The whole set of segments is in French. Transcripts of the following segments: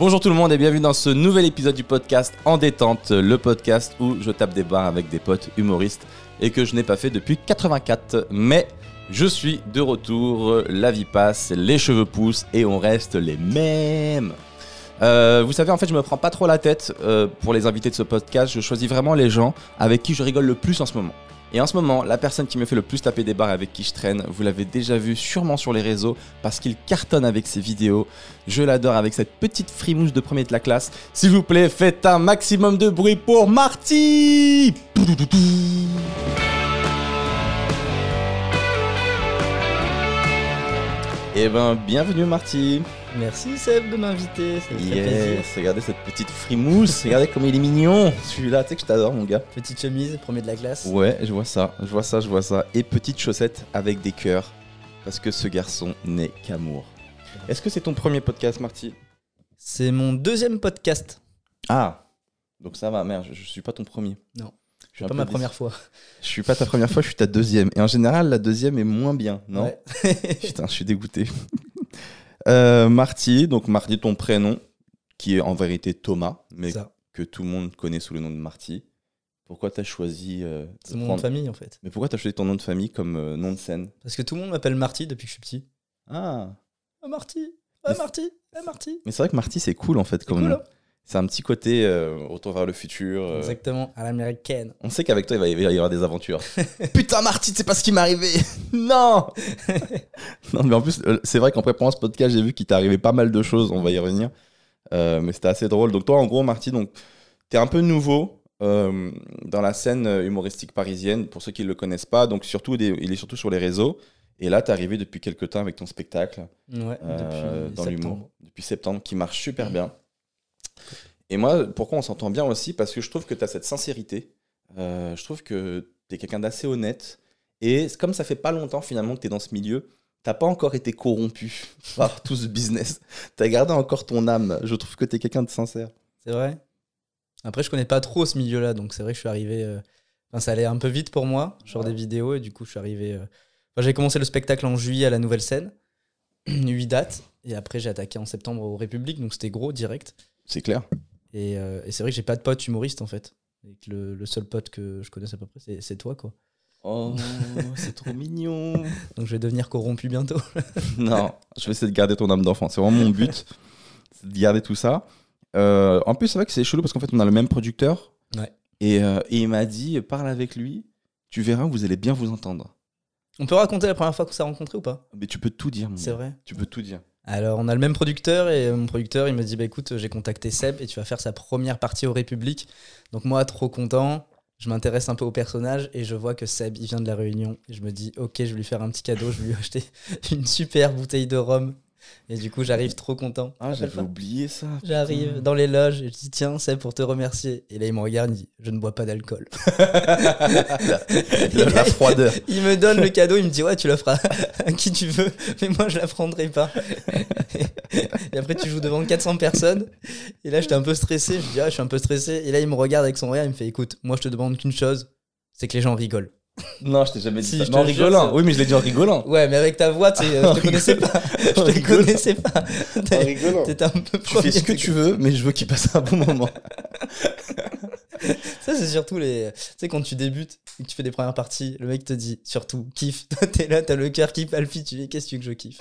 Bonjour tout le monde et bienvenue dans ce nouvel épisode du podcast En détente, le podcast où je tape des barres avec des potes humoristes et que je n'ai pas fait depuis 84. Mais je suis de retour, la vie passe, les cheveux poussent et on reste les mêmes. Euh, vous savez, en fait, je me prends pas trop la tête euh, pour les invités de ce podcast. Je choisis vraiment les gens avec qui je rigole le plus en ce moment. Et en ce moment, la personne qui me fait le plus taper des barres avec qui je traîne, vous l'avez déjà vu sûrement sur les réseaux parce qu'il cartonne avec ses vidéos. Je l'adore avec cette petite frimouche de premier de la classe. S'il vous plaît, faites un maximum de bruit pour Marty Eh ben, bienvenue Marty Merci Seb de m'inviter. Yes, regardez cette petite frimousse, regardez comme il est mignon Celui-là, tu sais que je t'adore mon gars Petite chemise, premier de la classe. Ouais, je vois ça, je vois ça, je vois ça. Et petite chaussette avec des cœurs, parce que ce garçon n'est qu'amour. Est-ce que c'est ton premier podcast, Marty? C'est mon deuxième podcast. Ah Donc ça va, merde, je, je suis pas ton premier. Non. Je suis Pas ma première fois. Je suis pas ta première fois, je suis ta deuxième. Et en général, la deuxième est moins bien, non? Ouais. Putain, je suis dégoûté. Euh, Marty, donc Marty, ton prénom, qui est en vérité Thomas, mais Ça. que tout le monde connaît sous le nom de Marty. Pourquoi t'as choisi euh, C'est nom de famille en fait. Mais pourquoi t'as choisi ton nom de famille comme euh, nom de scène? Parce que tout le monde m'appelle Marty depuis que je suis petit. Ah Ah Marty Ah Marty Ah Marty Mais c'est vrai que Marty, c'est cool en fait comme cool, nom. hein C'est un petit côté euh, retour vers le futur. euh, Exactement, à l'américaine. On sait qu'avec toi, il va y avoir des aventures. Putain, Marty, c'est pas ce qui m'est arrivé. non Non, mais en plus, euh, c'est vrai qu'en préparant ce podcast, j'ai vu qu'il t'est arrivé pas mal de choses. On va y revenir. Euh, mais c'était assez drôle. Donc, toi, en gros, Marty, donc, t'es un peu nouveau euh, dans la scène euh, humoristique parisienne, pour ceux qui ne le connaissent pas. Donc, surtout, des- il est surtout sur les réseaux. Et là, t'es arrivé depuis quelques temps avec ton spectacle Ouais, euh, depuis dans septembre. l'humour depuis septembre qui marche super bien. Et moi, pourquoi on s'entend bien aussi? Parce que je trouve que tu as cette sincérité. Euh, je trouve que tu es quelqu'un d'assez honnête. Et comme ça fait pas longtemps finalement que tu es dans ce milieu, t'as pas encore été corrompu par tout ce business. Tu as gardé encore ton âme. Je trouve que tu es quelqu'un de sincère. C'est vrai Après, je connais pas trop ce milieu-là, donc c'est vrai que je suis arrivé. euh, Enfin, ça allait un peu vite pour moi, genre Ouais. des vidéos, et du coup, je suis arrivé. euh, Enfin, j'ai commencé le spectacle en juillet à la Nouvelle Scène, 8 dates, et après, j'ai attaqué en septembre au République, donc c'était gros, direct. C'est clair. Et, euh, et c'est vrai que j'ai pas de pote humoriste en fait. Et que le, le seul pote que je connaisse à peu près, c'est- toi, quoi. Oh, c'est trop mignon. Donc je vais devenir corrompu bientôt. non, je vais essayer de garder ton âme d'enfant. C'est vraiment mon but, c'est de garder tout ça. Euh, en plus, c'est vrai que c'est chelou parce qu'en fait, on a le même producteur. Ouais. Et, euh, et il m'a dit, parle avec lui, tu verras, vous allez bien vous entendre. On peut raconter la première fois qu'on s'est rencontrés ou pas? Mais tu peux tout dire, mon C'est vrai. Tu peux tout dire. Alors, on a le même producteur et mon producteur, il me dit bah écoute, j'ai contacté Seb et tu vas faire sa première partie au République. Donc moi, trop content, je m'intéresse un peu au personnage et je vois que Seb, il vient de la Réunion et je me dis ok, je vais lui faire un petit cadeau, je vais lui acheter une super bouteille de rhum. Et du coup, j'arrive trop content. Ah, j'avais oublié ça. J'arrive dans les loges et je dis tiens, Seb pour te remercier. Et là, il me regarde, il dit je ne bois pas d'alcool. la, la froideur. Il me donne le cadeau, il me dit ouais tu l'offres à, à qui tu veux, mais moi je la prendrai pas. Et après tu joues devant 400 personnes. Et là j'étais un peu stressé, je dis ah je suis un peu stressé. Et là il me regarde avec son regard, il me fait écoute, moi je te demande qu'une chose, c'est que les gens rigolent. Non, je t'ai jamais dit Si, ça. je Mais en rigolant. Oui, mais je l'ai dit en rigolant. Ouais mais avec ta voix, tu sais, euh, je te connaissais pas. Je te rigolant. connaissais pas. En rigolant. T'étais un peu Tu fais ce que tu veux, mais je veux qu'il passe un bon moment. Ça c'est surtout les. Tu sais quand tu débutes et que tu fais des premières parties, le mec te dit surtout kiffe. Toi t'es là, t'as le cœur qui palpite, tu dis qu'est-ce que tu veux que je kiffe?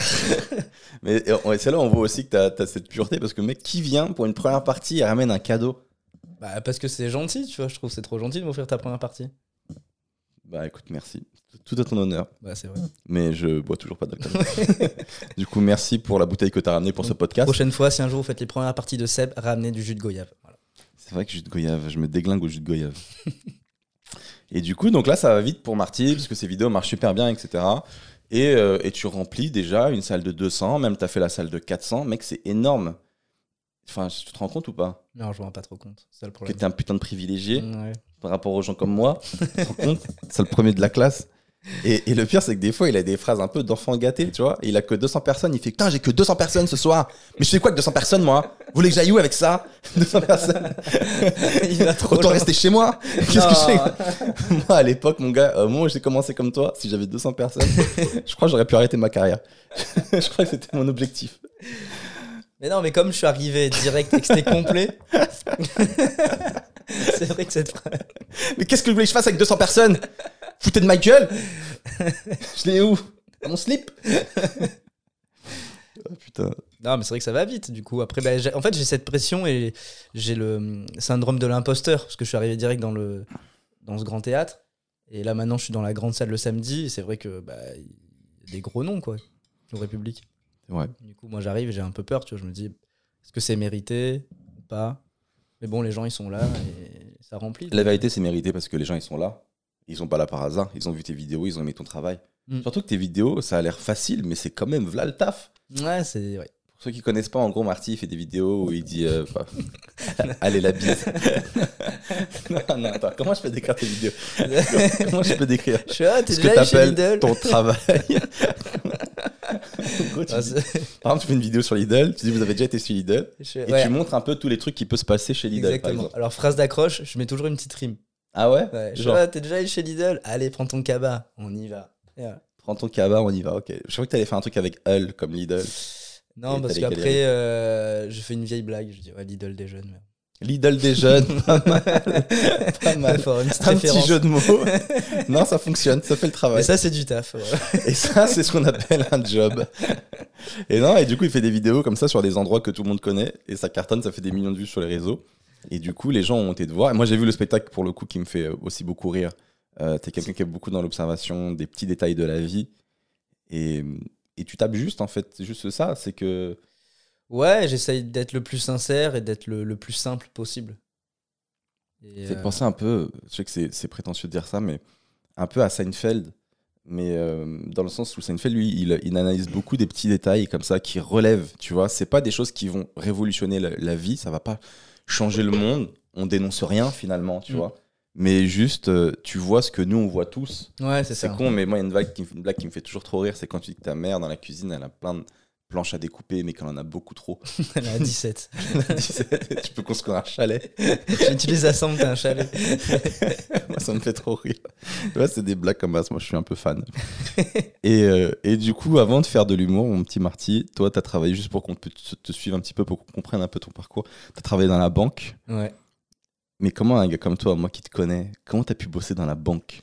Mais c'est là où on voit aussi que t'as as cette pureté parce que le mec qui vient pour une première partie, il ramène un cadeau. Bah parce que c'est gentil, tu vois, je trouve c'est trop gentil de m'offrir ta première partie. Bah écoute, merci. Tout à ton honneur. Bah c'est vrai. Mais je bois toujours pas d'alcool. du coup, merci pour la bouteille que t'as ramenée pour ce podcast. Prochaine fois, si un jour vous faites les premières parties de Seb, ramenez du jus de goyave. Voilà. C'est vrai que jus de goyave, je me déglingue au jus de goyave. et du coup, donc là, ça va vite pour Marty, parce que ses vidéos marchent super bien, etc. Et, euh, et tu remplis déjà une salle de 200, même tu as fait la salle de 400. Mec, c'est énorme. Enfin, tu te rends compte ou pas? Non, je me rends pas trop compte. C'est le Que problème. t'es un putain de privilégié Ouais. par rapport aux gens comme moi. Tu te rends compte? C'est le premier de la classe. Et, et le pire, c'est que des fois, il a des phrases un peu d'enfant gâté, tu vois. Et il a que 200 personnes. Il fait Putain, j'ai que 200 personnes ce soir. Mais je fais quoi avec 200 personnes, moi? Vous voulez que j'aille où avec ça? 200 personnes Il va trop Autant rester chez moi Qu'est-ce que je fais. Moi, à l'époque, mon gars, où j'ai commencé comme toi, si j'avais 200 personnes, je crois que j'aurais pu arrêter ma carrière. je crois que c'était mon objectif. Mais non, mais comme je suis arrivé direct et que c'était complet, c'est vrai que cette phrase. Mais qu'est-ce que vous voulez que je fasse avec 200 personnes? Foutez de ma gueule Je l'ai où? Mon slip? Oh putain. Non, mais c'est vrai que ça va vite, du coup. Après, bah, j'ai- en fait, j'ai cette pression et j'ai le syndrome de l'imposteur, parce que je suis arrivé direct dans, le, dans ce grand théâtre. Et là, maintenant, je suis dans la grande salle le samedi, et c'est vrai que bah, y a des gros noms, quoi, au République. Ouais. Du coup, moi, j'arrive et j'ai un peu peur, tu vois. Je me dis, est-ce que c'est mérité ou pas? Mais bon, les gens, ils sont là et ça remplit. La vérité, c'est mérité parce que les gens, ils sont là. Ils sont pas là par hasard. Ils ont vu tes vidéos, ils ont aimé ton travail. Mm. Surtout que tes vidéos, ça a l'air facile, mais c'est quand même v'là le taf. Ouais, c'est. Ouais. Pour ceux qui connaissent pas, en gros, Marty il fait des vidéos où il dit euh, Allez, la bise. non, non, attends, comment je peux décrire tes vidéos Comment je peux décrire Je suis ah, ce que chez t'appelles Lidl ton travail gros, tu Ah, dis- Par exemple, tu fais une vidéo sur Lidl, tu dis Vous avez déjà été sur Lidl je- Et ouais, tu montres un peu tous les trucs qui peuvent se passer chez Lidl. Exactement. Alors, phrase d'accroche, je mets toujours une petite rime. Ah ouais, Ouais, Genre, vois, t'es déjà allé chez Lidl Allez, prends ton cabas, on y va. Prends ton cabas, on y va. Ok. Je crois que t'allais faire un truc avec Hull comme Lidl. Non, Et parce qu'après, euh, je fais une vieille blague. Je dis, ouais, Lidl des jeunes. mais- Lidl des jeunes, pas mal. Pas mal. Avoir une Un petit jeu de mots. non, ça fonctionne, ça fait le travail. Mais ça, c'est du taf. ouais. Et ça, c'est ce qu'on appelle un job. Et non, et du coup, il fait des vidéos comme ça sur des endroits que tout le monde connaît. Et ça cartonne, ça fait des millions de vues sur les réseaux. Et du coup, les gens ont été te voir. Et moi, j'ai vu le spectacle pour le coup qui me fait aussi beaucoup rire. Euh, T'es quelqu'un qui est beaucoup dans l'observation des petits détails de la vie. Et, et tu tapes juste, en fait. C'est juste ça. C'est que. Ouais, j'essaye d'être le plus sincère et d'être le, le plus simple possible. Fait euh, penser un peu. Je sais que c'est- c'est prétentieux de dire ça, mais un peu à Seinfeld. Mais euh, dans le sens où Seinfeld, lui, il, il analyse beaucoup des petits détails comme ça qui relèvent, tu vois. C'est pas des choses qui vont révolutionner la, la vie, ça va pas changer le monde. On dénonce rien finalement, tu Mm. vois. Mais juste, euh, tu vois ce que nous, on voit tous. Ouais, c'est C'est ça. con, mais moi, il y a une blague, qui, une blague qui me fait toujours trop rire, c'est quand tu dis que ta mère, dans la cuisine, elle a plein de planches à découper, mais qu'elle en a beaucoup trop. Elle a 17. tu peux construire un chalet. tu, tu les assembles, t'as un chalet. Moi, ça me fait trop rire. Ouais, c'est des blagues comme ça. Moi, je suis un peu fan. et, euh, et du coup, avant de faire de l'humour, mon petit Marty, toi, tu as travaillé juste pour qu'on te, te suive un petit peu, pour qu'on comprenne un peu ton parcours. Tu as travaillé dans la banque. Ouais. Mais comment un gars comme toi, moi qui te connais, comment tu as pu bosser dans la banque?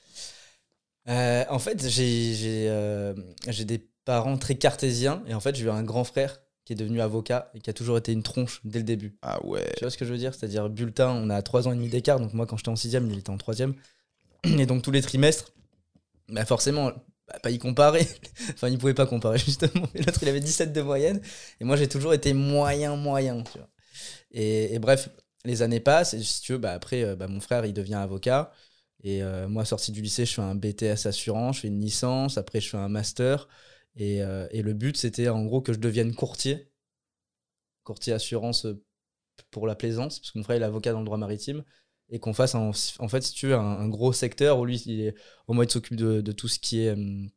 Euh, en fait, j'ai euh, j'ai des parents très cartésiens et en fait, j'ai eu un grand frère qui est devenu avocat et qui a toujours été une tronche dès le début. Ah ouais. Tu vois ce que je veux dire? C'est-à-dire, bulletin, on a 3 ans et demi d'écart. Donc, moi, quand j'étais en 6 il était en 3 Et donc, tous les trimestres, bah forcément, bah, pas y comparer. enfin, il pouvait pas comparer, justement. L'autre, il avait 17 de moyenne. Et moi, j'ai toujours été moyen, moyen. Tu vois. Et, et bref, les années passent. Et si tu veux, bah, après, euh, bah, mon frère, il devient avocat. Et euh, moi, sorti du lycée, je fais un BTS assurance, je fais une licence. Après, je fais un master. Et, euh, et le but, c'était en gros que je devienne courtier. Courtier assurance pour la plaisance, parce que mon frère il est avocat dans le droit maritime, et qu'on fasse en, fait, si tu veux, un, gros secteur où lui, au moins, il s'occupe de, de tout ce qui est hum,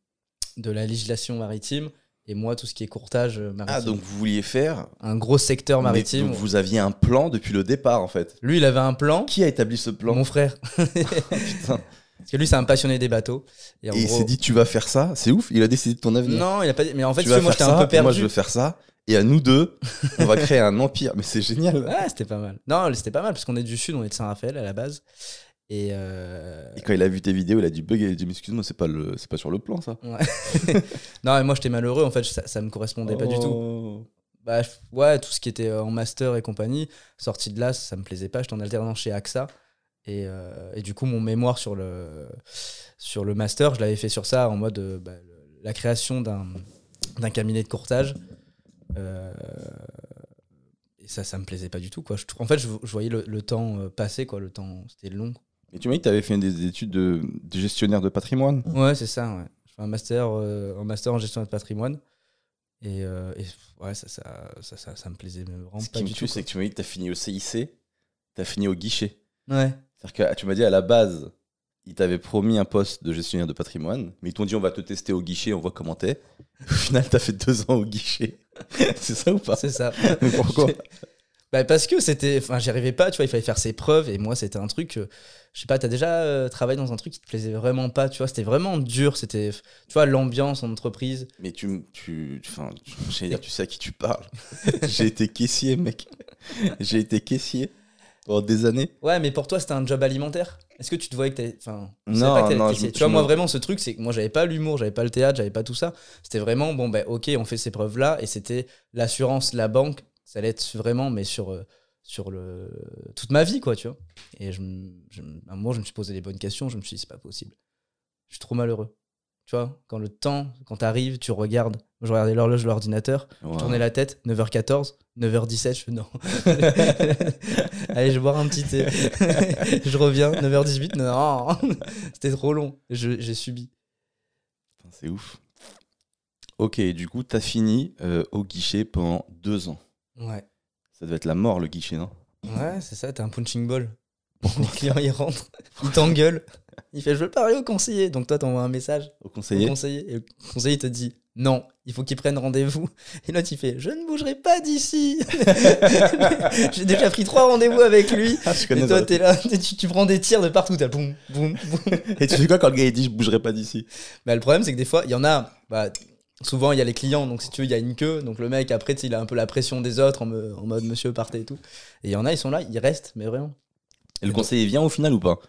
de la législation maritime, et moi, tout ce qui est courtage euh, maritime. Ah, donc vous vouliez faire. Un gros secteur maritime. donc vous aviez un plan depuis le départ, en fait. Lui, il avait un plan. Qui a établi ce plan? Mon frère. Putain. Parce que lui, c'est un passionné des bateaux. Et, en Et il s'est dit, tu vas faire ça? C'est ouf, il a décidé de ton avenir. Non, il a pas dit. Mais en fait, tu vas moi, j'étais un peu et moi perdu. je veux faire ça. Et à nous deux, on va créer un empire. Mais c'est génial. Ouais, c'était pas mal. Non, c'était pas mal, parce qu'on est du Sud, on est de Saint-Raphaël à la base. Et. euh, Et quand il a vu tes vidéos, il a dit bug, il a dit mais excuse-moi, c'est pas le, c'est pas sur le plan ça. non, mais moi, j'étais malheureux, en fait, ça, ça me correspondait pas du tout. tout. Bah, ouais, tout ce qui était euh, en master et compagnie, sorti de là, ça me plaisait pas. J'étais en alternance chez AXA. Et, euh, et du coup, mon mémoire sur le, sur le master, je l'avais fait sur ça, en mode bah, la création d'un cabinet de courtage. Euh, et ça, ça me plaisait pas du tout. Quoi. Je en fait, je, je voyais le, le temps passer, quoi. le temps, c'était long. Et tu m'as dit que tu avais fait des études de, de gestionnaire de patrimoine. Ouais, c'est ça. Ouais. Je fais un master, euh, un master en gestion de patrimoine. Et, euh, et, ouais, ça, ça, ça, ça, ça me plaisait vraiment Ce pas qui me tue, c'est que tu m'as dit que tu as fini au CIC, tu as fini au guichet. Ouais. C'est-à-dire que ah, tu m'as dit à la base, ils t'avaient promis un poste de gestionnaire de patrimoine, mais ils t'ont dit on va te tester au guichet, on voit comment t'es. Au final, tu as fait deux ans au guichet. c'est ça ou pas? C'est ça. Mais pourquoi? Bah parce que c'était, enfin j'y arrivais pas, tu vois, il fallait faire ses preuves et moi c'était un truc, euh, je sais pas, t'as déjà euh, travaillé dans un truc qui te plaisait vraiment pas, tu vois, c'était vraiment dur, c'était, tu vois, l'ambiance en entreprise. Mais tu, tu, enfin, tu- j'allais dire, tu sais à qui tu parles. J'ai été caissier, mec. J'ai été caissier pendant des années. Ouais, mais pour toi c'était un job alimentaire? Est-ce que tu te voyais que t'allais, enfin, savais Non, pas que t'allais non, être je caissier. me- Tu vois, je moi me- vraiment ce truc, c'est que moi j'avais pas l'humour, j'avais pas le théâtre, j'avais pas tout ça. C'était vraiment bon, bah ok, on fait ces preuves là et c'était l'assurance, la banque, ça allait être vraiment, mais sur euh, sur le toute ma vie quoi, tu vois. Et je, je à un moment je me suis posé les bonnes questions, je me suis dit c'est pas possible. Je suis trop malheureux. Tu vois, quand le temps, quand t'arrives, tu regardes. Je regardais l'horloge de l'ordinateur, je tournais la tête, 9h14, 9h17, je fais non. Allez, je vais boire un petit thé. je reviens, 9h18, non. C'était trop long. J'ai subi. C'est ouf. Ok, du coup, t'as fini euh, au guichet pendant deux ans. Ouais. Ça devait être la mort, le guichet, non? Ouais, c'est ça, t'as un punching ball. Les clients, ils rentrent, ils t'engueulent. Il fait Je veux parler au conseiller. Donc toi, t'envoies un message Au au conseiller conseiller. Et le conseiller te dit Non, il faut qu'il prenne rendez-vous. Et l'autre, il fait Je ne bougerai pas d'ici. J'ai déjà pris trois rendez-vous avec lui. Ah, Et toi, t'es là, tu, tu prends des tirs de partout. T'as boum, boum, boum. Et tu fais quoi quand le gars il dit je bougerai pas d'ici? Bah, le problème, c'est que des fois, il y en a. Bah, souvent, il y a les clients. Donc, si tu veux, il y a une queue. Donc, le mec, après, tu il a un peu la pression des autres en, me- en mode Monsieur, partez et tout. Et il y en a, ils sont là, ils restent, mais vraiment. Et le conseiller vient au final ou pas?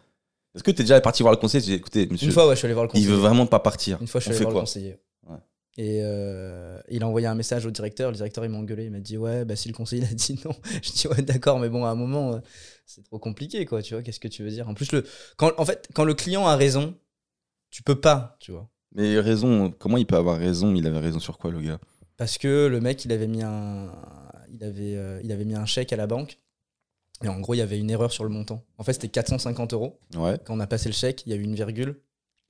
Est-ce que t'es déjà parti voir le conseiller Tu dis écoutez, monsieur, Une fois, ouais, je suis allé voir le il conseiller. veut vraiment pas partir. Une fois, je suis On allé voir le conseiller. Ouais. Et euh, il a envoyé un message au directeur. Le directeur, il m'a engueulé. Il m'a dit Ouais, bah si le conseiller il a dit non. Je dis Ouais, d'accord, mais bon, à un moment, euh, c'est trop compliqué, quoi. Tu vois, qu'est-ce que tu veux dire? En plus, le, quand, en fait, quand le client a raison, tu peux pas, tu vois. Mais raison, comment il peut avoir raison? Il avait raison sur quoi, le gars? Parce que le mec, il avait mis un, il avait, euh, il avait mis un chèque à la banque. Et en gros, il y avait une erreur sur le montant. En fait, c'était 450 euros. Ouais. Quand on a passé le chèque, il y a eu une virgule.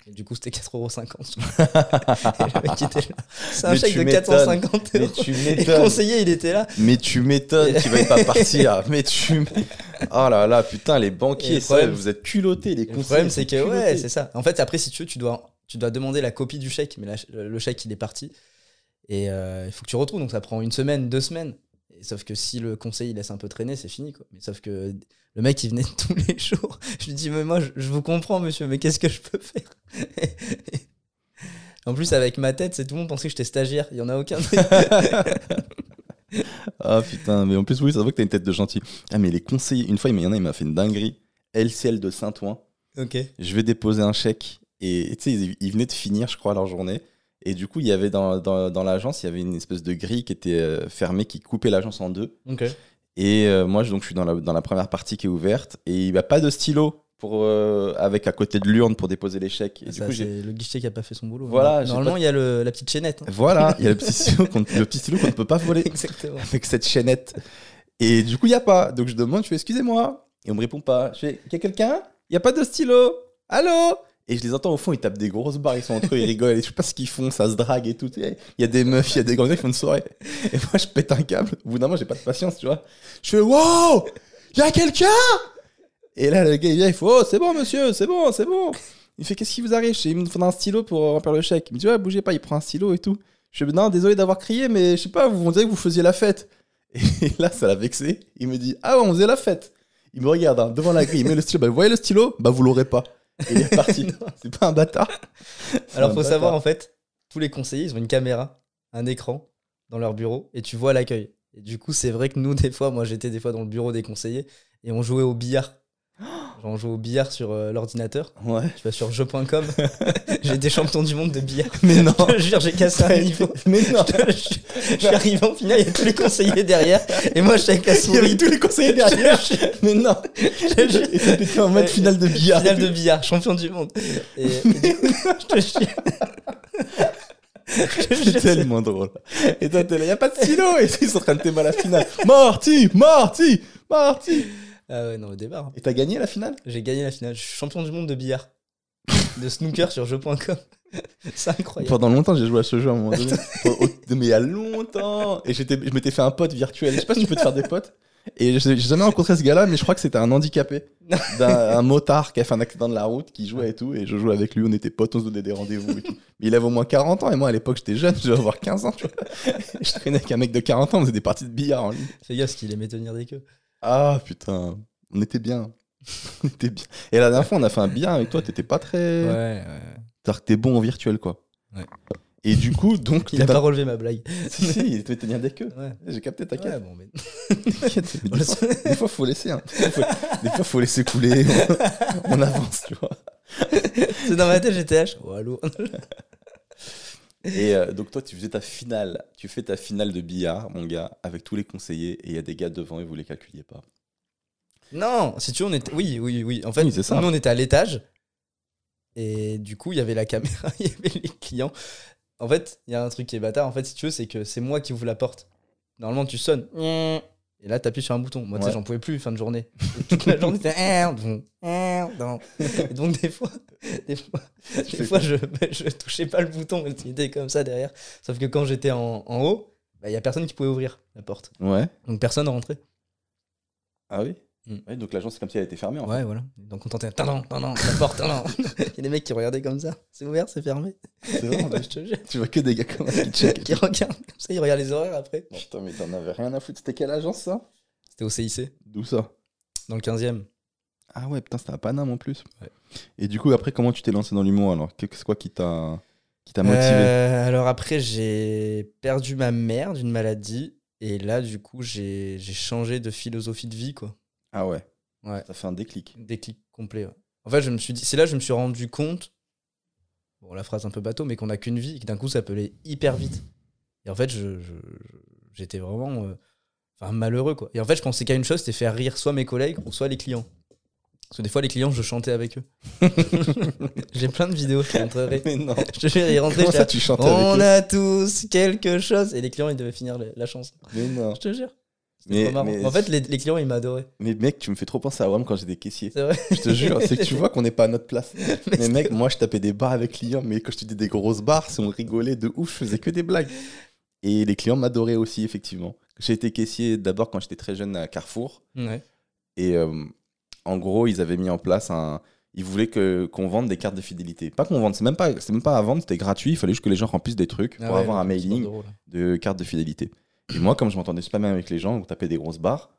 Et du coup, c'était 4,50 euros. Et le mec était là. C'est un Mais chèque de m'étonnes. 450 Mais euros. tu Et le conseiller, il était là. Mais tu m'étonnes qu'il va pas partir. Mais tu. Oh là là, putain, les banquiers, le ça, vous êtes culottés, les Et le conseillers. problème, c'est que, ouais, c'est ça. En fait, après, si tu veux, tu dois, tu dois demander la copie du chèque. Mais la- le chèque, il est parti. Et euh, il faut que tu retrouves. Donc, ça prend une semaine, deux semaines. Et sauf que si le conseiller il laisse un peu traîner, c'est fini. Quoi. Mais sauf que le mec, il venait tous les jours. Je lui dis, mais moi, je, je vous comprends, monsieur, mais qu'est-ce que je peux faire? En plus, avec ma tête, c'est tout le monde pensait que j'étais stagiaire. Il y en a aucun. Ah putain, mais en plus, oui, ça voit que t'as une tête de gentil. Ah, mais les conseillers, une fois, il y en a, il m'a fait une dinguerie. LCL de Saint-Ouen. ok. Je vais déposer un chèque. Et tu sais, ils, venaient de finir, je crois, leur journée. Et du coup, il y avait dans, dans, dans l'agence, il y avait une espèce de grille qui était euh, fermée, qui coupait l'agence en deux. Ok. Et euh, moi, je, donc, je suis dans la, dans la première partie qui est ouverte. Et il n'y a pas de stylo pour, euh, avec à côté de l'urne pour déposer les chèques. Et Ça, du coup, le guichet qui a pas fait son boulot. Voilà, j'ai Normalement, pas- il y a le- la petite chaînette. hein. Voilà, il y a le petit stylo qu'on ne peut pas voler Exactement. avec cette chaînette. Et du coup, il n'y a pas. Donc je demande, je fais excusez-moi. Et on me répond pas. Je fais, il y a quelqu'un? Il n'y a pas de stylo? Allô? Et je les entends au fond, ils tapent des grosses barres, ils sont entre eux, ils rigolent. Et je sais pas ce qu'ils font, ça se drague et tout. Il y a des meufs, il y a des grands qui font une soirée. Et moi, je pète un câble. Au bout d'un moment, j'ai pas de patience, tu vois. Je fais wow Il y a quelqu'un Et là, le gars, il vient, il fait oh, c'est bon, monsieur, c'est bon, c'est bon. Il fait qu'est-ce qui vous arrive? Il me faudra un stylo pour remplir le chèque. Il me dit ouais, bougez pas, il prend un stylo et tout. Je fais non, désolé d'avoir crié, mais je sais pas, vous on dirait que vous faisiez la fête. Et là, ça l'a vexé. Il me dit ah on faisait la fête. Il me regarde hein, devant la grille, il met le stylo. Bah, vous voyez le stylo? Bah, vous l'aurez pas. Et il est parti. c'est pas un bâtard. Alors, un faut bâtard. savoir, en fait, tous les conseillers, ils ont une caméra, un écran dans leur bureau et tu vois l'accueil. Et du coup, c'est vrai que nous, des fois, moi, j'étais des fois dans le bureau des conseillers et on jouait au billard. Genre, on jouait au billard sur euh, l'ordinateur. Ouais. Tu vas sur jeu.com. j'ai été champion du monde de billard. Mais non. Je te jure, j'ai cassé un niveau. Mais non. Je, je suis arrivé en finale, il y a tous les conseillers derrière. Et moi, j'étais avec la Il y avait souris. tous les conseillers derrière. Je Mais non. je. Et c'était en mode finale de billard. Finale de billard, champion du monde. Et, et du coup, je te jure. Je te jure, C'est tellement drôle. Et toi, t'es là, y a pas de stylo. Et ils sont en train de t'aimer à la finale. Marty, Marty, Marty. Ah ouais, non, au départ. Et t'as gagné la finale? J'ai gagné la finale. Je suis champion du monde de billard. De snooker sur jeu.com. C'est incroyable. Pendant longtemps, j'ai joué à ce jeu à un moment donné. Au- au- Mais il y a longtemps. Et j'étais- je m'étais fait un pote virtuel. Je sais pas si tu peux te faire des potes. Et j'ai j'ai jamais rencontré ce gars-là, mais je crois que c'était un handicapé. D'un un motard qui a fait un accident de la route, qui jouait et tout. Et je jouais avec lui, on était potes, on se donnait des rendez-vous et tout. Mais il avait au moins 40 ans, et moi à l'époque j'étais jeune, je devais avoir 15 ans, tu vois. Je traînais avec un mec de 40 ans, on faisait des parties de billard en ligne. Fais gaffe, qu'il aimait tenir des queues. Ah putain, on était bien. On était bien. Et la dernière fois, on a fait un billard avec toi, t'étais pas très. Ouais, ouais. C'est-à-dire que t'es bon en virtuel, quoi. Ouais. Et du coup, donc. Il a pas relevé ma blague. Si, si, il devait tenir des queues. Ouais. J'ai capté, t'inquiète. Ouais, bon, mais... T'inquiète, mais des, fois, des fois, faut laisser. Hein. Des, fois, faut, des fois, faut laisser couler. On, on avance, tu vois. C'est dans ma tête, j'étais H. Oh, allô Et euh, donc, toi, tu faisais ta finale. Tu fais ta finale de billard, mon gars, avec tous les conseillers. Et il y a des gars devant et vous les calculiez pas. Non, si tu veux, on était. Oui, oui, oui. En fait, Oui, ça. nous, on était à l'étage. Et du coup, il y avait la caméra, il y avait les clients. En fait, il y a un truc qui est bâtard. En fait, si tu veux, c'est que c'est moi qui ouvre la porte. Normalement, tu sonnes. Et là, t'appuies sur un bouton. Moi, tu sais, Ouais. j'en pouvais plus, fin de journée. Et toute la journée, c'était. Et donc, des fois, des fois, des fois je, je touchais pas le bouton. Il était comme ça derrière. Sauf que quand j'étais en, en haut, bah, il y a personne qui pouvait ouvrir la porte. Ouais. Donc, personne ne rentrait. Ah oui? Mm. Ouais, Donc, l'agence, c'est comme si elle était fermée. En fait. Ouais, voilà. Donc on tentait. Tadam, tadam, la porte, tadam. Il y a des mecs qui regardaient comme ça. C'est ouvert, c'est fermé. C'est vrai, je te jure. Tu vois que des gars comme ça qui checkent. Qui regardent comme ça, ils regardent les horaires après. Putain, mais t'en avais rien à foutre. C'était quelle agence, ça? C'était au CIC, D'où ça? Dans le 15e. Ah ouais, putain, c'était à Paname en plus. Ouais. Et du coup, après, comment tu t'es lancé dans l'humour alors? C'est quoi qui t'a qui t'a motivé? Euh, alors après, j'ai perdu ma mère d'une maladie. Et là, du coup, j'ai j'ai changé de philosophie de vie, quoi. Ah ouais. Ouais. Ça fait un déclic. Déclic complet. ouais. En fait, je me suis dit, c'est là que je me suis rendu compte, bon, la phrase un peu bateau, mais qu'on n'a qu'une vie et que d'un coup, ça peut aller hyper vite. Et en fait, je, je- j'étais vraiment euh, enfin, malheureux, quoi. Et en fait, je pensais qu'à une chose, c'était faire rire soit mes collègues ou soit les clients. Parce que des fois, les clients, je chantais avec eux. J'ai plein de vidéos, je te montrerai. Mais non. Je te jure, ils rentraient, Comment j'étais ça, tu chantais on avec eux a tous quelque chose. Et les clients, ils devaient finir la chanson. Mais non. Je te jure. Mais- trop marrant. mais- En fait, les, les clients, ils m'adoraient. Mais mec, tu me fais trop penser à WAM quand j'étais caissier. C'est vrai. Je te jure, c'est que tu vois qu'on n'est pas à notre place. Mais mec, moi je tapais des barres avec clients, mais quand je te dis des grosses barres, c'est on rigolait de ouf, je faisais que des blagues. Et les clients m'adoraient aussi, effectivement. J'ai été caissier d'abord quand j'étais très jeune à Carrefour. Ouais. Et euh, en gros, ils avaient mis en place un. Ils voulaient que, qu'on vende des cartes de fidélité. Pas qu'on vende, c'est même pas, c'est même pas à vendre, c'était gratuit. Il fallait juste que les gens remplissent des trucs pour Ah ouais, avoir un mailing là. de cartes de fidélité. Et moi, comme je m'entendais super bien avec les gens, on tapait des grosses barres.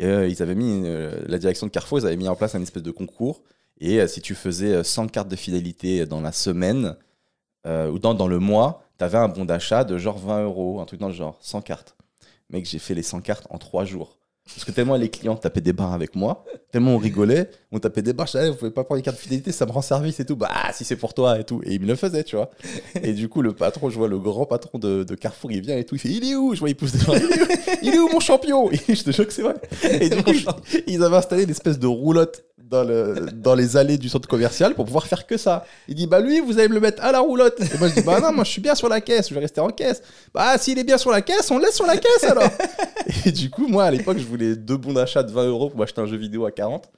Euh, ils avaient mis, euh, la direction de Carrefour, ils avaient mis en place un espèce de concours. Et euh, si tu faisais euh, 100 cartes de fidélité dans la semaine, ou dans, dans le mois, tu avais un bon d'achat de genre 20 euros, un truc dans le genre, 100 cartes. Mec, j'ai fait les 100 cartes en 3 jours. Parce que tellement les clients tapaient des barres avec moi, tellement on rigolait, on tapait des barres, je disais, Eh, vous pouvez pas prendre les cartes de fidélité, ça me rend service et tout. Bah, si c'est pour toi et tout. Et il me le faisait, tu vois. Et du coup, le patron, je vois le grand patron de, Carrefour, il vient et tout, il fait, il est où? Je vois, il pousse des gens, il est où, mon champion? Et je te jure que c'est vrai. Et du coup, ils avaient installé une espèce de roulotte dans, dans les allées du centre commercial pour pouvoir faire que ça. Il dit, bah lui, vous allez me le mettre à la roulotte. Et moi, je dis, bah non, moi, je suis bien sur la caisse, je vais rester en caisse. Bah, s'il est bien sur la caisse, on le laisse sur la caisse alors. Et du coup, moi, à l'époque, je voulais deux bons d'achat de 20 euros pour m'acheter un jeu vidéo à 40.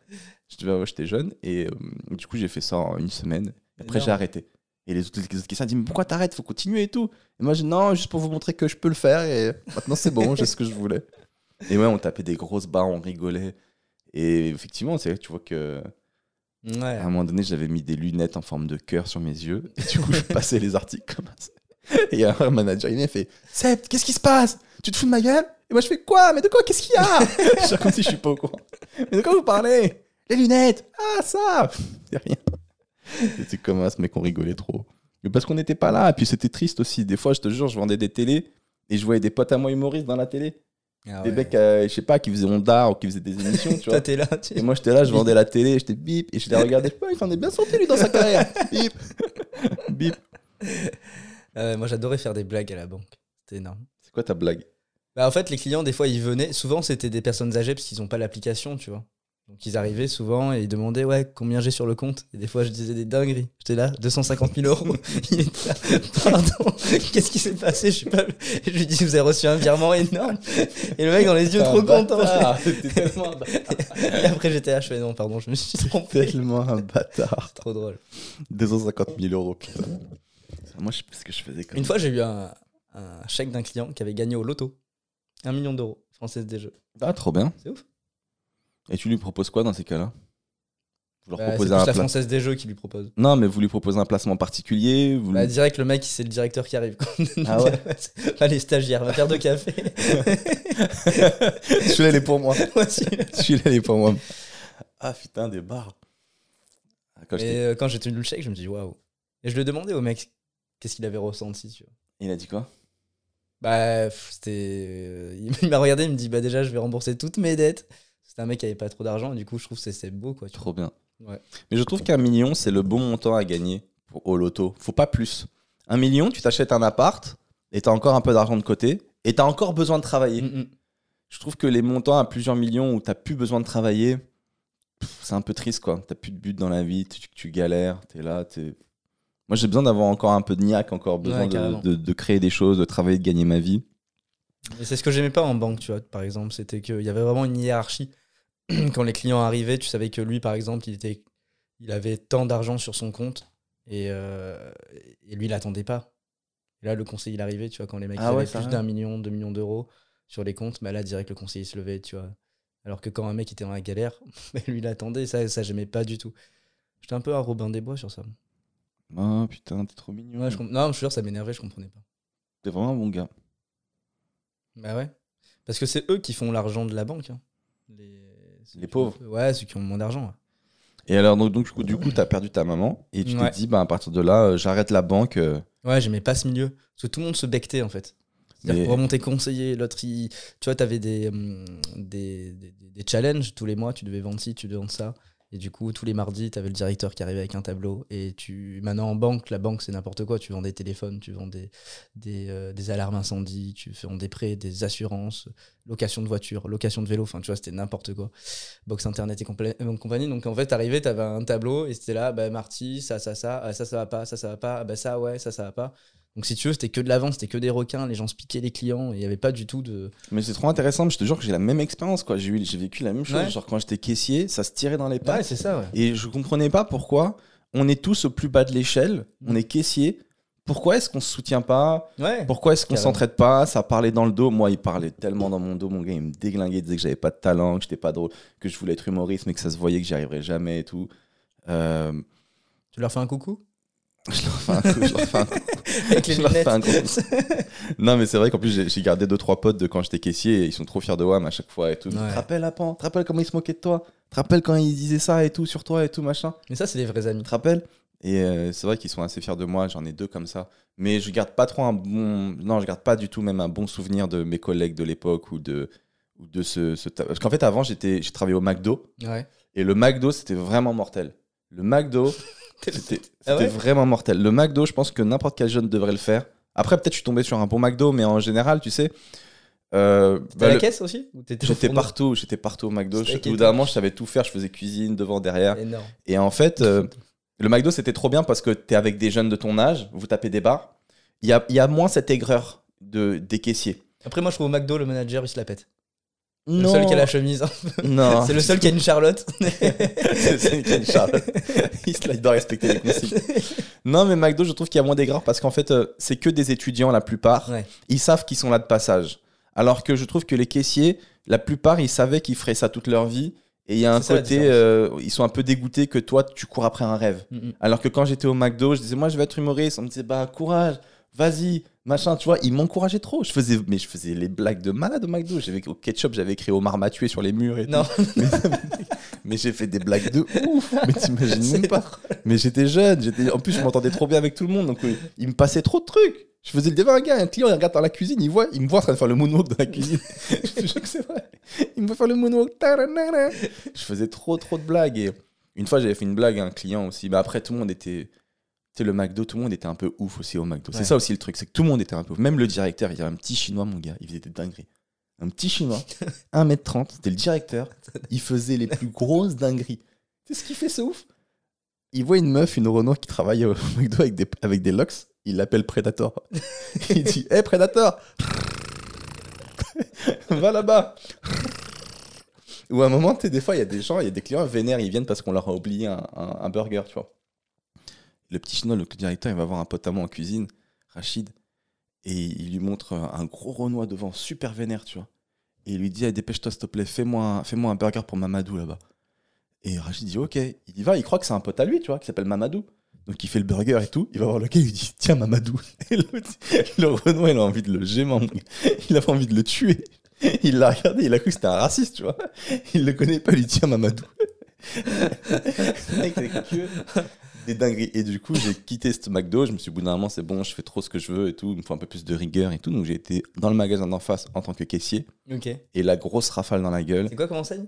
Je devais- ouais, J'étais jeune et euh, du coup, j'ai fait ça en une semaine. Après, j'ai arrêté. Et les autres, les autres questions disent, mais pourquoi t'arrêtes? Faut continuer et tout. Et moi, je dis, non, juste pour vous montrer que je peux le faire. Et maintenant, c'est bon, j'ai ce que je voulais. Et ouais, on tapait des grosses barres, on rigolait. Et effectivement, c'est tu vois que Ouais. à un moment donné, j'avais mis des lunettes en forme de cœur sur mes yeux. Et du coup, je passais les articles comme ça. Et un manager, il et fait qu'est-ce qui se passe? Tu te fous de ma gueule? Et moi, je fais Quoi? Mais de quoi? Qu'est-ce qu'il y a? Je comme si je suis pas au courant. Mais de quoi vous parlez? Les lunettes Ah, ça C'est rien. C'était comme ça, mec, on rigolait trop. Mais parce qu'on n'était pas là. Et puis, c'était triste aussi. Des fois, je te jure, je vendais des télés et je voyais des potes à moi humoristes dans la télé. Ah Des ouais. mecs, euh, je sais pas, qui faisaient Honda ou qui faisaient des émissions, tu vois. Toi, là. tu- Et moi, j'étais là, je vendais la télé, j'étais bip, et je les regardais, je sais pas, il s'en est bien sorti lui dans sa carrière. Bip, bip. Euh, moi, j'adorais faire des blagues à la banque. C'était énorme. C'est quoi ta blague? Bah, en fait, les clients, des fois, ils venaient. Souvent, c'était des personnes âgées parce qu'ils n'ont pas l'application, tu vois. Donc, ils arrivaient souvent et ils demandaient, ouais, combien j'ai sur le compte? Et des fois, je disais des dingueries. J'étais là, 250 000 euros. Il était là, pardon, qu'est-ce qui s'est passé? Je sais pas. Je lui dis, vous avez reçu un virement énorme. Et le mec, dans les yeux, trop content. Tellement un bâtard. Et après, j'étais là, je fais, non, pardon, je me suis trompé. Tellement un bâtard. Trop drôle. 250 000 euros, putain. Moi, je sais pas ce que je faisais comme Une fois, j'ai eu un, un chèque d'un client qui avait gagné au loto. Un million d'euros. Française des Jeux. Ah, trop bien. C'est ouf. Et tu lui proposes quoi dans ces cas-là? Vous leur Bah, c'est proposez un la Française des Jeux qui lui propose. Non, mais vous lui proposez un placement particulier vous Bah, lui- direct, le mec, c'est le directeur qui arrive. Ah ouais Là, les stagiaires, va faire deux cafés. Celui-là, il est pour moi. Moi aussi. Celui-là, il est pour moi. Ah putain, des bars. Ah, quand Et euh, quand j'ai tenu le chèque, je me dis waouh. Et je lui ai demandé au mec qu'est-ce qu'il avait ressenti, tu vois. Il a dit quoi? Bah, c'était. euh, Il m'a regardé, il me dit bah, déjà, je vais rembourser toutes mes dettes. C'était un mec qui avait pas trop d'argent, et du coup, je trouve que c'est- beau, quoi. tu vois. Trop bien. Ouais. Mais je trouve qu'un million, c'est le bon montant à gagner pour, au loto. Faut pas plus. Un million, tu t'achètes un appart et t'as encore un peu d'argent de côté et t'as encore besoin de travailler. Mm, mm. Je trouve que les montants à plusieurs millions où t'as plus besoin de travailler, c'est un peu triste quoi. T'as plus de but dans la vie, tu, tu galères, t'es là, t'es. Moi j'ai besoin d'avoir encore un peu de niaque, encore besoin Ouais, de, carrément. de- de créer des choses, de travailler, de gagner ma vie. C'est ce que j'aimais pas en banque, tu vois, par exemple. C'était qu'il y avait vraiment une hiérarchie. Quand les clients arrivaient, tu savais que lui, par exemple, il, était, il avait tant d'argent sur son compte et, euh, et lui, il attendait pas. Et là, le conseiller, il arrivait, tu vois, quand les mecs Ah avaient ouais, plus d'un million, deux millions d'euros sur les comptes, bah là, direct, le conseiller se levait, tu vois. Alors que quand un mec était dans la galère, bah, lui, il attendait. Ça, ça j'aimais pas du tout. J'étais un peu un Robin des Bois sur ça. Oh putain, t'es trop mignon. Ouais, je comp- non, je suis sûr, ça m'énervait, je comprenais pas. T'es vraiment un bon gars. Bah ouais. Parce que c'est eux qui font l'argent de la banque. hein. Les, ceux Les qui pauvres. Ouais, ceux qui ont moins d'argent. ouais. Et alors donc, donc, du coup, du coup, t'as perdu ta maman et tu Ouais. t'es dit bah à partir de là, euh, j'arrête la banque. euh, Ouais, j'aimais pas ce milieu. Parce que tout le monde se bectait en fait. C'est-à-dire Mais- pour remonter conseiller, l'autre, il- tu vois, t'avais des, hum, des, des, des challenges tous les mois, tu devais vendre ci, tu devais vendre ça. Et du coup, tous les mardis, t'avais le directeur qui arrivait avec un tableau. Et tu maintenant en banque, la banque, c'est n'importe quoi. Tu vends des téléphones, tu vends des, des, euh, alarmes incendie, tu vends des prêts, des assurances, location de voiture, location de vélo. Enfin, tu vois, c'était n'importe quoi. Box internet et euh, compagnie. Donc en fait, t'arrivais, t'avais un tableau et c'était là, bah, Marty, ça, ça, ça, ah, ça, ça va pas, ça, ça va pas, ah, bah, ça, ouais, ça, ça va pas. Donc si tu veux, c'était que de la vente, c'était que des requins, les gens se piquaient les clients, il n'y avait pas du tout de... Mais c'est trop intéressant. Je te jure que j'ai la même expérience quoi. J'ai j'ai vécu la même chose. Ouais. Genre quand j'étais caissier, ça se tirait dans les pattes. Ouais, c'est ça, ouais. Et je comprenais pas pourquoi on est tous au plus bas de l'échelle, on est caissier. Pourquoi est-ce qu'on se soutient pas? Ouais. Pourquoi est-ce qu'on Carrément. s'entraide pas? Ça parlait dans le dos. Moi, il parlait tellement dans mon dos. Mon gars, il me déglinguait, il disait que j'avais pas de talent, que j'étais pas drôle, que je voulais être humoriste, mais que ça se voyait que j'y arriverais jamais et tout. Euh, Tu leur fais un coucou? Je leur fais un coup, je leur fais un coup. Avec les lunettes. Non, mais c'est vrai qu'en plus, j'ai gardé deux trois potes de quand j'étais caissier et ils sont trop fiers de WAM à chaque fois et tout. Tu Ouais. te rappelles, Apan? Tu te rappelles comment ils se moquaient de toi? Tu te rappelles quand ils disaient ça et tout sur toi et tout, machin? Mais ça, c'est des vrais amis. Tu te rappelles? Et euh, c'est vrai qu'ils sont assez fiers de moi, j'en ai deux comme ça. Mais je garde pas trop un bon. Non, je garde pas du tout même un bon souvenir de mes collègues de l'époque ou de, ou de ce. Parce qu'en fait, avant, j'étais- j'ai travaillé au McDo Ouais. et le McDo, c'était vraiment mortel. Le McDo, c'était c'était Ah ouais vraiment mortel. Le McDo, je pense que n'importe quel jeune devrait le faire. Après, peut-être je suis tombé sur un bon McDo, mais en général, tu sais. euh, T'es bah, à la le- caisse aussi J'étais partout, j'étais partout au McDo. Au bout tout. d'un moment, je savais tout faire. Je faisais cuisine devant, derrière. Énorme. Et en fait, euh, le McDo, c'était trop bien parce que tu es avec des jeunes de ton âge, vous tapez des bars. Il y a, y a moins cette aigreur de, des caissiers. Après, moi, je trouve au McDo, le manager, il se la pète. Non. Le seul qui a la chemise. Non. c'est le seul qui a une Charlotte. C'est celui qui a une Charlotte. il, se- il doit respecter les consignes. Non, mais McDo, je trouve qu'il y a moins d'aigreur parce qu'en fait, euh, c'est que des étudiants la plupart. Ouais. Ils savent qu'ils sont là de passage. Alors que je trouve que les caissiers, la plupart, ils savaient qu'ils feraient ça toute leur vie. Et il y a un côté, euh, ils sont un peu dégoûtés que toi, tu cours après un rêve. Mm, mm. Alors que quand j'étais au McDo, je disais, moi, je vais être humoriste. On me disait, bah, courage, vas-y, machin, tu vois. Ils m'encourageaient trop. Je faisais, mais je faisais les blagues de malade au McDo. J'avais, au ketchup, j'avais écrit Omar m'a tué sur les murs et Non. tout. Mais, mais j'ai fait des blagues de ouf. Mais t'imagines même pas. Mais j'étais jeune. J'étais, en plus, je m'entendais trop bien avec tout le monde. Donc, oui, il me passait trop de trucs. Je faisais le débat à un gars, un client, il regarde dans la cuisine, il, voit, il me voit en train de faire le moonwalk dans la cuisine. je te jure que c'est vrai. Il me voit faire le moonwalk. taranana. Je faisais trop, trop de blagues. Et une fois, j'avais fait une blague à un client aussi. Mais après, tout le monde était. Sais, le McDo, tout le monde était un peu ouf aussi au McDo. Ouais. C'est ça aussi le truc, c'est que tout le monde était un peu ouf. Même le directeur, il y avait un petit chinois, mon gars, il faisait des dingueries. Un petit chinois, 1m30, c'était le directeur. Il faisait les plus grosses dingueries. Tu sais ce qu'il fait, ce ouf? Il voit une meuf, une Renault qui travaille au McDo avec des, avec des locks. Il l'appelle Predator. il dit Hé Predator Va là-bas Ou à un moment, tu sais, des fois, il y a des gens, il y a des clients vénères, ils viennent parce qu'on leur a oublié un, un- un burger, tu vois. Le petit chinois, le directeur, il va voir un pote à moi en cuisine, Rachid, et il lui montre un gros Renoir devant, super vénère, tu vois. Et il lui dit, Eh, dépêche-toi, s'il te plaît, fais-moi un, un burger pour Mamadou là-bas. Et Rachid dit, ok. Il y va, il croit que c'est un pote à lui, tu vois, qui s'appelle Mamadou. Donc il fait le burger et tout. Il va voir le gars, il lui dit, tiens, Mamadou. Et le Renoir, il a envie de le gémer. Il avait envie de le tuer. Il l'a regardé, il a cru que c'était un raciste, tu vois. Il le connaît pas, il lui dit, tiens, Mamadou. Des dingueries. Et du coup, j'ai quitté ce McDo. Je me suis dit, bout d'un moment, c'est bon, je fais trop ce que je veux et tout. Il me faut un peu plus de rigueur et tout. Donc, j'ai été dans le magasin d'en face en tant que caissier. Ok. Et la grosse rafale dans la gueule. C'est quoi comme enseigne?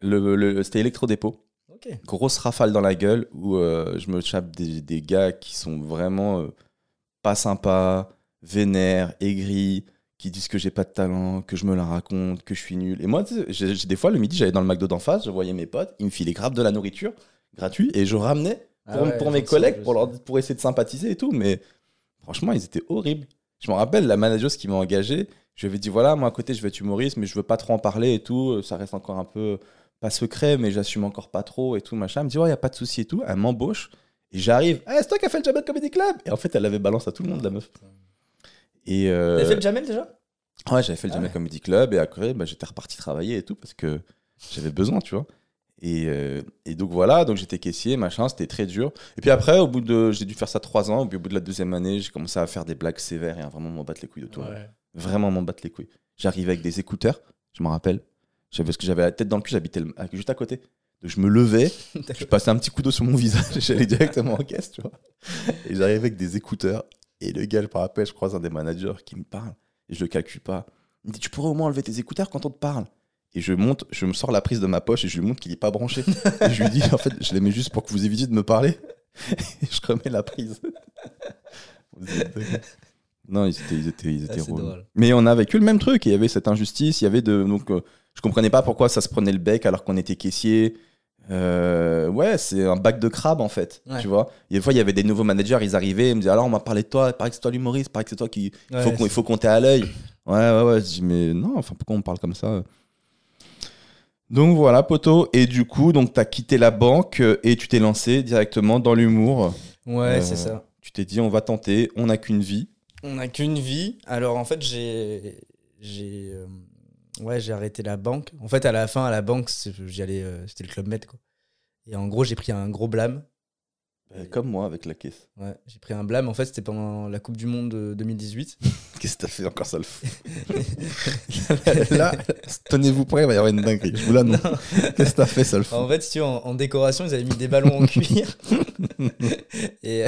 Le, le- C'était électro-dépôt. Ok. Grosse rafale dans la gueule où euh, je me chape des, des gars qui sont vraiment euh, pas sympas, vénères, aigris, qui disent que j'ai pas de talent, que je me la raconte, que je suis nul. Et moi, j'ai- des fois, le midi, j'allais dans le McDo d'en face, je voyais mes potes, ils me filaient grave de la nourriture gratuite et je ramenais Ah pour, pour mes collègues pour, leur, pour essayer de sympathiser et tout. Mais franchement, ils étaient horribles. Je me rappelle, la manageuse qui m'a engagé, je lui avais dit voilà, moi à côté, je vais être humoriste, mais je veux pas trop en parler et tout. Ça reste encore un peu pas secret, mais j'assume encore pas trop et tout, machin. Elle me dit ouais, y a pas de souci et tout. Elle m'embauche et j'arrive. Ah, c'est toi qui as fait le Jamel Comedy Club? Et en fait, elle avait balance à tout le monde, la meuf. Et euh, fait le Jamel déjà? Ouais, j'avais fait le Ah Jamel ouais. Comedy Club et après, bah, j'étais reparti travailler et tout parce que j'avais besoin, tu vois. Et, euh, et donc voilà, donc j'étais caissier, machin, c'était très dur. Et puis après, au bout de, j'ai dû faire ça trois ans. Puis au bout de la deuxième année, j'ai commencé à faire des blagues sévères et à vraiment m'en battre les couilles de monde. Vraiment m'en battre les couilles. J'arrivais avec des écouteurs, je me rappelle. J'avais parce que j'avais la tête dans le cul, j'habitais le- juste à côté. Donc je me levais, je passais un petit coup d'eau sur mon visage et j'allais directement en caisse, tu vois. Et j'arrivais avec des écouteurs. Et le gars, je me rappelle, je croise un des managers qui me parle. Et je le calcule pas. Il me dit Tu pourrais au moins enlever tes écouteurs quand on te parle. Et je monte, je me sors la prise de ma poche et je lui montre qu'il est pas branché. et je lui dis En fait, je les mets juste pour que vous évitiez de me parler. et je remets la prise. Non, ils étaient, ils étaient, ils étaient Ah, drôle. Mais on a vécu le même truc. Il y avait cette injustice. Il y avait de. Donc, euh, je comprenais pas pourquoi ça se prenait le bec alors qu'on était caissier. Euh, ouais, c'est un bac de crabe en fait. Ouais. Tu vois. Et des fois, il y avait des nouveaux managers. Ils arrivaient. Ils me disaient Alors, on m'a parlé de toi. Il paraît que c'est toi l'humoriste. Il paraît que c'est toi qui. Il faut, qu'on- il faut compter à l'œil. Ouais, ouais, ouais. Je dis Mais non, enfin, pourquoi on me parle comme ça? Donc voilà, poteau. Et du coup, donc, tu as quitté la banque euh, et tu t'es lancé directement dans l'humour. Ouais, Euh, c'est ça. Tu t'es dit On va tenter. On n'a qu'une vie. On n'a qu'une vie. Alors en fait, j'ai. J'ai. euh, Ouais, j'ai arrêté la banque. En fait, à la fin, à la banque, j'y allais. euh, C'était le Club Med, quoi. Et en gros, j'ai pris un gros blâme. Euh, Comme moi avec la caisse. Ouais, j'ai pris un blâme. En fait, c'était pendant la Coupe du Monde de 2018. Qu'est-ce que t'as fait encore ça le fou Là, tenez-vous prêts, il va y avoir une dinguerie. Je vous l'annonce. Qu'est-ce que t'as fait ça le fou En fait, si tu veux, en, en décoration, ils avaient mis des ballons en cuir. et,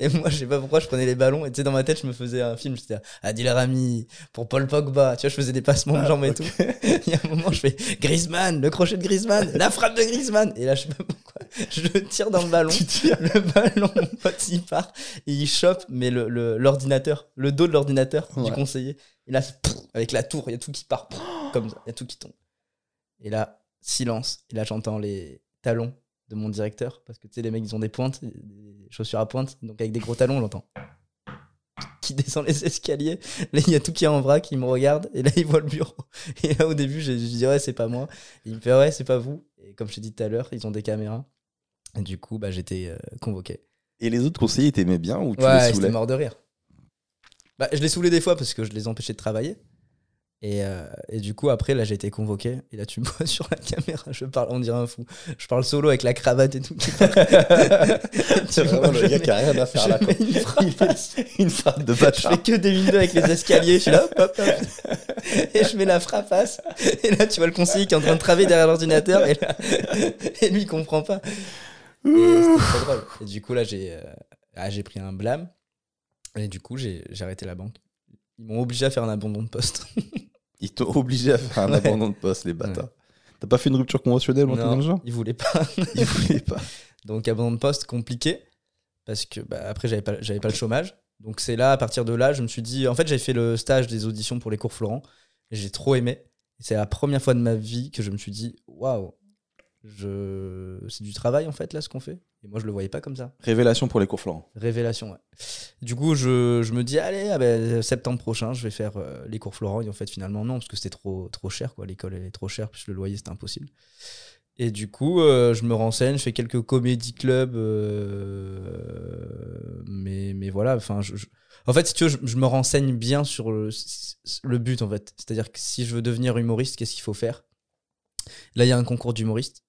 et moi, je sais pas pourquoi, je prenais les ballons. Et tu sais, dans ma tête, je me faisais un film. J'étais Adil Rami pour Paul Pogba. Tu vois, je faisais des passements de jambes et tout. Il y a un moment, je fais Griezmann, le crochet de Griezmann, la frappe de Griezmann. Et là, je sais pas pourquoi, je tire dans le ballon. Le ballon, mon pote, il part et il chope, mais l'ordinateur, le, l'ordinateur le dos de l'ordinateur du Ouais. conseiller. Et là, avec la tour, il y a tout qui part, comme ça, il y a tout qui tombe. Et là, silence. Et là, j'entends les talons de mon directeur, parce que tu sais, les mecs, ils ont des pointes, des chaussures à pointe, donc avec des gros talons, on l'entend. Qui descend les escaliers. Là, il y a tout qui est en vrac, il me regarde, et là, il voit le bureau. Et là, au début, je, je dis, ouais, c'est pas moi. Et il me fait, ouais, c'est pas vous. Et comme je t'ai dit tout à l'heure, ils ont des caméras. Et du coup, bah, j'étais euh, convoqué. Et les autres conseillers, t'aimais bien ou tu Ouais, les saoulais mort de rire. Bah, je les saoulais des fois parce que je les empêchais de travailler. Et, euh, et du coup, après, là, j'ai été convoqué. Et là, tu me vois sur la caméra, je parle, on dirait un fou. Je parle solo avec la cravate et tout. C'est Tu vraiment vois, le je gars qui a rien à faire je là. quoi. une frappe. Une frappe de Je bâtard. fais que des windows avec les escaliers. Je suis là, hop, hop, hop. Et je mets la frappasse. Et là, tu vois le conseiller qui est en train de travailler derrière l'ordinateur. Et, là- et lui, il comprend pas. Et c'était drôle. Et du coup, là, j'ai euh, ah, j'ai pris un blâme. Et du coup, j'ai j'ai arrêté la banque. Ils m'ont obligé à faire un abandon de poste. Ils t'ont obligé à faire un Ouais. abandon de poste, les bâtards. T'as pas fait une rupture conventionnelle ou un truc dans le genre ils voulaient pas. Ils voulaient pas. Donc, abandon de poste compliqué. Parce que bah, après, j'avais pas, j'avais pas le chômage. Donc, c'est là, à partir de là, je me suis dit. En fait, j'avais fait le stage des auditions pour les cours Florent. Et j'ai trop aimé. C'est la première fois de ma vie que je me suis dit waouh, je... c'est du travail en fait, là, ce qu'on fait. Et moi, je le voyais pas comme ça. Révélation pour les cours Florent. Révélation, ouais. Du coup, je, je me dis, allez, ah ben, septembre prochain, je vais faire euh, les cours Florent. Et en fait, finalement, non, parce que c'était trop, trop cher, quoi. L'école, elle est trop chère, puis le loyer, c'était impossible. Et du coup, euh, je me renseigne, je fais quelques comédie clubs. euh, mais, mais voilà, enfin, je, je- en fait, si tu veux, je, je me renseigne bien sur le, le but, en fait. C'est-à-dire que si je veux devenir humoriste, qu'est-ce qu'il faut faire? Là, il y a un concours d'humoriste.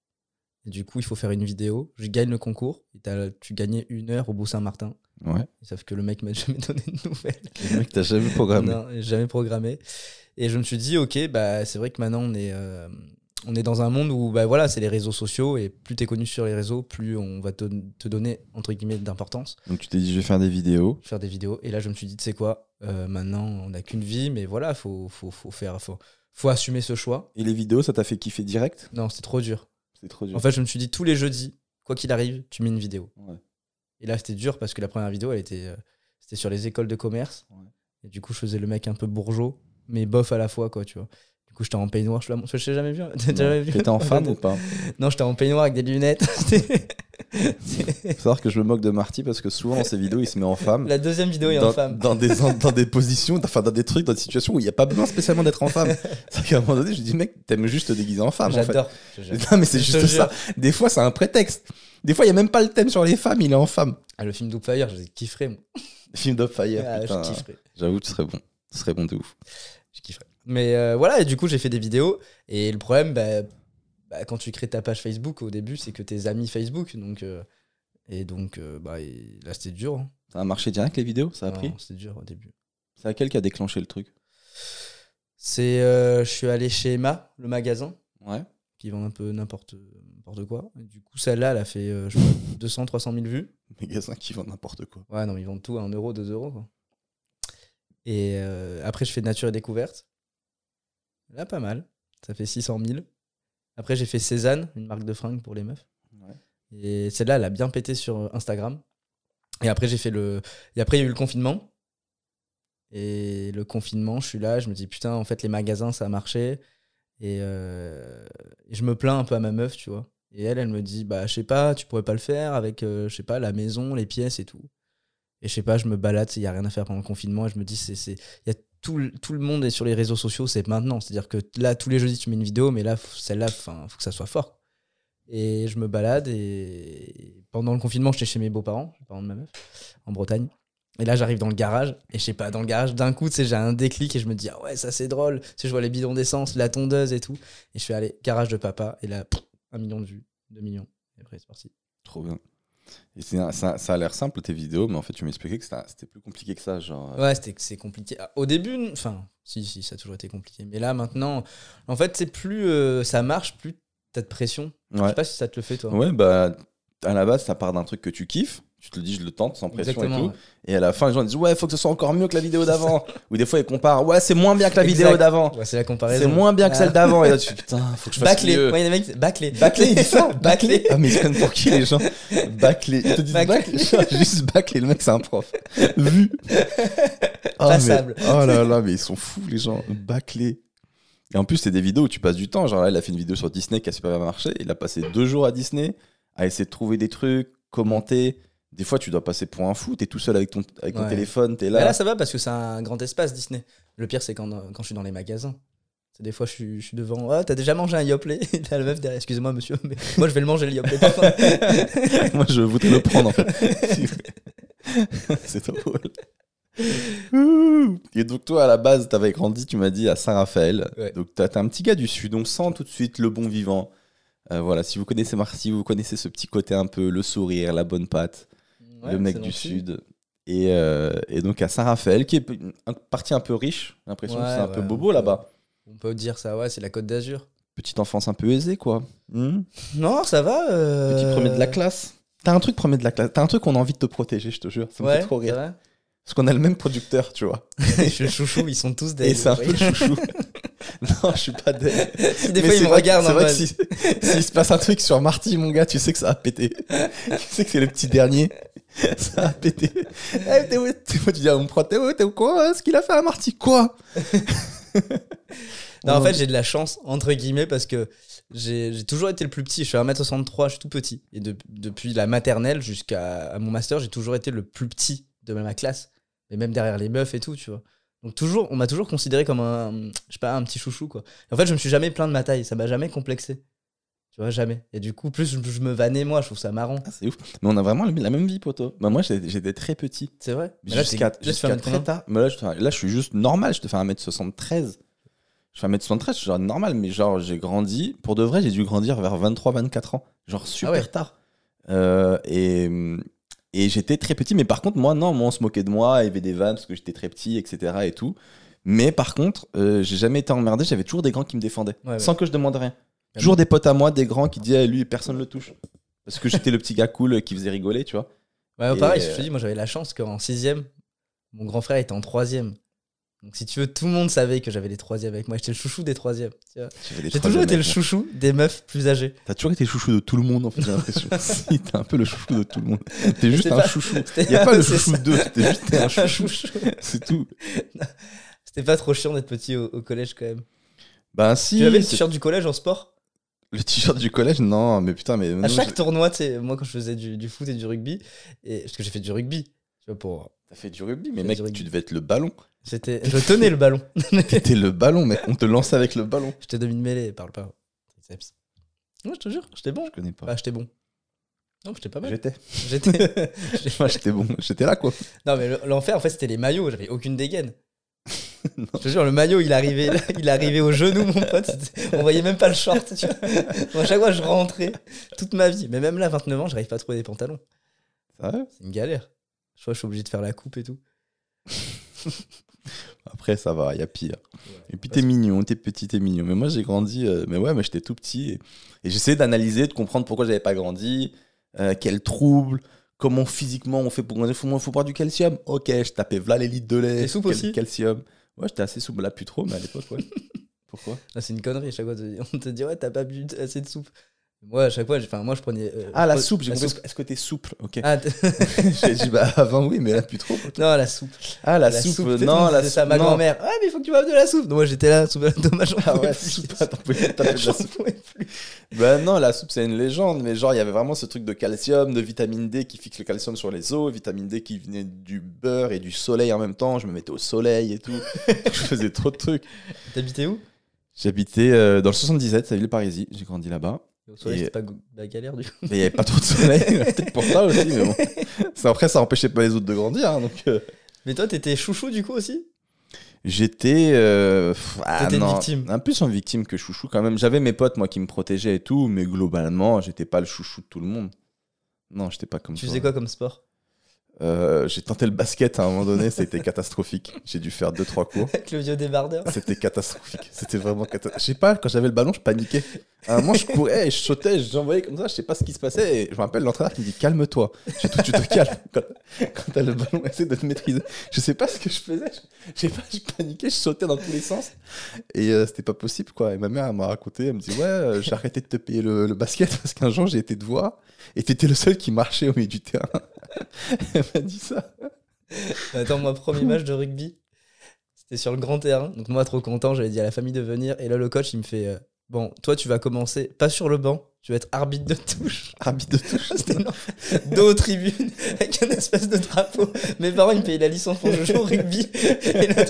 Et du coup, il faut faire une vidéo. Je gagne le concours. Et tu gagnais une heure au Beau Saint-Martin. Ouais. Sauf que le mec m'a jamais donné de nouvelles. Le mec, t'as jamais programmé. Non, jamais programmé. Et je me suis dit, ok, bah, c'est vrai que maintenant on est, euh, on est dans un monde où bah, voilà, c'est les réseaux sociaux et plus tu es connu sur les réseaux, plus on va te, te donner entre guillemets d'importance, Donc tu t'es dit, je vais faire des vidéos. faire des vidéos. Et là, je me suis dit, tu sais quoi, euh, maintenant on n'a qu'une vie, mais voilà, faut, faut, faut faire, faut, faut assumer ce choix. Et les vidéos, ça t'a fait kiffer direct? Non, c'était trop dur. C'est trop dur. En fait, je me suis dit, tous les jeudis, quoi qu'il arrive, tu mets une vidéo. Ouais. Et là, c'était dur parce que la première vidéo, elle était, euh, c'était sur les écoles de commerce. Ouais. Et du coup, je faisais le mec un peu bourgeot, mais bof à la fois, quoi, tu vois. Du coup, j'étais en peignoir. Je l'ai jamais vu. hein. Jamais vu? T'étais en femme ou pas? Non, j'étais en peignoir avec des lunettes. Faut savoir que je me moque de Marty parce que souvent dans ses vidéos, il se met en femme. la deuxième vidéo est dans, en femme. dans des, dans des positions, enfin dans des trucs, dans des situations où il n'y a pas besoin spécialement d'être en femme. C'est qu'à un moment donné, je dis, mec, t'aimes juste te déguiser en femme. En fait. J'adore. Non, mais c'est juste ça. Des fois, c'est un prétexte. Des fois, il n'y a même pas le thème sur les femmes, il est en femme. Ah, le film Doopfire, je kifferais. moi. Film d'Up Fire, Ah, putain. je kifferais. J'avoue, tu serais bon. Ce serait bon de ouf. Je kifferais. Mais euh, voilà, et du coup, j'ai fait des vidéos. Et le problème, bah, bah, quand tu crées ta page Facebook, au début, c'est que tes amis Facebook. Donc, euh, et donc, euh, bah, et là, c'était dur. hein. Ça a marché direct les vidéos? Ça a Non, pris? C'était dur au début. C'est laquelle qui a déclenché le truc? C'est, euh, je suis allé chez Emma, le magasin, Ouais. qui vend un peu n'importe n'importe quoi. Et du coup, celle-là, elle a fait euh, je sais pas, 200, 300 000 vues. Magasin qui vend n'importe quoi. Ouais, non, ils vendent tout à 1 euro, 2 euros. Quoi. Et euh, après, je fais Nature et Découverte. Là, pas mal. Ça fait 600 000. Après, j'ai fait Cézanne, une marque de fringues pour les meufs. Ouais. Et celle-là, elle a bien pété sur euh, Instagram. Et après, j'ai fait le. Et après, il y a eu le confinement. Et le confinement, je suis là, je me dis putain, en fait, les magasins, ça a marché. Et, euh, et je me plains un peu à ma meuf, tu vois. Et elle, elle me dit bah, je sais pas, tu pourrais pas le faire avec, euh, je sais pas, la maison, les pièces et tout. Et je sais pas, je me balade, il y a rien à faire pendant le confinement. Et je me dis, c'est. c'est- Il y a tout, le- tout le monde est sur les réseaux sociaux, c'est maintenant. C'est-à-dire que là, tous les jeudis, tu mets une vidéo, mais là, celle-là, enfin, faut que ça soit fort. Et je me balade et pendant le confinement, j'étais chez mes beaux-parents, les parents de ma meuf, en Bretagne. Et là, j'arrive dans le garage et je sais pas, dans le garage, d'un coup, tu sais, j'ai un déclic et je me dis, ah ouais, ça c'est drôle. Tu sais, je vois les bidons d'essence, la tondeuse et tout. Et je fais, allez, garage de papa. Et là, un million de vues, deux millions. Et après, c'est parti. Trop bien. Et ça, ça a l'air simple tes vidéos, mais en fait, tu m'expliquais que c'était plus compliqué que ça. Genre, euh, Ouais, c'était c'est compliqué. Ah, Au début, enfin, si, si, ça a toujours été compliqué. Mais là, maintenant, en fait, c'est plus euh, ça marche, plus t'as de pression. Je sais pas si ça te le fait, toi. Ouais, bah, à la base, ça part d'un truc que tu kiffes. Tu te le dis, je le tente sans pression Exactement. et tout. ouais. Et à la fin, les gens disent, ouais, faut que ce soit encore mieux que la vidéo d'avant. Ou des fois, ils comparent, ouais, c'est moins bien que la vidéo d'avant. Ouais, c'est la comparaison. C'est moins bien que Ah. celle d'avant. Et là, tu dis, putain, faut que je fasse Bâclé. mieux. Ouais, les mecs, bâclé. Bâclé, il dit ça Bâclé. Ah, mais ils se prennent pour qui les gens? Bâclé. Ils te disent Bâclé. bâclé. Juste bâclé, le mec, c'est un prof. Vu. Oh, Passable. mais- oh là là, mais ils sont fous, les gens. Bâclé. Et en plus, c'est des vidéos où tu passes du temps. Genre là, il a fait une vidéo sur Disney qui a super bien marché. Il a passé deux jours à Disney à essayer de trouver des trucs, commenter. Des fois, tu dois passer pour un fou. T'es tout seul avec ton, avec ton Ouais. téléphone, t'es Là. là. là, ça va parce que c'est un grand espace Disney. Le pire, c'est quand, quand je suis dans les magasins. Des fois, je suis, je suis devant. Ah, t'as déjà mangé un Yoplait? T'as la meuf derrière. Excusez-moi, monsieur, mais moi, je vais le manger, le Yoplait. Moi, je voudrais le prendre en fait. c'est drôle. Et donc, toi, à la base, t'avais grandi, tu m'as dit, à Saint-Raphaël. Ouais. Donc, t'es un petit gars du Sud, on sent tout de suite le bon vivant. Euh, voilà, si vous connaissez Marcy, vous connaissez ce petit côté un peu, le sourire, la bonne patte, Ouais, le mec du. Sud. Et, euh, et donc, à Saint-Raphaël, qui est une partie un peu riche, j'ai l'impression que c'est un peu bobo là-bas. On peut dire ça, ouais, c'est la Côte d'Azur. Petite enfance un peu aisée, quoi. Hmm Non, ça va. euh, Petit premier de la classe. T'as un truc premier de la classe. T'as un truc qu'on a envie de te protéger, je te jure. Ça me Ouais, fait trop rire. vrai. Parce qu'on a le même producteur, tu vois. je suis le chouchou, ils sont tous des. Et c'est un peu le chouchou. non, je suis pas des. Si des fois ils me regardent C'est vrai que mode. si- s'il se passe un truc sur Marty, mon gars, tu sais que ça a pété. tu sais que c'est le petit dernier. Ça a pété. Eh, t'es où Tu dis à mon pro, t'es où T'es où quoi Ce qu'il a fait à Marty Quoi Non, en fait, j'ai de la chance, entre guillemets, parce que j'ai toujours été le plus petit. Je suis 1m63, je suis tout petit. Et de- depuis la maternelle jusqu'à à mon master, j'ai toujours été le plus petit de ma classe. Et même derrière les meufs et tout, tu vois. Donc toujours, on m'a toujours considéré comme un, je sais pas, un petit chouchou, quoi. Et en fait, je me suis jamais plaint de ma taille. Ça m'a jamais complexé. Tu vois, jamais. Et du coup, plus je, me vannais, moi, je trouve ça marrant. Ah, c'est ouf. Mais on a vraiment la même vie, poteau. Bah, moi, j'étais très petit. C'est vrai Jusqu'à très tard. Mais là, je, là, je suis juste normal. Je te fais 1m73. Je fais 1m73, je suis genre normal. Mais genre, j'ai grandi. Pour de vrai, j'ai dû grandir vers 23-24 ans. Genre super Ah ouais. tard. Euh, et et j'étais très petit. Mais par contre, moi, non, moi, on se moquait de moi. Il y avait des vannes parce que j'étais très petit, etc. Et tout. Mais par contre, euh, j'ai jamais été emmerdé. J'avais toujours des grands qui me défendaient. Ouais, ouais. Sans que je demande rien. Toujours des potes à moi, des grands qui disaient lui, personne le touche. Parce que j'étais le petit gars cool qui faisait rigoler, tu vois. Ouais, Et, pareil, euh, je te dis, moi j'avais la chance qu'en sixième, mon grand frère était en troisième. Donc si tu veux, tout le monde savait que j'avais les troisièmes avec moi. J'étais le chouchou des troisièmes. J'ai toujours été le chouchou des meufs plus âgées. T'as toujours été le chouchou de tout le monde, en fait, j'ai l'impression. si, t'es un peu le chouchou de tout le monde. T'es juste un pas- chouchou. C'était- Il a pas le chouchou ça. d'eux, t'es juste un chouchou. chouchou. C'est tout. C'était pas trop chiant d'être petit au, au collège quand même. Ben si. tu avais le t-shirt du collège en sport? Le t-shirt du collège, non, mais putain, mais. À chaque tournoi, tu sais, moi quand je faisais du, du foot et du rugby, et, parce que j'ai fait du rugby, tu vois, pour. T'as fait du rugby, mais mec, rugby. tu devais être le ballon. C'était, je tenais le ballon. T'étais le ballon, mec. On te lançait avec le ballon. J'étais demi-mêlée, parle pas. Ouais, je te jure, j'étais bon. Je connais pas. Bah, j'étais bon. Non, j'étais pas mal. J'étais. J'étais. Moi, j'étais bon. J'étais là, quoi. Non, mais le- l'enfer, en fait, c'était les maillots. J'avais aucune dégaine. Je te jure, le maillot, il arrivait, là, il arrivait au genou, mon pote. On voyait même pas le short. Tu vois. Bon, à chaque fois, je rentrais toute ma vie. Mais même là, à 29 ans, j'arrive pas à trouver des pantalons. C'est une galère. Je crois que je suis obligé de faire la coupe et tout. Après, ça va, il y a pire. Et puis t'es mignon, t'es petit, t'es mignon. Mais moi j'ai grandi, euh, mais ouais, mais j'étais tout petit. Et, et j'essayais d'analyser, de comprendre pourquoi j'avais pas grandi, euh, quel trouble, comment physiquement on fait pour grandir. Faut, faut boire du calcium. Ok, je tapais v'là les litres de lait. T'es souple quel- aussi? Calcium. Ouais, j'étais assez souple, là plus trop, mais à l'époque, ouais. pourquoi? Ah, c'est une connerie. Chaque fois, on te dit, ouais, t'as pas bu assez de soupe. Moi, à chaque fois, enfin, moi, je prenais. euh, Ah, la soupe, j'ai compris. soupe. Est-ce que t'es souple? Ok. Ah, j'ai dit, bah avant, oui, mais là plus trop. non, la soupe. Ah, la, La soupe, soupe, non, la disait ça à soupe. ma grand-mère. Ah, mais il faut que tu m'aimes de la soupe. Donc, moi, j'étais là, soupe, dommage. Ah ouais, soupe, t'en pouvais pas de la soupe. Bah non, la soupe c'est une légende, mais genre il y avait vraiment ce truc de calcium, de vitamine D qui fixe le calcium sur les os, vitamine D qui venait du beurre et du soleil en même temps, je me mettais au soleil et tout, je faisais trop de trucs. T'habitais où? J'habitais euh, dans le 77, c'est ville Parisie, j'ai grandi là-bas, Au soleil, c'était pas la galère du coup. mais il n'y avait pas trop de soleil, peut-être pour ça aussi, mais bon. Ça, après ça empêchait pas les autres de grandir, hein, donc euh, Mais toi, t'étais chouchou du coup aussi? J'étais... euh, ah, une victime. Un peu en victime que chouchou quand même, j'avais mes potes moi qui me protégeaient et tout, mais globalement j'étais pas le chouchou de tout le monde. Non, j'étais pas comme Tu toi. faisais quoi comme sport? Euh, j'ai tenté le basket à un moment donné, c'était catastrophique. J'ai dû faire 2-3 cours. Avec le vieux débardeur C'était catastrophique. C'était vraiment catastrophique. Je sais pas, quand j'avais le ballon, je paniquais. À un moment, je courais et je sautais, j'envoyais comme ça, je sais pas ce qui se passait. Et je me rappelle l'entraîneur qui me dit Calme-toi. Tu te calmes. Quand, quand t'as le ballon, essaie de te maîtriser. Je sais pas ce que je faisais. Je, sais pas, je paniquais, je sautais dans tous les sens. Et euh, c'était pas possible, quoi. Et ma mère, m'a raconté, elle me dit Ouais, euh, j'ai arrêté de te payer le, le basket parce qu'un jour, j'ai été te voir et t'étais le seul qui marchait au milieu du terrain. elle m'a dit ça. Attends, moi, premier match de rugby, c'était sur le grand terrain. Donc, moi, trop content, j'avais dit à la famille de venir. Et là, le coach, il me fait euh, Bon, toi, tu vas commencer, pas sur le banc, tu vas être arbitre de touche. Arbitre de touche. C'était. Dos aux tribunes, avec un espèce de drapeau. Mes parents, ils me payaient la licence pour que je joue au rugby. Et là,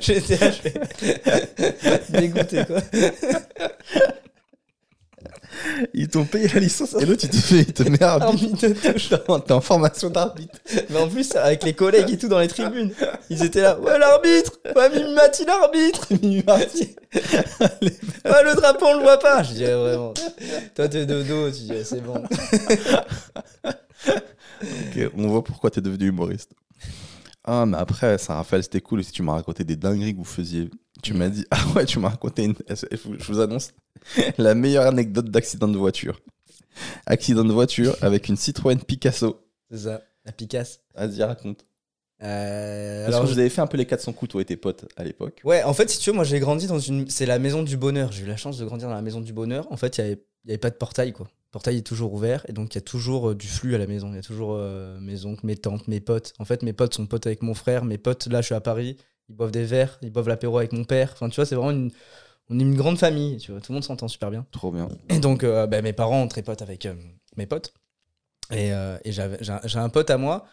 j'étais dégoûté, quoi. Ils t'ont payé la licence et l'autre il te, fait, il te met arbitre. T'es en- formation d'arbitre. Mais en plus, avec les collègues et tout dans les tribunes, ils étaient là. Ouais, l'arbitre Ouais, Mimati, l'arbitre Ouais, le drapeau, on le voit pas Je dis, vraiment. Toi, t'es de dos, tu dis, c'est bon. Ok, on voit pourquoi t'es devenu humoriste. Ah, mais après, ça, Raphaël, c'était cool aussi. Tu m'as raconté des dingueries que vous faisiez. Tu m'as dit, ah ouais, tu m'as raconté une. Je vous annonce la meilleure anecdote d'accident de voiture. Accident de voiture avec une Citroën Picasso. C'est ça, la Picasse. Vas-y, raconte. Euh, Parce alors, que je- vous avez fait un peu les 400 coups, toi et tes potes, à l'époque. Ouais, en fait, si tu veux, moi j'ai grandi dans une. C'est la maison du bonheur. J'ai eu la chance de grandir dans la maison du bonheur. En fait, il n'y avait, il y avait pas de portail, quoi. Le portail est toujours ouvert et donc il y a toujours euh, du flux à la maison. Il y a toujours euh, mes oncles, mes tantes, mes potes. En fait, mes potes sont potes avec mon frère. Mes potes, là, je suis à Paris. Ils boivent des verres, ils boivent l'apéro avec mon père. Enfin, tu vois, c'est vraiment une. On est une grande famille, tu vois. Tout le monde s'entend super bien. Trop bien. Et donc, euh, bah, mes parents ont très potes avec euh, mes potes. Et, euh, et j'ai un- pote à moi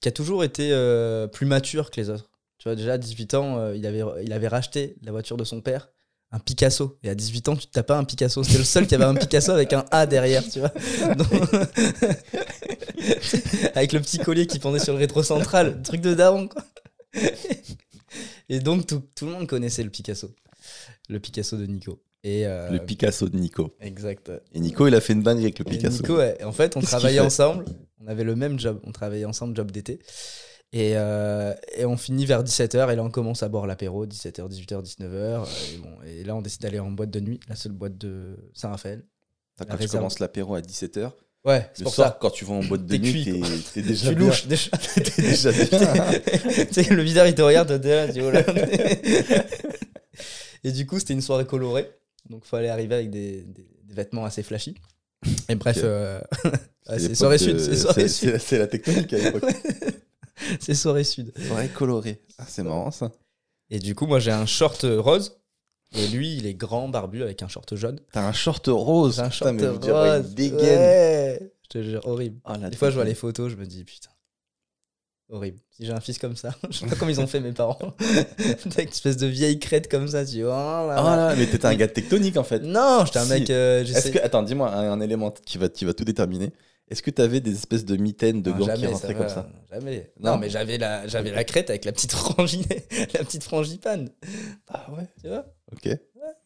qui a toujours été euh, plus mature que les autres. Tu vois, déjà à 18 ans, il, avait, il avait racheté la voiture de son père un Picasso. Et à 18 ans, tu t'as pas un Picasso. C'était le seul qui avait un Picasso avec un A derrière, tu vois. Donc- avec le petit collier qui pendait sur le rétro central. Truc de daron, quoi. Et donc, tout, tout le monde connaissait le Picasso. Le Picasso de Nico. Et euh, Le Picasso de Nico. Exact. Et Nico, il a fait une banne avec le Et Picasso. Nico, ouais, en fait, on travaillait ensemble. On avait le même job. On travaillait ensemble, job d'été. Et, euh, et on finit vers 17h. Et là, on commence à boire l'apéro, 17h, 18h, 19h. Et, bon, et là, on décide d'aller en boîte de nuit, la seule boîte de Saint-Raphaël. Quand tu commences l'apéro à 17h, Ouais, c'est le pour soir, ça. quand tu vas en boîte de nuit, t'es déjà Tu louches déjà. T'es déjà bien. tu sais, le videur, il te regarde, t'es là, tu oh là. Et du coup, c'était une soirée colorée. Donc, il fallait arriver avec des, des- des vêtements assez flashy. Et bref, euh, c'est soirée de- sud. C'est la tectonique à l'époque. C'est soirée sud. Soirée colorée. Ah, c'est marrant ça. Et du coup, moi, j'ai un short rose. Et lui, il est grand, barbu, avec un short jaune. T'as un short rose. Un Putain, short mais rose. il dégaine. Ouais. Je te jure, horrible. La Des fois, je vois les photos, je me dis, putain. Horrible. Si j'ai un fils comme ça, je sais pas comment ils ont fait mes parents. T'as une espèce de vieille crête comme ça, tu vois. oh là Ah là. là, mais t'étais un gars tectonique en fait. Non, j'étais un Si. mec. euh, Est-ce que, attends, dis-moi un, un élément qui va, qui va tout déterminer. Est-ce que t'avais des espèces de mitaines de Non, gants jamais, qui rentraient ça comme ça Jamais. Non Non, mais j'avais la, j'avais la crête avec la petite frangine, la petite frangipane. Ah ouais. Tu vois Ok.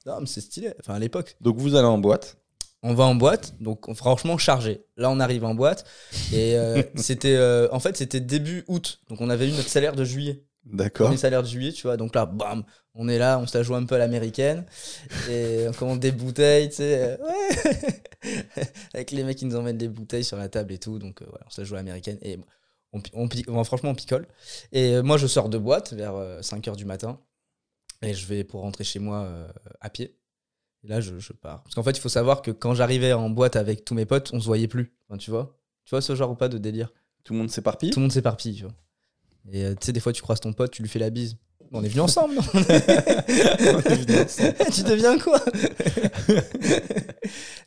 Non, mais c'est stylé. Enfin, à l'époque. Donc vous allez en boîte. On va en boîte, donc on- franchement chargé. Là, on arrive en boîte et euh, c'était, euh, en fait, c'était début août, donc on avait eu notre salaire de juillet. D'accord. Premier salaire de juillet, tu vois. Donc là, bam, on est là, on se la joue un peu à l'américaine et on commande des bouteilles, tu sais. euh, ouais. Avec les mecs qui nous emmènent des bouteilles sur la table et tout, donc euh, voilà, on se la joue à l'américaine et on, franchement, on picole. Et euh, moi, je sors de boîte vers 5h du matin et je vais pour rentrer chez moi euh, à pied. Et là, je, je pars. Parce qu'en fait, il faut savoir que quand j'arrivais en boîte avec tous mes potes, on se voyait plus. Enfin, tu vois? Tu vois ce genre ou pas de délire? Tout le monde s'éparpille? Tout le monde s'éparpille, tu vois. Et tu sais, des fois, tu croises ton pote, tu lui fais la bise. On est venus ensemble, non Tu deviens quoi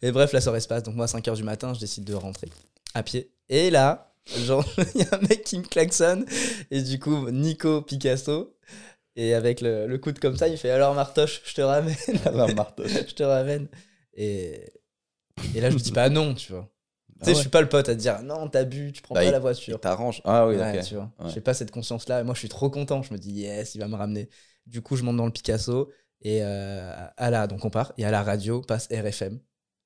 Et bref, la soirée se passe. Donc, moi, à 5h du matin, je décide de rentrer à pied. Et là, genre, il y a un mec qui me klaxonne. Et du coup, Nico Picasso. Et avec le, le coude comme ça, il fait Alors, Martoche, je te ramène. La marteau. je te ramène. Et, et là, je me dis pas non, tu vois. Ah tu sais, je suis pas le pote à te dire Non, t'as bu, tu prends Bah, pas il- la voiture. T'arranges. Ah oui, Ouais, ok. tu vois. Ouais. J'ai pas cette conscience-là. Et moi, je suis trop content. Je me dis, yes, il va me ramener. Du coup, je monte dans le Picasso. Et euh, à la, donc on part. Et à la radio, passe RFM.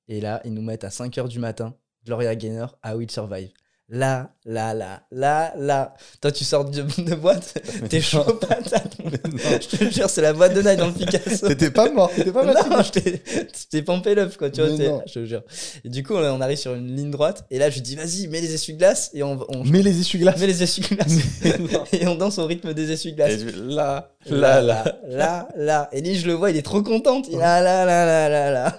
Et là, ils nous mettent à 5h du matin, Gloria Gaynor, I Will Survive. Là, là, là, là, là. Toi, tu sors de, de boîte, t'es chaud patate. Je te jure, c'est la boîte de night dans le Picasso. T'étais pas mort, t'étais pas fatigué. Non, je t'ai- pompé l'œuf, quoi, tu vois. Je te jure. Et du coup, on on arrive sur une ligne droite. Et là, je dis, vas-y, mets les essuie-glaces. Et on, on, Mets les essuie-glaces. mets les essuie-glaces. Et on danse au rythme des essuie-glaces. Là, Là, là, là. là, là. Et lui, je le vois, il est trop content. Il là, là, là, là, là, là.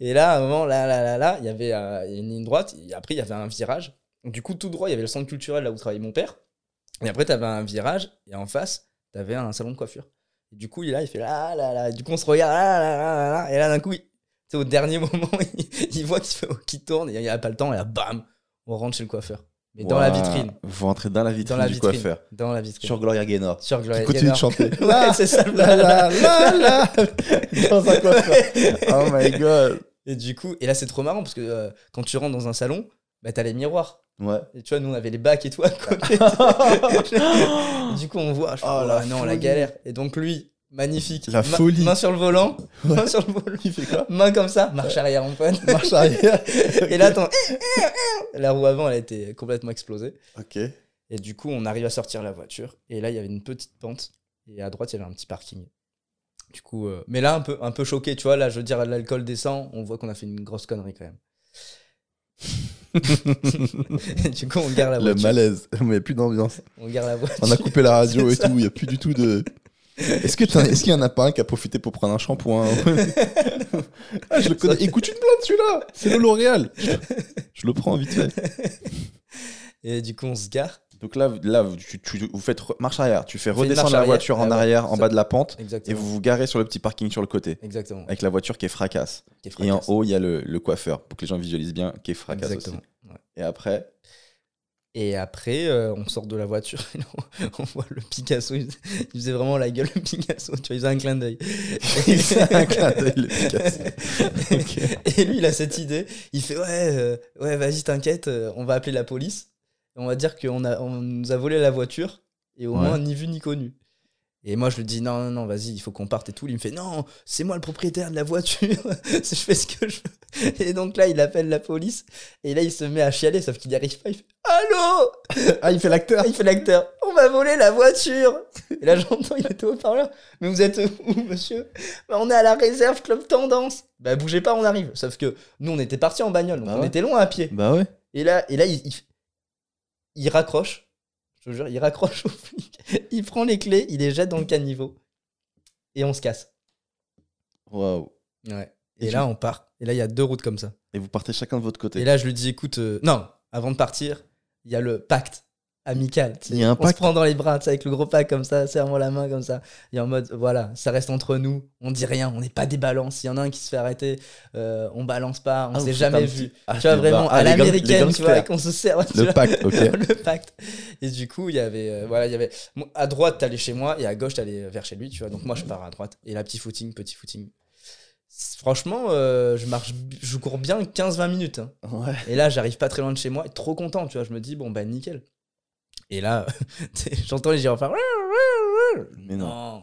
Et là, à un moment, là, là, là, là, il y avait euh, une ligne droite. Et après, il y avait un virage. Du coup, tout droit, il y avait le centre culturel là où travaillait mon père. Et après, tu avais un virage. Et en face, tu avais un salon de coiffure. Et du coup, il est là, il fait là, là, là. Et du coup, on se regarde là, là, là, là, là. Et là, d'un coup, il- au dernier moment, il, voit qu'il tourne. Et il n'y a pas le temps. Et là, bam, on rentre chez le coiffeur. Mais dans la vitrine. Vous rentrez dans la vitrine Dans la du vitrine. coiffeur. Dans la vitrine. Sur Gloria Gaynor. Sur Gloria Qui continue de Gaynor. chanter. ouais, c'est ça. Là, là, là, là. Dans un coiffeur. Oh my god. Et du coup, et là c'est trop marrant parce que euh, quand tu rentres dans un salon, bah t'as les miroirs. Ouais. Et tu vois, nous on avait les bacs et tout à côté. Du coup, on voit, je fais, Oh, la non, la galère. Et donc lui, magnifique. La Ma- folie. Main sur le volant, main sur le volant, Il fait quoi main comme ça, marche arrière en pointe. Marche arrière. Et là, attends, la roue avant, elle a été complètement explosée. Ok. Et du coup, on arrive à sortir la voiture. Et là, il y avait une petite pente. Et à droite, il y avait un petit parking. Du coup, euh, mais là, un peu, un peu choqué, tu vois. Là, je veux dire, l'alcool descend. On voit qu'on a fait une grosse connerie quand même. du coup, on garde la Le voiture. malaise. Il n'y a plus d'ambiance. On garde la voiture. On a coupé la radio et ça. tout. Il n'y a plus du tout de. Est-ce qu'il y en a pas un qui a profité pour prendre un shampoing Ah, je le connais. Écoute une blonde celui-là. C'est le L'Oréal. Je, je le prends vite fait. Et du coup, on se gare. Donc là, là tu, tu- vous faites marche arrière. Tu fais redescendre la arrière. voiture en Ah ouais, arrière, en bas de la pente, et vous vous garez sur le petit parking sur le côté. Exactement. Avec la voiture qui est fracasse. Qui est Et en haut, il y a le, le coiffeur, pour que les gens visualisent bien, qui est fracasse Exactement. aussi. Ouais. Et après, Et après, euh, on sort de la voiture et on, on voit le Picasso. Il, il faisait vraiment la gueule, le Picasso. Tu vois, il faisait un clin d'œil. Il fait un clin d'œil, le Picasso. Ok. Et lui, il a cette idée. Il fait Ouais, euh, ouais vas-y, t'inquiète, euh, on va appeler la police. On va dire qu'on a, on nous a volé la voiture. Et au Ouais. moins, ni vu ni connu. Et moi, je lui dis Non, non, non, vas-y, il faut qu'on parte et tout. Il me fait Non, c'est moi le propriétaire de la voiture. je fais ce que je veux. Et donc là, il appelle la police. Et là, il se met à chialer, sauf qu'il n'y arrive pas. Il fait Allô? Ah, il fait l'acteur il fait l'acteur. On m'a volé la voiture. Et là, j'entends, il était au parleur. Mais vous êtes où, monsieur? Bah, On est à la réserve Club Tendance. Bah, bougez pas, on arrive. Sauf que nous, on était partis en bagnole, donc Bah on ouais. était loin à pied. Bah ouais. Et là, et là il, il, il raccroche. Je te jure, il raccroche au flic. Il prend les clés, il les jette dans le caniveau. Et on se casse. Waouh. Ouais. Et là, on part. Et là, il y a deux routes comme ça. Et vous partez chacun de votre côté. Et là, je lui dis, écoute, euh, non, avant de partir, il y a le pacte amical. Il y a un on se prend dans les bras, avec le gros pack comme ça, serre-moi la main comme ça. Et en mode, voilà, ça reste entre nous, on dit rien, on n'est pas des balances. S'il y en a un qui se fait arrêter, euh, on balance pas, on Ah, s'est jamais vu. petit- Ah, tu vois, vraiment. Ah, à les l'américaine, tu vois, qu'on se sert. Le vois. pacte, ok. le pacte. Et du coup, il y avait, euh, voilà, il y avait, à droite, t'allais chez moi, et à gauche, t'allais vers chez lui, tu vois. Donc moi, je pars à droite. Et là, petit footing, petit footing. Franchement, euh, je marche, je cours bien 15-20 minutes. hein. Ouais. Et là, j'arrive pas très loin de chez moi, et trop content, tu vois. Je me dis, bon, bah, nickel. Et là, j'entends les gyrophares. Mais non.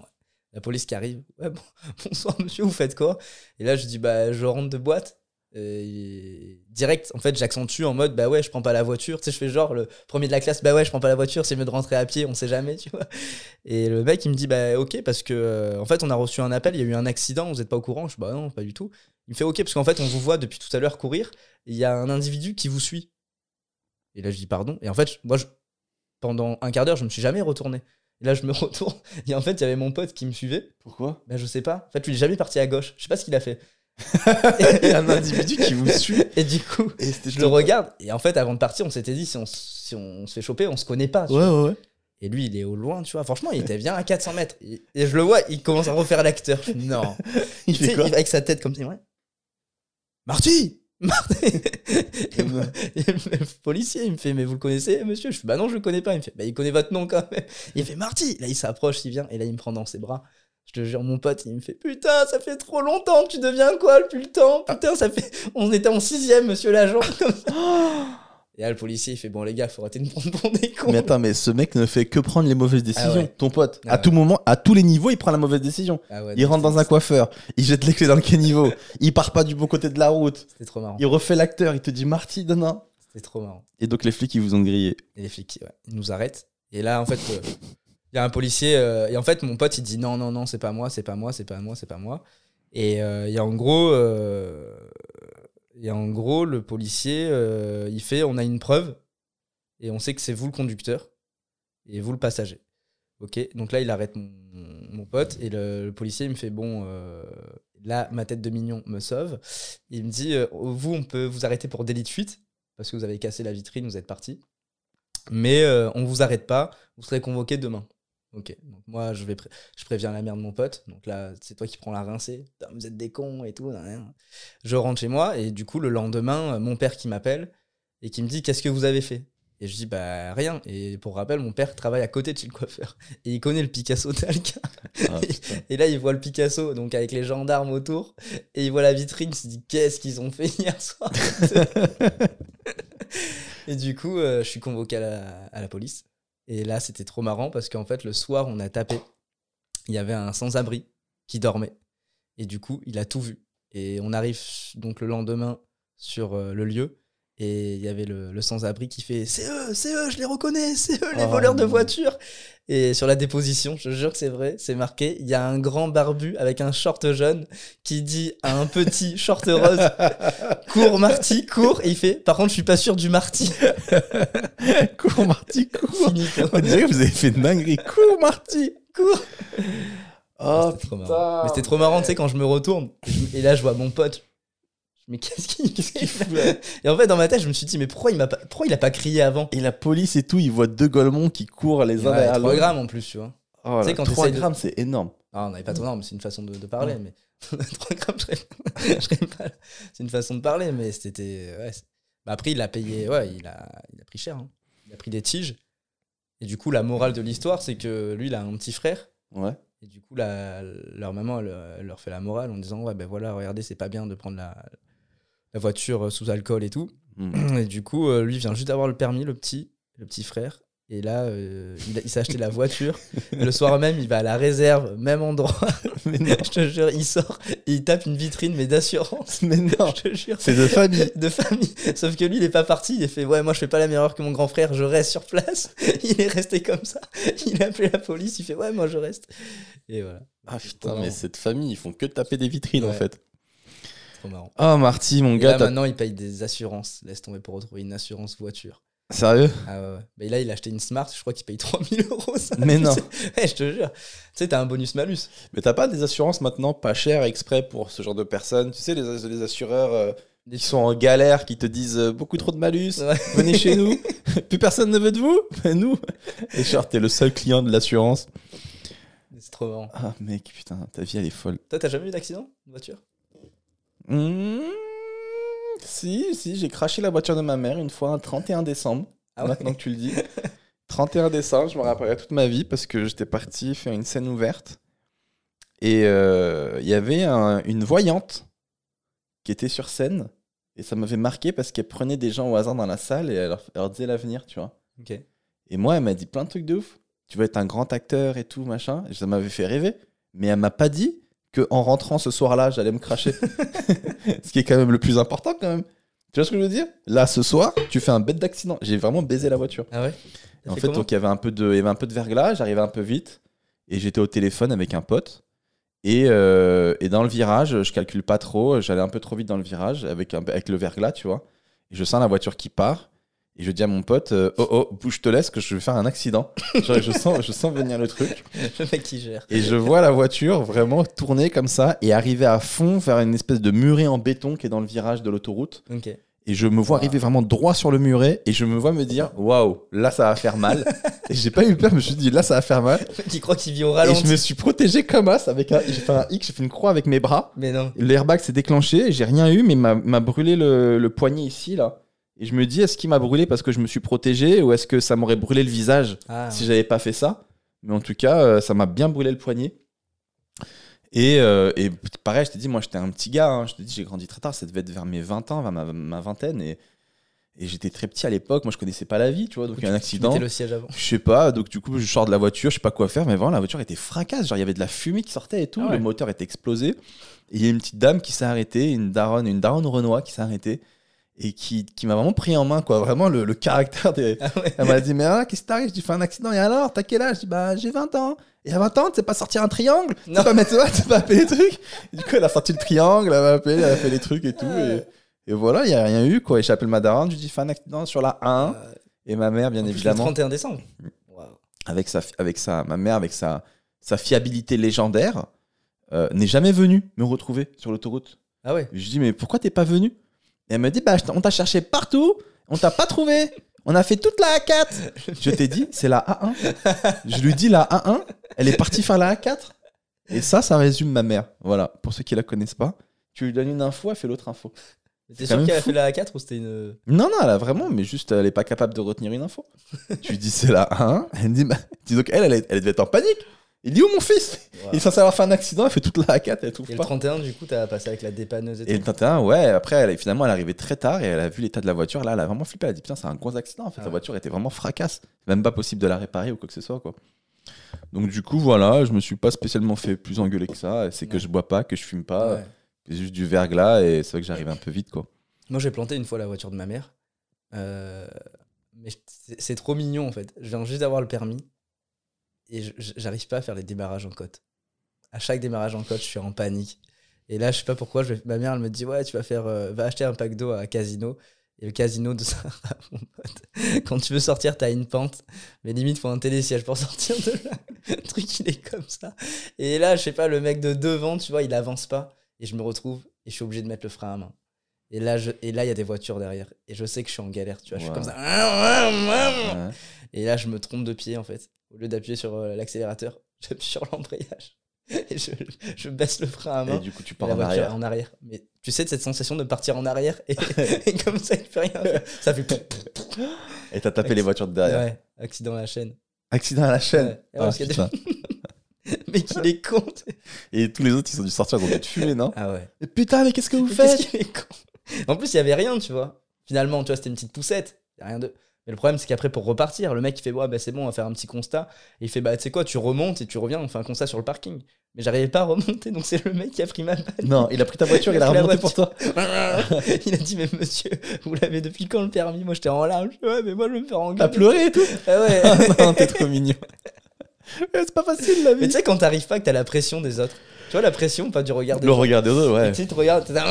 La police qui arrive. Ouais, bon, bonsoir, monsieur, vous faites quoi? Et là, je dis, bah, je rentre de boîte. Et direct, en fait, j'accentue en mode, bah ouais, je prends pas la voiture. Tu sais, je fais genre le premier de la classe, bah ouais, je prends pas la voiture, c'est mieux de rentrer à pied, on sait jamais, tu vois. Et le mec, il me dit, bah ok, parce que, euh, en fait, on a reçu un appel, il y a eu un accident, vous êtes pas au courant? Je dis, bah non, pas du tout. Il me fait, ok, parce qu'en fait, on vous voit depuis tout à l'heure courir, il y a un individu qui vous suit. Et là, je dis, pardon. Et en fait, moi, je- pendant un quart d'heure, je me suis jamais retourné. Et là, je me retourne, et en fait, il y avait mon pote qui me suivait. Pourquoi? Ben, je sais pas. En fait, lui, il est jamais parti à gauche. Je sais pas ce qu'il a fait. Il y a un individu qui vous suit. Et du coup, Et je le regarde. Et en fait, avant de partir, on s'était dit, si on, s- si on se fait choper, on se connaît pas. Ouais, ouais, ouais. Et lui, il est au loin, tu vois. Franchement, il était bien à 400 mètres. Et, et je le vois, il commence à refaire l'acteur. Non. Il fait quoi? il- avec sa tête comme ça. ouais. Marty et, moi- et le policier, il me fait, mais vous le connaissez, monsieur? Je fais, bah non, je le connais pas. Il me fait, bah il connaît votre nom quand même. Il fait, Marty Là, il s'approche, il vient, et là, il me prend dans ses bras. Je te jure, mon pote, il me fait, putain, ça fait trop longtemps, tu deviens quoi depuis le temps? Putain, ça fait. On était en sixième, monsieur l'agent. comme ça. Et là, le policier, il fait, bon, les gars, faut arrêter de me prendre pour des cons. Mais attends, mais ce mec ne fait que prendre les mauvaises décisions. ouais. Ton pote, Ah à ouais. tout moment, à tous les niveaux, il prend la mauvaise décision. Ah ouais, Il rentre dans un coiffeur, il jette les clés dans le caniveau, il part pas du bon côté de la route, C'était trop marrant. il refait l'acteur, il te dit Marty, non, non. C'était trop marrant. Et donc les flics, ils vous ont grillé. Et les flics, ils nous arrêtent. Et là, en fait, euh, il y a un policier. euh, et en fait, mon pote, il dit non, non, non, c'est pas moi, c'est pas moi, c'est pas moi, c'est pas moi. Et euh, il y a en gros. euh, a en gros, le policier, euh, il fait on a une preuve. Et on sait que c'est vous le conducteur. Et vous le passager. Ok Donc là, il arrête mon, pote. Et le, policier, il me fait bon. euh, là, ma tête de mignon me sauve. Il me dit euh, vous, on peut vous arrêter pour délit de fuite. Parce que vous avez cassé la vitrine, vous êtes parti. Mais on vous arrête pas, vous serez convoqué demain. Ok, donc moi je vais pré- je préviens la mère de mon pote, donc là c'est toi qui prends la rincée, vous êtes des cons et tout. Je rentre chez moi et du coup le lendemain, euh, mon père qui m'appelle et qui me dit qu'est-ce que vous avez fait? Et je dis bah rien. Et pour rappel, mon père travaille à côté de chez le coiffeur et il connaît le Picasso d'Alca. Ah. Et là il voit le Picasso, donc avec les gendarmes autour, et il voit la vitrine, il se dit qu'est-ce qu'ils ont fait hier soir? Et du coup, euh, je suis convoqué à la, à la police. Et là, c'était trop marrant parce qu'en fait, le soir, on a tapé. Il y avait un sans-abri qui dormait. Et du coup, il a tout vu. Et on arrive donc le lendemain sur euh, le lieu. Et il y avait le, le sans-abri qui fait C'est eux, c'est eux, je les reconnais, c'est eux, les Oh voleurs de voitures. Et sur la déposition, je jure que c'est vrai, c'est marqué il y a un grand barbu avec un short jaune qui dit à un petit short rose Cours, Marty, cours. Et il fait Par contre, je suis pas sûr du Marty. Cours, Marty, cours. Fini. On dirait que vous avez fait une dinguerie. Cours, Marty. Cours. Oh, C'était trop marrant. Mais c'était trop marrant, tu sais, quand je me retourne. Et là, je vois mon pote. Mais qu'est-ce qu'il qu'il fait fout là Et en fait, dans ma tête, je me suis dit, mais pourquoi il, m'a pas... pourquoi il a pas crié avant Et la police et tout, ils voient deux golemons qui courent les uns derrière 3 l'autre. grammes en plus, tu vois. Oh, Tu sais, quand 3 t'essayes de- grammes, c'est énorme. Ah, on n'avait pas trop norme, c'est une façon de, de parler, mais 3 grammes, je serais- pas. C'est une façon de parler, mais c'était. Ouais, bah, après, il a payé, ouais, il a, il a pris cher. hein. il a pris des tiges. Et du coup, la morale de l'histoire, c'est que lui, il a un petit frère. Ouais. Et du coup, la- leur maman, elle, elle leur fait la morale en disant Ouais, ben voilà, regardez, c'est pas bien de prendre la, la voiture sous alcool et tout. Hmm. Et du coup, euh, lui vient juste d'avoir le permis, le petit, le petit frère. Et là, euh, il, il s'est acheté la voiture. Le soir même, il va à la réserve, même endroit. Mais non. je te jure, il sort et il tape une vitrine, mais d'assurance. Mais non. Je te jure. C'est de famille. De famille. Sauf que lui, il est pas parti. Il a fait Ouais, moi, je fais pas la même erreur que mon grand frère, je reste sur place. Il est resté comme ça. Il a appelé la police. Il fait Ouais, moi, je reste. Et voilà. Ah putain, mais cette famille, ils font que taper des vitrines en fait. Trop marrant. Oh Marty, mon Et gars, là, maintenant, il paye des assurances. Laisse tomber pour retrouver une assurance voiture. sérieux Ah ouais, ouais. Mais là, il a acheté une Smart, je crois qu'il paye 3000 euros. Mais non. Ouais, je te jure. Tu sais, t'as un bonus-malus. Mais t'as pas des assurances maintenant pas chères exprès pour ce genre de personnes? Tu sais, les, les assureurs euh, qui sont en galère, qui te disent euh, beaucoup trop de malus, Ouais. venez chez nous, plus personne ne veut de vous, mais nous. Et genre, t'es le seul client de l'assurance. C'est trop marrant. Ah mec, putain, ta vie elle est folle. Toi, t'as jamais eu d'accident de voiture? Mmh, si, si, j'ai craché la voiture de ma mère une fois un 31 décembre. Ah ouais maintenant que tu le dis. 31 décembre, je me rappellerai toute ma vie parce que j'étais parti faire une scène ouverte. Et euh, il y avait un- une voyante qui était sur scène. Et ça m'avait marqué parce qu'elle prenait des gens au hasard dans la salle et elle leur, elle leur disait l'avenir, tu vois. Ok. Et moi, elle m'a dit plein de trucs de ouf. Tu vas être un grand acteur et tout, machin. Et ça m'avait fait rêver. Mais elle m'a pas dit que en rentrant ce soir-là, j'allais me cracher. ce qui est quand même le plus important, quand même. Tu vois ce que je veux dire? Là, ce soir, tu fais un bête d'accident. J'ai vraiment baisé la voiture. Ah ouais? Et en fait, donc il y avait un peu de, il y avait un peu de verglas, j'arrivais un peu vite, et j'étais au téléphone avec un pote. Et, euh, et dans le virage, je calcule pas trop, j'allais un peu trop vite dans le virage avec, un- avec le verglas, tu vois. Et je sens la voiture qui part, et je dis à mon pote, euh, oh oh, bouge te laisse que je vais faire un accident. Genre, je sens, je sens venir le truc. Le mec qui gère. Et je vois la voiture vraiment tourner comme ça et arriver à fond vers une espèce de muret en béton qui est dans le virage de l'autoroute. Ok. Et je me vois Wow. arriver vraiment droit sur le muret et je me vois me dire waouh, là ça va faire mal. et j'ai pas eu peur, je me suis dit là ça va faire mal. Qui croit qu'il vit au Et ralenti. je me suis protégé comme as avec un. J'ai fait un X, j'ai fait une croix avec mes bras. Mais non. L'airbag s'est déclenché, j'ai rien eu, mais m'a m'a brûlé le, le poignet ici là. Et je me dis est-ce qu'il m'a brûlé parce que je me suis protégé ou est-ce que ça m'aurait brûlé le visage Ah, si j'avais pas fait ça? Mais en tout cas, euh, ça m'a bien brûlé le poignet. Et, euh, et pareil, je t'ai dit, moi j'étais un petit gars, hein. je te dis, j'ai grandi très tard, ça devait être vers mes 20 ans, vers ma, ma vingtaine. Et, et j'étais très petit à l'époque, moi je connaissais pas la vie, tu vois, donc il y a un accident. le siège avant. Je sais pas, donc du coup je sors de la voiture, je sais pas quoi faire, mais vraiment la voiture était fracasse, genre il y avait de la fumée qui sortait et tout, Ah ouais. le moteur était explosé. Et il y a une petite dame qui s'est arrêtée, une daronne, une daronne Renoir qui s'est arrêtée et qui, qui m'a vraiment pris en main, quoi, vraiment le, le caractère des, Ah ouais. elle m'a dit, mais ah, qu'est-ce qui t'arrive? Je dis, fais un accident, et alors? T'as quel âge? Je dis, bah, j'ai 20 ans. Et à 20 ans, tu sais pas sortir un triangle? Tu sais pas mettre ça, tu sais pas appeler les trucs? Et Du coup, elle a sorti le triangle, elle m'a appelé, elle a fait les trucs et tout. Et, et voilà, il y a rien eu, quoi. Et j'appelle ma daronne, je lui dis, fais un accident sur la 1. Euh, Et ma mère, bien en plus, le évidemment, 31 décembre. Waouh. avec sa, avec sa, ma mère, avec sa, sa fiabilité légendaire, euh, n'est jamais venue me retrouver sur l'autoroute. Ah ouais. Je lui dis, mais pourquoi t'es pas venu? Et elle me dit, bah, on t'a cherché partout, on t'a pas trouvé. On a fait toute la A4. Je t'ai dit, c'est la A1. Je lui dis la A1, elle est partie faire la A4. Et ça, ça résume ma mère. Voilà, pour ceux qui la connaissent pas. Tu lui donnes une info, elle fait l'autre info. T'es sûr qu'elle a fait la A4 ou c'était une. Non, non, elle a vraiment, mais juste, elle est pas capable de retenir une info. tu lui dis, c'est la A1. Elle me dit, bah, dis donc, elle, elle, elle devait être en panique. Il dit, où mon fils. Il est censé avoir fait un accident, elle fait toute la A4, elle trouve Et le pas. 31, du coup, t'as passé avec la dépanneuse et, Et le tout. 31, ouais, après, elle, finalement, elle est arrivée très tard et elle a vu l'état de la voiture. Là, elle a vraiment flippé. Elle a dit, putain, c'est un gros accident. En fait, Ah la ouais. voiture était vraiment fracasse. C'est même pas possible de la réparer ou quoi que ce soit, quoi. Donc, du coup, voilà, je me suis pas spécialement fait plus engueuler que ça. C'est que je bois pas, que je fume pas. Ouais. C'est juste du verglas et c'est vrai que j'arrive un peu vite, quoi. Moi, j'ai planté une fois la voiture de ma mère. Euh, mais c'est trop mignon en fait. Je viens juste d'avoir le permis et j'arrive pas à faire les démarrages en côte. À chaque démarrage en côte, je suis en panique. Et là, je sais pas pourquoi, je vais- ma mère elle me dit Ouais, tu vas faire, euh, va acheter un pack d'eau à Casino. Et le casino de Sarah, mon pote, quand tu veux sortir, t'as une pente. Mais limite, faut un télésiège pour sortir de là. Le truc, il est comme ça. Et là, je sais pas, le mec de devant, tu vois, il avance pas. Et je me retrouve et je suis obligé de mettre le frein à main. Et là, je- et là, il y a des voitures derrière. Et je sais que je suis en galère, tu vois. Je suis comme ça. Ouais. Et là, je me trompe de pied, en fait. Au lieu d'appuyer sur euh, l'accélérateur, j'appuie sur l'embrayage. Et je, je baisse le frein à main. Et du coup, tu pars en arrière. en arrière. Mais tu sais, de cette sensation de partir en arrière et, et comme ça, il fait rien. Ça fait. Et t'as tapé les voitures de derrière. Ouais, accident à la chaîne. Accident à la chaîne. Ouais. Ah, parce putain. Mais qu'il est con. Et tous les autres, ils ont dû sortir, ils ont dû te fumer, non? Ah ouais. Mais putain, mais qu'est-ce que vous Mais faites? qu'il est con. En plus, il y avait rien, tu vois. Finalement, tu vois, c'était une petite poussette. Y a rien de. Mais le problème, c'est qu'après, pour repartir, le mec, il fait Ouais, bah c'est bon, on va faire un petit constat. Et il fait Bah, tu sais quoi, tu remontes et tu reviens, on fait un constat sur le parking. Mais j'arrivais pas à remonter, donc c'est le mec qui a pris ma balle. Non, il a pris ta voiture, il a pris la remonté pour toi. il a dit Mais monsieur, vous l'avez depuis quand le permis? Moi, j'étais en larmes. Ouais, mais moi, je vais me faire engueuler. T'as pleuré et tout? Ah ouais. Ah non, t'es trop mignon. C'est pas facile la mais vie. tu sais, quand t'arrives pas, que t'as la pression des autres. Tu vois, la pression, pas du regard des Le gens. regard des autres, ouais. Tu tu regardes, t'es là.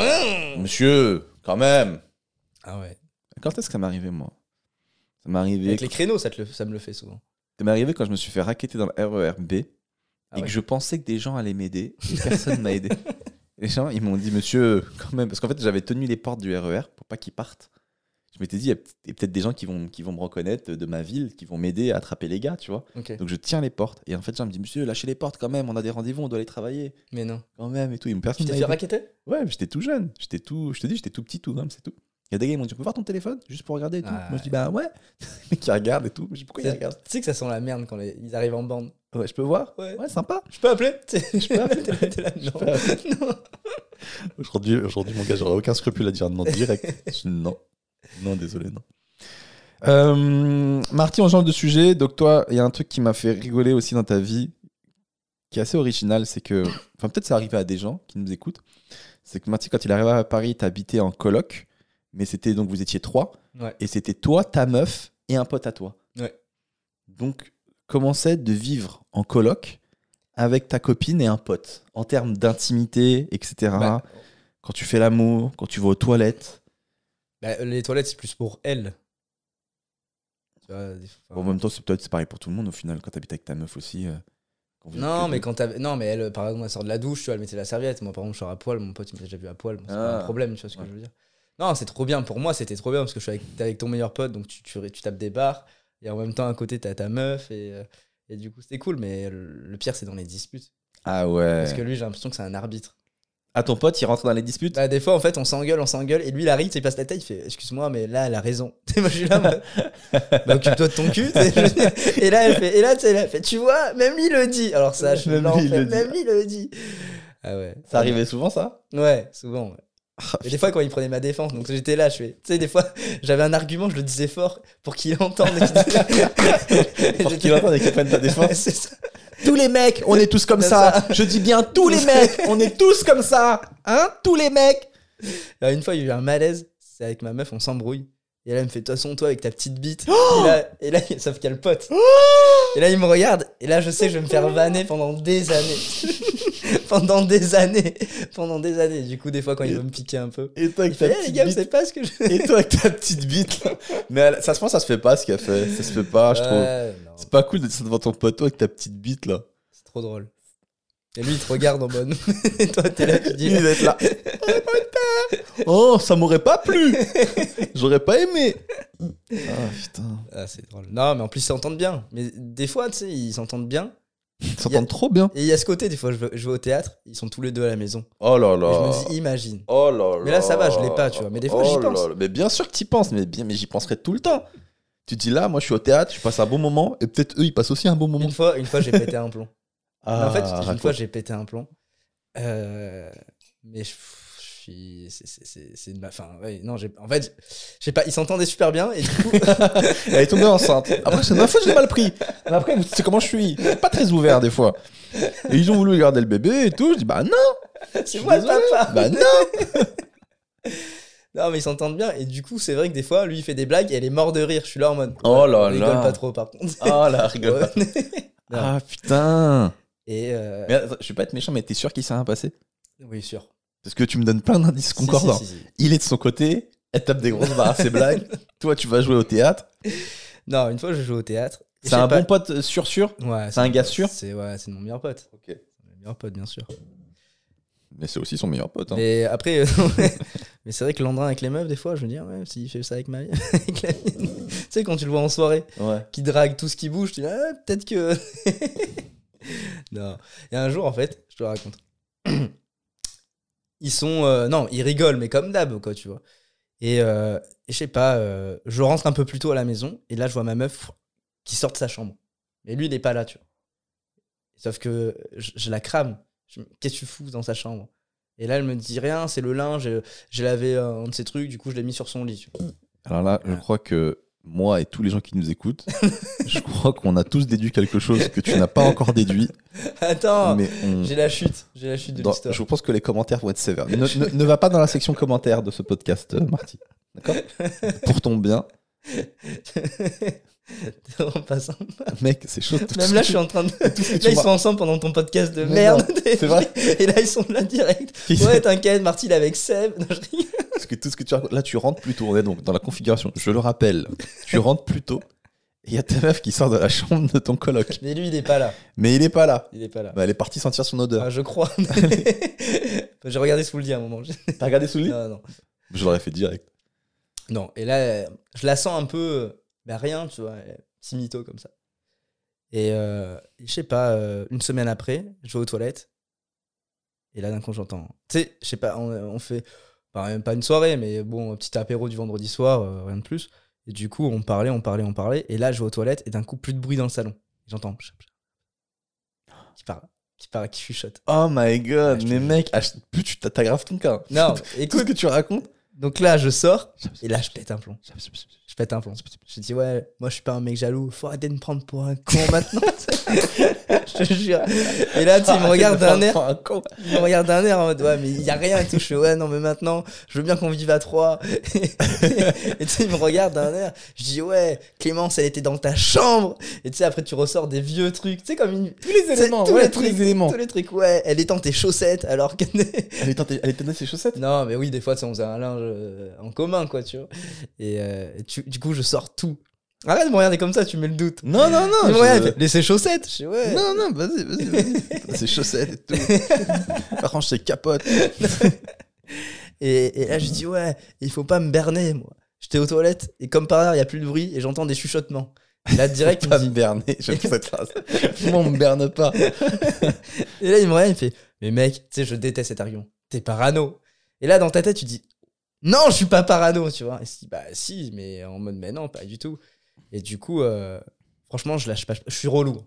Monsieur, quand même. Ah ouais. Quand est-ce que ça m'est arrivé, moi? Ça m'est arrivé. Avec les créneaux, ça, te le- ça me le fait souvent. Ça m'est arrivé quand je me suis fait raqueter dans le RERB et Ah ouais. que je pensais que des gens allaient m'aider et personne m'a aidé. Les gens, ils m'ont dit, monsieur, quand même, parce qu'en fait, j'avais tenu les portes du RER pour pas qu'ils partent. Je m'étais dit, il y a peut-être des gens qui vont, qui vont me reconnaître de ma ville, qui vont m'aider à attraper les gars, tu vois. Donc je tiens les portes. Et en fait, les gens me disent, monsieur, lâchez les portes quand même, on a des rendez-vous, on doit aller travailler. Mais non. Quand même, et tout. Et Tu personne t'es m'a fait raqueter? Ouais, j'étais tout jeune. J'étais tout, je te dis, j'étais tout petit, tout, même, c'est tout. Il y a des gars, ils m'ont dit, on peut voir ton téléphone juste pour regarder et tout. Ah Moi, je dis, bah ouais. Mais qui regarde et tout. Mais je dis, pourquoi ils regardent? Tu sais que ça sent la merde quand les- ils arrivent en bande. Ouais, je peux voir Ouais. Ouais, sympa. Je peux appeler Je peux appeler T'es là, non. peux. Non. Aujourd'hui, aujourd'hui, mon gars, j'aurais aucun scrupule à dire non direct. Non. Non, désolé, non. Euh, Marty, on change de sujet. Donc, toi, il y a un truc qui m'a fait rigoler aussi dans ta vie, qui est assez original. C'est que, enfin, peut-être ça arrive à des gens qui nous écoutent. C'est que Marty, quand il arrivé à Paris, t'habitais en coloc, mais c'était donc vous étiez trois, Ouais. et c'était toi, ta meuf et un pote à toi. Ouais. Donc, comment c'est de vivre en coloc avec ta copine et un pote? En termes d'intimité, etc. Bah, Quand tu fais l'amour, quand tu vas aux toilettes. bah, les toilettes, c'est plus pour elle. Tu vois, des fois- Bon, en même temps, c'est peut-être pareil pour tout le monde au final, quand tu habites avec ta meuf aussi. euh, quand Non, mais quand non, mais elle, par exemple, elle sort de la douche, tu vois, elle mettait la serviette. Moi, par exemple, je sors à poil, mon pote, il m'a déjà vu à poil. Bon, c'est pas Ah. un problème, tu vois ce que Ouais. je veux dire. Non, c'est trop bien. Pour moi, c'était trop bien parce que je suis avec, avec ton meilleur pote, donc tu, tu, tu tapes des barres. Et en même temps, à côté, t'as ta meuf. Et, euh, et du coup, c'était cool. Mais le, le pire, c'est dans les disputes. Ah ouais. Parce que lui, j'ai l'impression que c'est un arbitre. Ah, ton pote, il rentre dans les disputes? Bah, des fois, en fait, on s'engueule, on s'engueule, et lui, il arrive, il passe la tête, il fait Excuse-moi, mais là, elle a raison. Moi, je suis là, bah, occupe-toi de ton cul. et là, elle fait, et là, elle fait Tu vois, même lui le dit. Alors, ça, je Même lui, le dit. même lui le dit. Ah ouais. Ça arrivait souvent, ça? Ouais, souvent. ouais. Ah, Et des fois, quand il prenait ma défense, donc j'étais là, je fais. Tu sais, des fois, j'avais un argument, je le disais fort pour qu'il entende. et Pour qu'il entende et qu'il prenne ta défense. Ça. Tous les mecs, on est tous comme ça. ça. Je dis bien tous les mecs, on est tous comme ça. Hein Tous les mecs. Alors, une fois, il y a eu un malaise, c'est avec ma meuf, on s'embrouille. Et là, elle me fait, de toute façon, toi, avec ta petite bite. Oh et, là, et là, sauf qu'il y a le pote. et là, il me regarde. Et là, je sais que je vais me faire vanner pendant des années. pendant des années. Pendant des années. Du coup, des fois, quand il veut me piquer un peu. Et toi avec ta petite gars, bite. savez pas ce que je. Et toi avec ta petite bite. là. Mais elle- ça se pense, ça se fait pas ce qu'elle fait. Ça se fait pas, je trouve. Ouais, C'est pas cool d'être devant ton poteau avec ta petite bite là. c'est trop drôle. Et lui, il te regarde en mode. et toi, t'es là, tu dis. Il va être là. Oh, ça m'aurait pas plu. J'aurais pas aimé. Ah putain. Ah, c'est drôle. Non, mais en plus, ils s'entendent bien. Mais des fois, tu sais, ils s'entendent bien. Ils s'entendent trop bien. Et il y a ce côté, des fois, je vais, je vais au théâtre, ils sont tous les deux à la maison. Oh là Et là. je me dis, imagine. Oh là là. Mais là, ça va, je l'ai pas, tu vois. Mais des fois, j'y Oh là pense. là. Mais bien sûr que tu penses, mais, bien, mais j'y penserai tout le temps. Tu te dis là, moi je suis au théâtre, je passe un bon moment, et peut-être eux ils passent aussi un bon moment. Une fois, une fois j'ai pété un plomb. Ah, en fait, une raconte. fois, j'ai pété un plomb. Euh, mais je suis. c'est- c'est- C'est c'est une. Enfin, ouais, non, j'ai. En fait, je sais pas, ils s'entendaient super bien et du coup. Elle est tombée enceinte. Après, c'est ma faute, je l'ai mal pris. Mais après, savez comment je suis? Pas très ouvert des fois. Et ils ont voulu garder le bébé et tout. Je dis, bah non, c'est moi le désolé. papa bah non. Non, mais ils s'entendent bien et du coup, c'est vrai que des fois, lui, il fait des blagues et elle est mort de rire. Je suis là en mode. Oh là on rigole là. pas trop, par contre. Oh là, rigole pas. Ah putain. Et. euh, Mais attends, je vais pas être méchant, mais t'es sûr qu'il s'est rien passé? Oui, sûr. Parce que tu me donnes plein d'indices concordants. si, si, si. Il est de son côté, elle tape des grosses barres à ses blagues. Toi, tu vas jouer au théâtre. Non, une fois, je joue au théâtre. C'est un pas- bon pote euh, sûr sûr? Ouais, C'est un gars sûr? C'est ouais, c'est mon meilleur pote. Ok. C'est mon meilleur pote, bien sûr. Mais c'est aussi son meilleur pote. hein. Mais après, euh, mais c'est vrai que Landrin avec les meufs, des fois, je me dis, ah ouais, s'il fait ça avec ma mienne. Tu sais, quand tu le vois en soirée, Ouais. qui drague tout ce qui bouge, tu dis, ah, peut-être que. non. Et un jour, en fait, je te le raconte. Ils sont. euh, non, ils rigolent, mais comme d'hab, quoi, tu vois. Et, euh, je sais pas, euh, je rentre un peu plus tôt à la maison, et là, je vois ma meuf qui sort de sa chambre. Mais lui, il est pas là, tu vois. Sauf que je, la crame. Qu'est-ce que tu fous dans sa chambre? Et là, elle me dit rien, c'est le linge, j'ai lavé un de ses trucs, du coup, je l'ai mis sur son lit. tu vois. Alors là, je crois que moi et tous les gens qui nous écoutent, je crois qu'on a tous déduit quelque chose que tu n'as pas encore déduit. Attends, on- j'ai la chute, j'ai la chute de l'histoire. je pense que les commentaires vont être sévères. Ne, ne- ne va pas dans la section commentaires de ce podcast, euh, Marty. D'accord? Pour ton bien. T'es vraiment pas sympa. Mec, c'est chaud. tout Même là, je suis en train de. Là, ils sont ensemble pendant ton podcast de Mais merde. c'est vrai. Et là, ils sont là direct. Ouais, t'inquiète, Marty, il est avec Seb. Non, je. Parce que tout ce que tu racontes- là, tu rentres plus tôt. On est donc dans la configuration. Je le rappelle, tu rentres plus tôt. Et il y a ta meuf qui sort de la chambre de ton coloc. Mais lui, il est pas là. Mais il est pas là. Il est pas là. Bah, elle est partie sentir son odeur. Ah, je crois. J'ai regardé sous le lit à un moment. T'as regardé sous le lit Non, non. Je l'aurais fait direct. Non, et là, je la sens un peu. Euh, Bah, rien, tu vois. euh, Petit mytho comme ça. Et euh, je sais pas, euh, une semaine après, je vais aux toilettes. Et là, d'un coup, j'entends. Tu sais, je sais pas, on, on fait. Pas, même pas une soirée, mais bon, un petit apéro du vendredi soir, euh, rien de plus. Et du coup, on parlait, on parlait, on parlait. Et là, je vais aux toilettes et d'un coup, plus de bruit dans le salon. J'entends. Qui parle, qui parle, qui chuchote. Oh my god, Ouais, je mais mec, ah, plus tu t'a- t'aggraves ton cas. Non, Tout ce écoute. que tu racontes. Donc là, je sors. Et là, je pète un plomb. Je pète un plomb. Je dis, ouais, moi je suis pas un mec jaloux, faut arrêter de me prendre pour un con maintenant. je te jure. Et là, tu me regarde d'un air, il me regarde d'un air en mode, ouais, mais il y a rien et tout. Je fais, ouais, non, mais maintenant, je veux bien qu'on vive à trois. et tu il me regarde d'un air. Je dis, ouais, Clémence, elle était dans ta chambre. Et tu sais, après, tu ressors des vieux trucs. Tu sais, comme une. Tous les éléments, tous ouais, les tous les trucs, éléments. Tous les trucs, ouais, elle est dans tes chaussettes alors que. Elle est elle est ses chaussettes? Non, mais oui, des fois, tu sais, on faisait un linge euh, en commun, quoi, tu vois. Et euh, tu- du coup, je sors tout. Arrête de me regarder comme ça, tu mets le doute. Non, non, non. je- regarde, il fait, laisse ses chaussettes. Je dis, ouais. Non, non, vas-y, vas-y, vas-y. Chaussettes et tout. Arrange ses capotes. Et, et là, je dis, ouais, il faut pas me berner, moi. J'étais aux toilettes, et comme par hasard, il y a plus de bruit, et j'entends des chuchotements. Et là, direct, il me pas me berner. J'aime cette phrase. Moi, on me berne pas. et là, il me regarde, il fait, mais mec, tu sais, je déteste cet argument. T'es parano. Et là, dans ta tête, tu dis, non, je suis pas parano, tu vois. Et je dis, bah si, mais en mode, mais non, pas du tout. Et du coup, euh, franchement, je lâche pas. Je suis relou.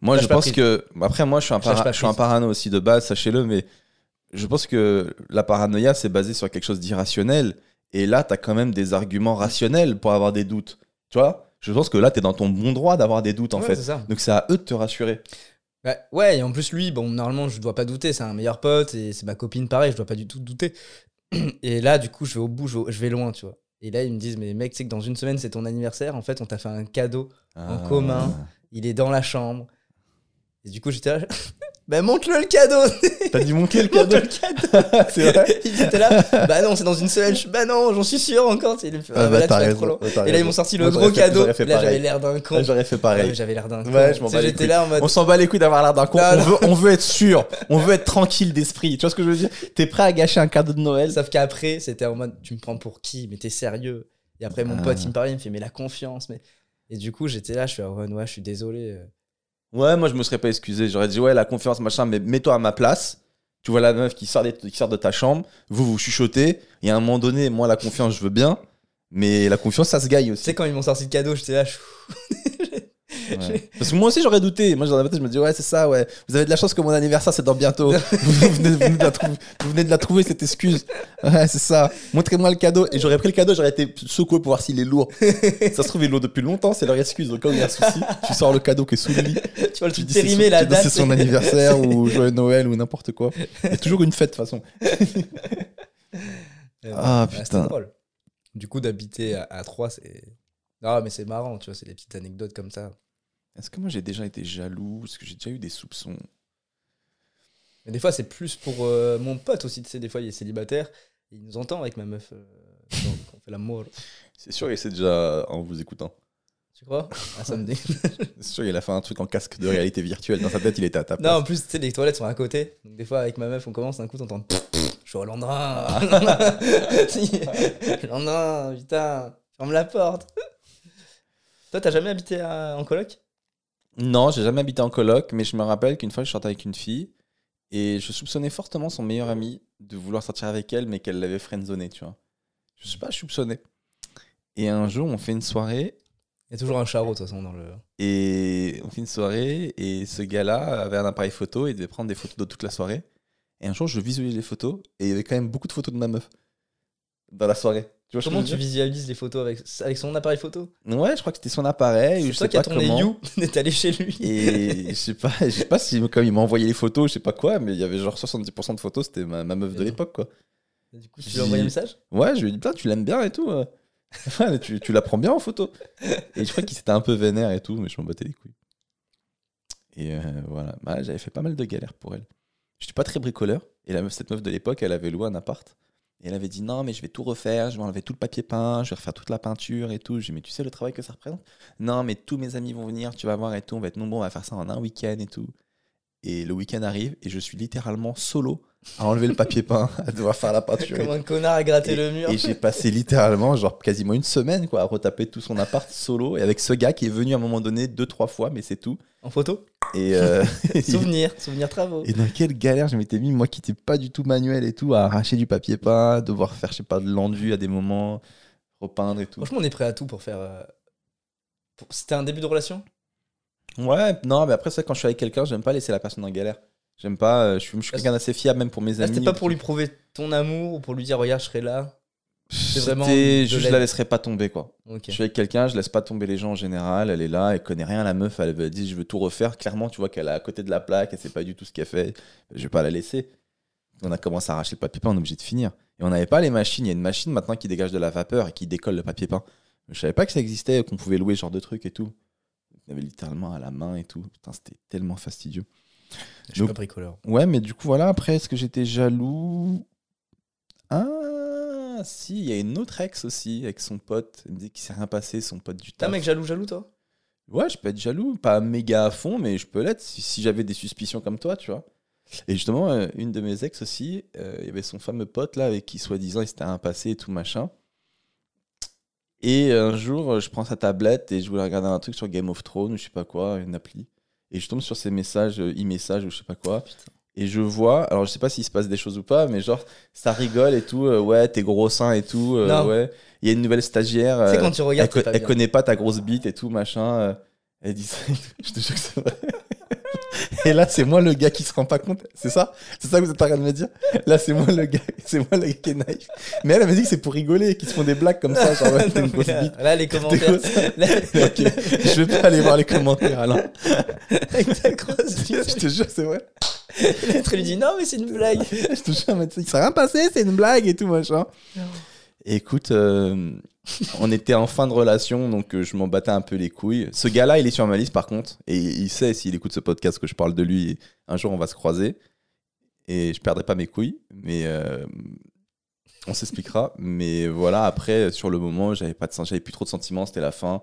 Moi, je pense prise. que. Après, moi, je suis un, Je lâche para- pas je suis un prise. parano aussi de base, sachez-le, mais je pense que la paranoïa, c'est basé sur quelque chose d'irrationnel. Et là, tu as quand même des arguments rationnels pour avoir des doutes. Tu vois? Je pense que là, tu es dans ton bon droit d'avoir des doutes, en Ouais, fait. ça. Donc, c'est à eux de te rassurer. Bah, ouais, et en plus, lui, bon, normalement, je dois pas douter, c'est un meilleur pote, et c'est ma copine, pareil, je dois pas du tout douter. Et là, du coup, je vais au bout, je vais, je vais loin, tu vois. Et là, ils me disent, mais mec, tu sais que dans une semaine, c'est ton anniversaire, en fait, on t'a fait un cadeau, En commun. il est dans la chambre. Et du coup, j'étais là, bah montre-le le cadeau T'as dit monter le cadeau le cadeau C'est vrai Ils étaient là, bah non, c'est dans une semaine, je, bah non, j'en suis sûr encore. il fait, Ah ah, bah, là, tu raison, trop ouais, t'as Et là, ils m'ont sorti le Moi, gros fait- cadeau. Là, j'avais pareil. l'air d'un con. Ouais, J'aurais fait Ouais, pareil. mais j'avais l'air d'un con. Ouais, je m'en J'étais là en mode. On s'en bat les couilles d'avoir l'air d'un con. Non, On non. veut, on veut être sûr. On veut être tranquille d'esprit. Tu vois ce que je veux dire? T'es prêt à gâcher un cadeau de Noël? Sauf qu'après, c'était en mode, tu me prends pour qui? Mais t'es sérieux? Et après, mon Ah. pote, il me parlait, il me fait, mais la confiance. Mais... Et du coup, j'étais là, je suis, ouais, ouais, je suis désolé. Ouais, moi je me serais pas excusé. J'aurais dit ouais, la confiance machin, mais mets-toi à ma place. Tu vois la meuf qui sort, de ta chambre, vous vous chuchotez. Et à un moment donné, moi la confiance, je veux bien. Mais la confiance, ça se gagne Tu aussi. sais, quand ils m'ont sorti le cadeau, j'étais là, je- Ouais. Parce que moi aussi j'aurais douté. Moi la tête, je me dis ouais, c'est ça, ouais. Vous avez de la chance que mon anniversaire c'est dans bientôt. vous, venez, vous venez de la trouver, vous venez de la trouver cette excuse. Ouais, c'est ça. Montrez-moi le cadeau. Et j'aurais pris le cadeau, j'aurais été secoué pour voir s'il est lourd. ça se trouve, il est lourd depuis longtemps, c'est leur excuse. Donc quand il y a un souci, tu sors le cadeau qui est sous le lit. tu vois le Tu dis périmé, la date. c'est son anniversaire ou joyeux Noël ou n'importe quoi. Il y a toujours une fête de toute façon. Ah, putain. Du coup, d'habiter à, à 3, c'est. Non, mais c'est marrant, tu vois, c'est des petites anecdotes comme ça. Est-ce que moi j'ai déjà été jaloux? Est-ce que j'ai déjà eu des soupçons? Mais des fois, c'est plus pour euh, mon pote aussi, tu sais, des fois, il est célibataire, et il nous entend avec ma meuf euh, quand quand on fait l'amour. C'est sûr, il c'est déjà en vous écoutant. Tu crois? Ah, ça me dit. C'est sûr, il a fait un truc en casque de réalité virtuelle. Dans sa tête, il était à ta place. Non, en plus, tu sais, les toilettes sont à côté. Donc, des fois, avec ma meuf, on commence, d'un coup, t'entends. Je suis au Landrin. Si. Landrin, putain. Ferme la porte. Toi, t'as jamais habité à- en coloc? Non, j'ai jamais habité en coloc, mais je me rappelle qu'une fois, je sortais avec une fille et je soupçonnais fortement son meilleur ami de vouloir sortir avec elle, mais qu'elle l'avait friendzonné, tu vois. Je sais pas, je soupçonnais. Et un jour, on fait une soirée Il y a toujours un charreau, de toute façon, dans le. et on fait une soirée et ce gars-là avait un appareil photo et devait prendre des photos de toute la soirée. Et un jour, je visualise les photos et il y avait quand même beaucoup de photos de ma meuf dans la soirée. Tu vois Comment tu visualises les photos avec, avec son appareil photo? Ouais, je crois que c'était son appareil. C'est je toi qui as tourné. You, d'être allé chez lui. Et je sais pas, je sais pas si comme il m'a envoyé les photos, je sais pas quoi, mais il y avait genre 70% de photos, c'était ma, ma meuf de l'époque quoi. Du coup, tu lui as envoyé un message? Ouais, je lui ai dit putain, tu l'aimes bien et tout. euh. Ouais, tu, tu la prends bien en photo. Et je crois qu'il s'était un peu vénère et tout, mais je m'en battais les couilles. Et euh, voilà, Bah, j'avais fait pas mal de galères pour elle. Je suis pas très bricoleur. Et la meuf, cette meuf de l'époque, elle avait loué un appart. Et elle avait dit non, mais je vais tout refaire, je vais enlever tout le papier peint, je vais refaire toute la peinture et tout. J'ai dit mais tu sais le travail que ça représente? Non, mais tous mes amis vont venir, tu vas voir et tout, on va être nombreux, on va faire ça en un week-end et tout. Et le week-end arrive et je suis littéralement solo à enlever le papier peint, à devoir faire la peinture. Comme un connard à gratter le mur. et j'ai passé littéralement, genre quasiment une semaine, quoi, à retaper tout son appart solo. Et avec ce gars qui est venu à un moment donné deux, trois fois, mais c'est tout. En photo? Et, euh, Souvenir, souvenir travaux. et dans quelle galère je m'étais mis, moi qui n'étais pas du tout manuel et tout, à arracher du papier peint, devoir faire, je sais pas, de l'enduit à des moments, repeindre et tout. Franchement, on est prêt à tout pour faire. euh, pour- C'était un début de relation? Ouais, non, mais après, ça, quand je suis avec quelqu'un, j'aime pas laisser la personne en galère. J'aime pas, euh, je suis, je suis quelqu'un d'assez fiable, même pour mes Là, amis. c'était pas pour lui prouver ton amour ou pour lui dire, regarde, je serai là. Vraiment juste, je la laisserai pas tomber, quoi. Je suis avec quelqu'un, je laisse pas tomber les gens en général. Elle est là, elle connaît rien, la meuf. Elle me dit, je veux tout refaire. Clairement, tu vois qu'elle est à côté de la plaque, elle sait pas du tout ce qu'elle fait. Je vais pas la laisser. On a commencé à arracher le papier peint, on est obligé de finir. Et on n'avait pas les machines. Il y a une machine maintenant qui dégage de la vapeur et qui décolle le papier peint. Je savais pas que ça existait, qu'on pouvait louer ce genre de trucs et tout. On avait littéralement à la main et tout. Putain, c'était tellement fastidieux. Je suis pas bricoleur. Ouais, mais du coup, voilà, après, est-ce que j'étais jaloux? Ah, si, il y a une autre ex aussi, avec son pote. Elle me dit qu'il s'est rien passé, son pote du T'es un taf. mec jaloux, jaloux, toi? Ouais, je peux être jaloux, pas méga à fond, mais je peux l'être si, si j'avais des suspicions comme toi, tu vois. Et justement, euh, une de mes ex aussi, euh, il y avait son fameux pote là, avec qui soi-disant il s'était un passé et tout machin. Et un jour, je prends sa tablette et je voulais regarder un truc sur Game of Thrones ou je sais pas quoi, une appli. Et je tombe sur ses messages, euh, e-messages ou je sais pas quoi. Et je vois, alors je sais pas s'il se passe des choses ou pas, mais genre, ça rigole et tout, euh, ouais, t'es gros seins et tout, euh, ouais. Il y a une nouvelle stagiaire. Euh, quand tu elle, regardes, co- elle connaît pas ta grosse bite et tout, machin. euh, elle dit ça. et tout. Je te jure que c'est vrai. Et là, c'est moi le gars qui se rend pas compte. C'est ça? C'est ça que vous êtes en train de me dire? Là, c'est moi le gars, c'est moi le gars qui est naïf. Mais elle, elle m'a dit que c'est pour rigoler, qu'ils se font des blagues comme ça. Genre, ouais, t'as une grosse bite. là, les T'es commentaires. Là, Ok, je vais pas aller voir les commentaires, Alain. avec ta grosse bite. Je te jure, c'est vrai. L'autre lui dit non, mais c'est une blague. Je te jure, mais il s'est rien passé, c'est une blague et tout, machin. Écoute, euh, on était en fin de relation, donc euh, je m'en battais un peu les couilles. Ce gars-là, il est sur ma liste par contre, et il sait s'il écoute ce podcast que je parle de lui. Un jour, on va se croiser, et je perdrai pas mes couilles, mais euh, on s'expliquera. Mais voilà, après, sur le moment, j'avais pas de, j'avais plus trop de sentiments, c'était la fin.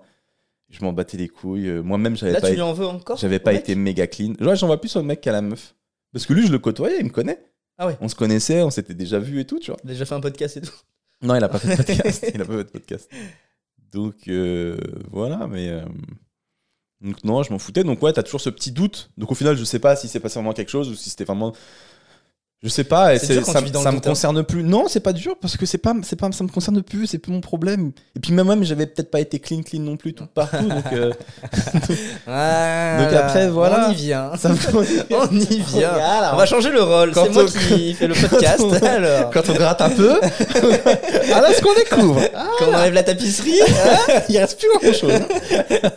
Je m'en battais les couilles. Moi-même, j'avais Là, pas, tu lui en veux encore j'avais pas mec été méga clean. Genre, j'en vois plus sur le mec qu'à la meuf, parce que lui, je le côtoyais, il me connaît. Ah ouais. On se connaissait, on s'était déjà vu et tout, tu vois. Déjà fait un podcast et tout. Non, il a pas fait de podcast. il a pas fait de podcast. Donc euh, voilà, mais euh, donc non, je m'en foutais. Donc ouais, t'as toujours ce petit doute. Donc au final, je sais pas si c'est passé vraiment quelque chose ou si c'était vraiment. Je sais pas. et C'est c'est- dur quand ça tu vis dans ça le me hein. concerne plus. Non, c'est pas dur parce que c'est pas, c'est pas, ça me concerne plus. C'est plus mon problème. Et puis même moi, j'avais peut-être pas été clean, clean non plus tout partout. donc euh, Ah, Donc après, voilà. On y vient. ça me- On y vient. On va changer le rôle. Quand C'est moi on- qui fais le podcast. on- Alors, Quand on gratte un peu, ah là, ce qu'on découvre. Quand on enlève la tapisserie, il reste plus grand chose.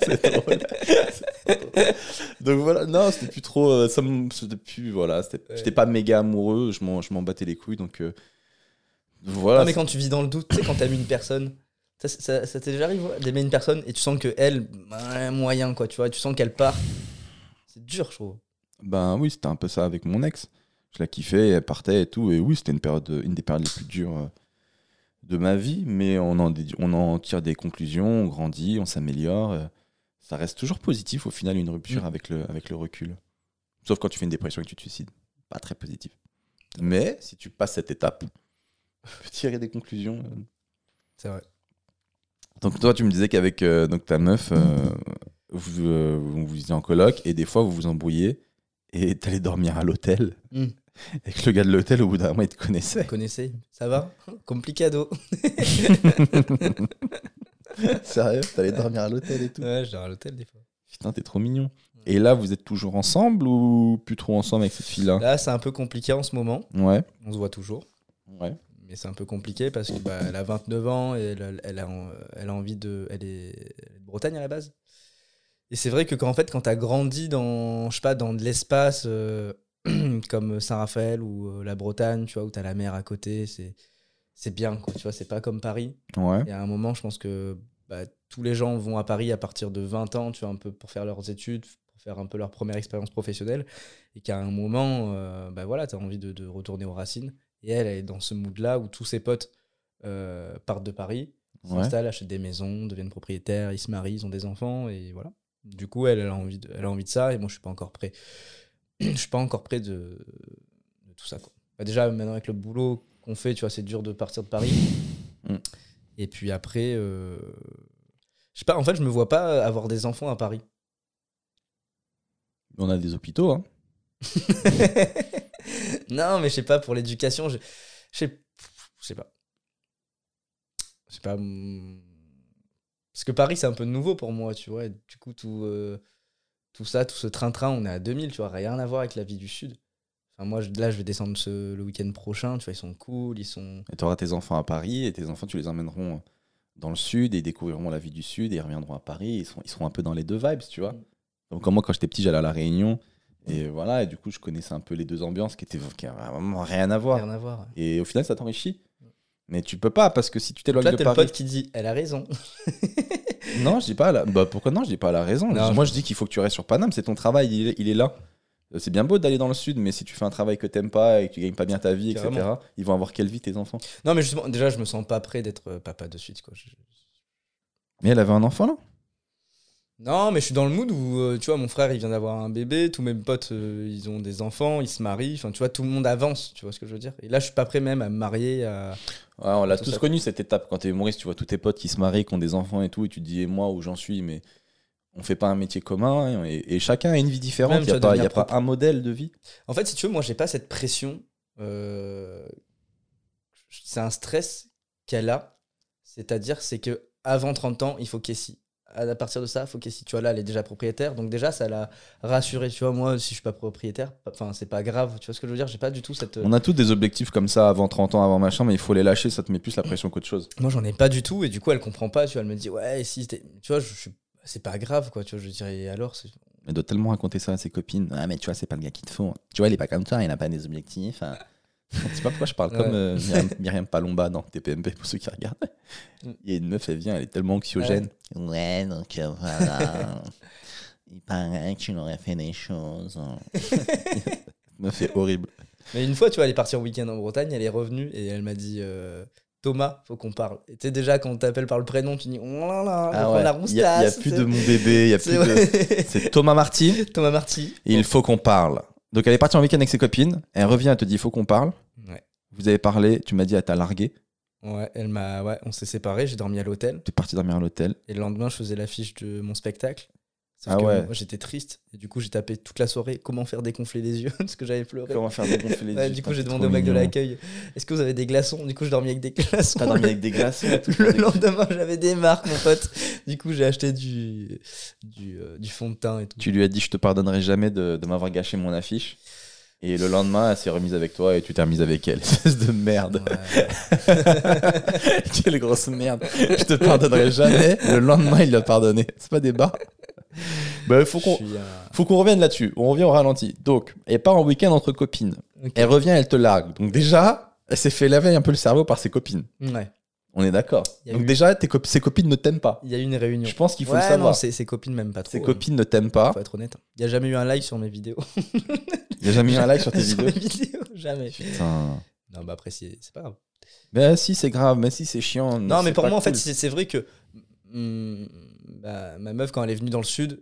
c'est drôle. C'est drôle. Donc voilà, non, c'était plus trop. euh, Ça me- c'était plus. Voilà, c'était- j'étais pas méga amoureux, je m'en, je m'en battais les couilles. Donc euh, voilà. Non, mais quand tu vis dans le doute, tu sais, quand t'aimes une personne, ça, ça, ça t'est déjà arrivé d'aimer une personne et tu sens que elle, moyen quoi, tu vois, tu sens qu'elle part. C'est dur, je trouve. Ben oui, c'était un peu ça avec mon ex. Je la kiffais, elle partait et tout. Et oui, c'était une, période, une des périodes les plus dures euh, de ma vie. Mais on en, dédu- on en tire des conclusions, on grandit, on s'améliore. euh, Ça reste toujours positif au final, une rupture Mm. avec, le, avec le recul. Sauf quand tu fais une dépression et que tu te suicides. Pas très positif. Mais si tu passes cette étape, tu peux tirer des conclusions. euh. C'est vrai. Donc toi, tu me disais qu'avec euh, donc ta meuf, euh, vous, euh, vous vous étiez en coloc et des fois vous vous embrouillez et t'allais dormir à l'hôtel. Mm. Et que le gars de l'hôtel, au bout d'un moment, il te connaissait. Vous connaissez Ça va? Complicado. Sérieux? T'allais dormir à l'hôtel et tout? Ouais, je dors à l'hôtel des fois. Putain, t'es trop mignon. Et là, vous êtes toujours ensemble ou plus trop ensemble avec cette fille-là Là, c'est un peu compliqué en ce moment. Ouais, On se voit toujours. ouais. Mais c'est un peu compliqué parce que bah, elle a 29 ans et elle, a- elle a, en- elle a envie de. Elle est, de Bretagne à la base. Et c'est vrai que quand, en fait, quand tu as grandi dans, je sais pas, dans de l'espace euh, comme Saint-Raphaël ou euh, la Bretagne, tu vois, où tu as la mer à côté, c'est, c'est bien, quoi. Tu vois, c'est pas comme Paris. Ouais. Et à un moment, je pense que bah, tous les gens vont à Paris à partir de 20 ans, tu vois, un peu pour faire leurs études, faire un peu leur première expérience professionnelle. Et qu'à un moment, euh, bah voilà, tu as envie de, de retourner aux racines. Et elle, elle est dans ce mood-là où tous ses potes euh, partent de Paris, Ouais. s'installent, achètent des maisons, deviennent propriétaires, ils se marient, ils ont des enfants, et voilà. Du coup, elle, elle, a, envie de, elle a envie de ça, et moi, je suis pas encore prêt. je suis pas encore prêt de, de tout ça. Quoi. Bah, déjà, maintenant, avec le boulot qu'on fait, tu vois, c'est dur de partir de Paris. Mm. Et puis après, euh, je sais pas, en fait, je me vois pas avoir des enfants à Paris. On a des hôpitaux, hein. non, mais je sais pas, pour l'éducation, je sais pas. Je sais pas. hum, Parce que Paris, c'est un peu nouveau pour moi, tu vois. et Du coup, tout, euh, tout ça, tout ce train-train, on est à 2000, tu vois, rien à voir avec la vie du Sud. Enfin, moi, je- là, je vais descendre ce, le week-end prochain, tu vois, ils sont cool, ils sont. Et tu auras tes enfants à Paris et tes enfants, tu les emmèneront dans le sud et ils découvriront la vie du sud et ils reviendront à Paris. Ils seront, ils seront un peu dans les deux vibes, tu vois. Mm. Donc, moi, quand j'étais petit, j'allais à La Réunion et voilà. Et du coup, je connaissais un peu les deux ambiances qui étaient qui vraiment rien à voir. Rien à voir. Et au final, ça t'enrichit. Mais tu peux pas parce que si tu t'éloignes Là, de Paris. pote qui dit, elle a raison. Non, je dis pas. La... Bah, pourquoi non Je dis pas la raison. Non, Moi, je- dis qu'il faut que tu restes sur Paname. C'est ton travail. Il est, il est là. Euh, C'est bien beau d'aller dans le sud, mais si tu fais un travail que t'aimes pas et que tu gagnes pas bien ta vie, etc., ils vont avoir quelle vie tes enfants? Non, mais justement, déjà, je me sens pas prêt d'être euh, papa de suite, quoi. Je- Mais elle avait un enfant là? Non, mais je suis dans le mood où, euh, tu vois, mon frère, il vient d'avoir un bébé, tous mes potes, euh, ils ont des enfants, ils se marient, enfin, tu vois, tout le monde avance, tu vois ce que je veux dire. Et là, je suis pas prêt même à me marier, à... Ouais, on l'a tous ça. connu cette étape quand t'es humoriste, tu vois tous tes potes qui se marient, qui ont des enfants et tout, et tu te dis et moi où j'en suis, mais on fait pas un métier commun et, et chacun a une vie différente. Il n'y a, pas, y a pas un modèle de vie. En fait, si tu veux, moi, j'ai pas cette pression. euh, C'est un stress qu'elle a. C'est-à-dire, c'est que avant 30 ans, il faut qu'elle s'y. À partir de ça, faut qu'elle s'y. Tu vois, là, elle est déjà propriétaire. Donc, déjà, ça l'a rassurée. Tu vois, moi, si je suis pas propriétaire, enfin, c'est pas grave. Tu vois ce que je veux dire? J'ai pas du tout cette. On a tous des objectifs comme ça avant 30 ans, avant machin, mais il faut les lâcher, ça te met plus la pression qu'autre chose. Moi, j'en ai pas du tout. Et du coup, elle comprend pas. Tu vois, elle me dit, ouais, si. Tu vois, je, je suis- c'est pas grave, quoi. Tu vois, je dirais, alors Elle doit tellement raconter ça à ses copines. Ah, mais tu vois, c'est pas le gars qu'il te faut. Tu vois, il est pas comme toi, il n'a pas des objectifs. hein. Je sais pas pourquoi je parle Ouais. comme euh, Myriam, Myriam Palomba dans TPMP pour ceux qui regardent. Il y a une meuf, elle vient, elle est tellement anxiogène. Ouais, donc euh, voilà. il paraît que tu aurais fait des choses. hein. meuf est horrible. Mais une fois, tu vois, elle est partie en week-end en Bretagne, elle est revenue et elle m'a dit euh, Thomas, faut qu'on parle. Et tu sais, déjà, quand on t'appelle par le prénom, tu dis Oh là là, Ah on ouais. la Il y, a- il y a roustasse, plus de mon bébé, il y a plus c'est- de. C'est Thomas Marty. Thomas Marty. Et il faut qu'on parle. Donc elle est partie en week-end avec ses copines. Elle revient, elle te dit il faut qu'on parle. Ouais. Vous avez parlé, tu m'as dit elle t'a largué. Ouais, elle m'a, ouais, on s'est séparés, j'ai dormi à l'hôtel. Tu es parti dormir à l'hôtel. Et le lendemain, je faisais l'affiche de mon spectacle. Sauf Ah que ouais. moi, j'étais triste. Et du coup, j'ai tapé toute la soirée comment faire dégonfler les yeux, parce que j'avais pleuré. Comment faire dégonfler les Ouais, yeux du coup, j'ai demandé au mec de l'accueil Est-ce que vous avez des glaçons? Du coup, je dormis avec des glaçons. T'as dormi avec des glaçons. Le lendemain, j'avais des marques, mon pote. Du coup, j'ai acheté du, du, euh, du fond de teint et tout. Tu lui as dit je te pardonnerai jamais de, de m'avoir gâché mon affiche. Et le lendemain, elle s'est remise avec toi et tu t'es remise avec elle. Espèce de merde. Ouais. Quelle grosse merde. Je te pardonnerai jamais. Le lendemain, il l'a pardonné. C'est pas des bas. Bah, faut qu'on faut qu'on revienne là-dessus. On revient au ralenti. Donc, elle part en week-end entre copines. Elle revient, elle te largue. Donc déjà, elle s'est fait laver un peu le cerveau par ses copines. Ouais. On est d'accord. Donc eu- déjà, tes cop- ses copines ne t'aiment pas. Il y a eu une réunion. Je pense qu'il faut ouais, le savoir. non, ses, ses copines m'aiment pas trop. Ses copines ne t'aiment pas. Faut être honnête. Il n'y a jamais eu un like sur mes vidéos. Il n'y a jamais eu un like sur tes sur vidéos. jamais. Putain. Non, bah après, c'est pas grave. Mais si, c'est grave. Mais si, c'est chiant. Non, mais pour moi, en fait, c'est c'est vrai que hum, bah, ma meuf, quand elle est venue dans le sud,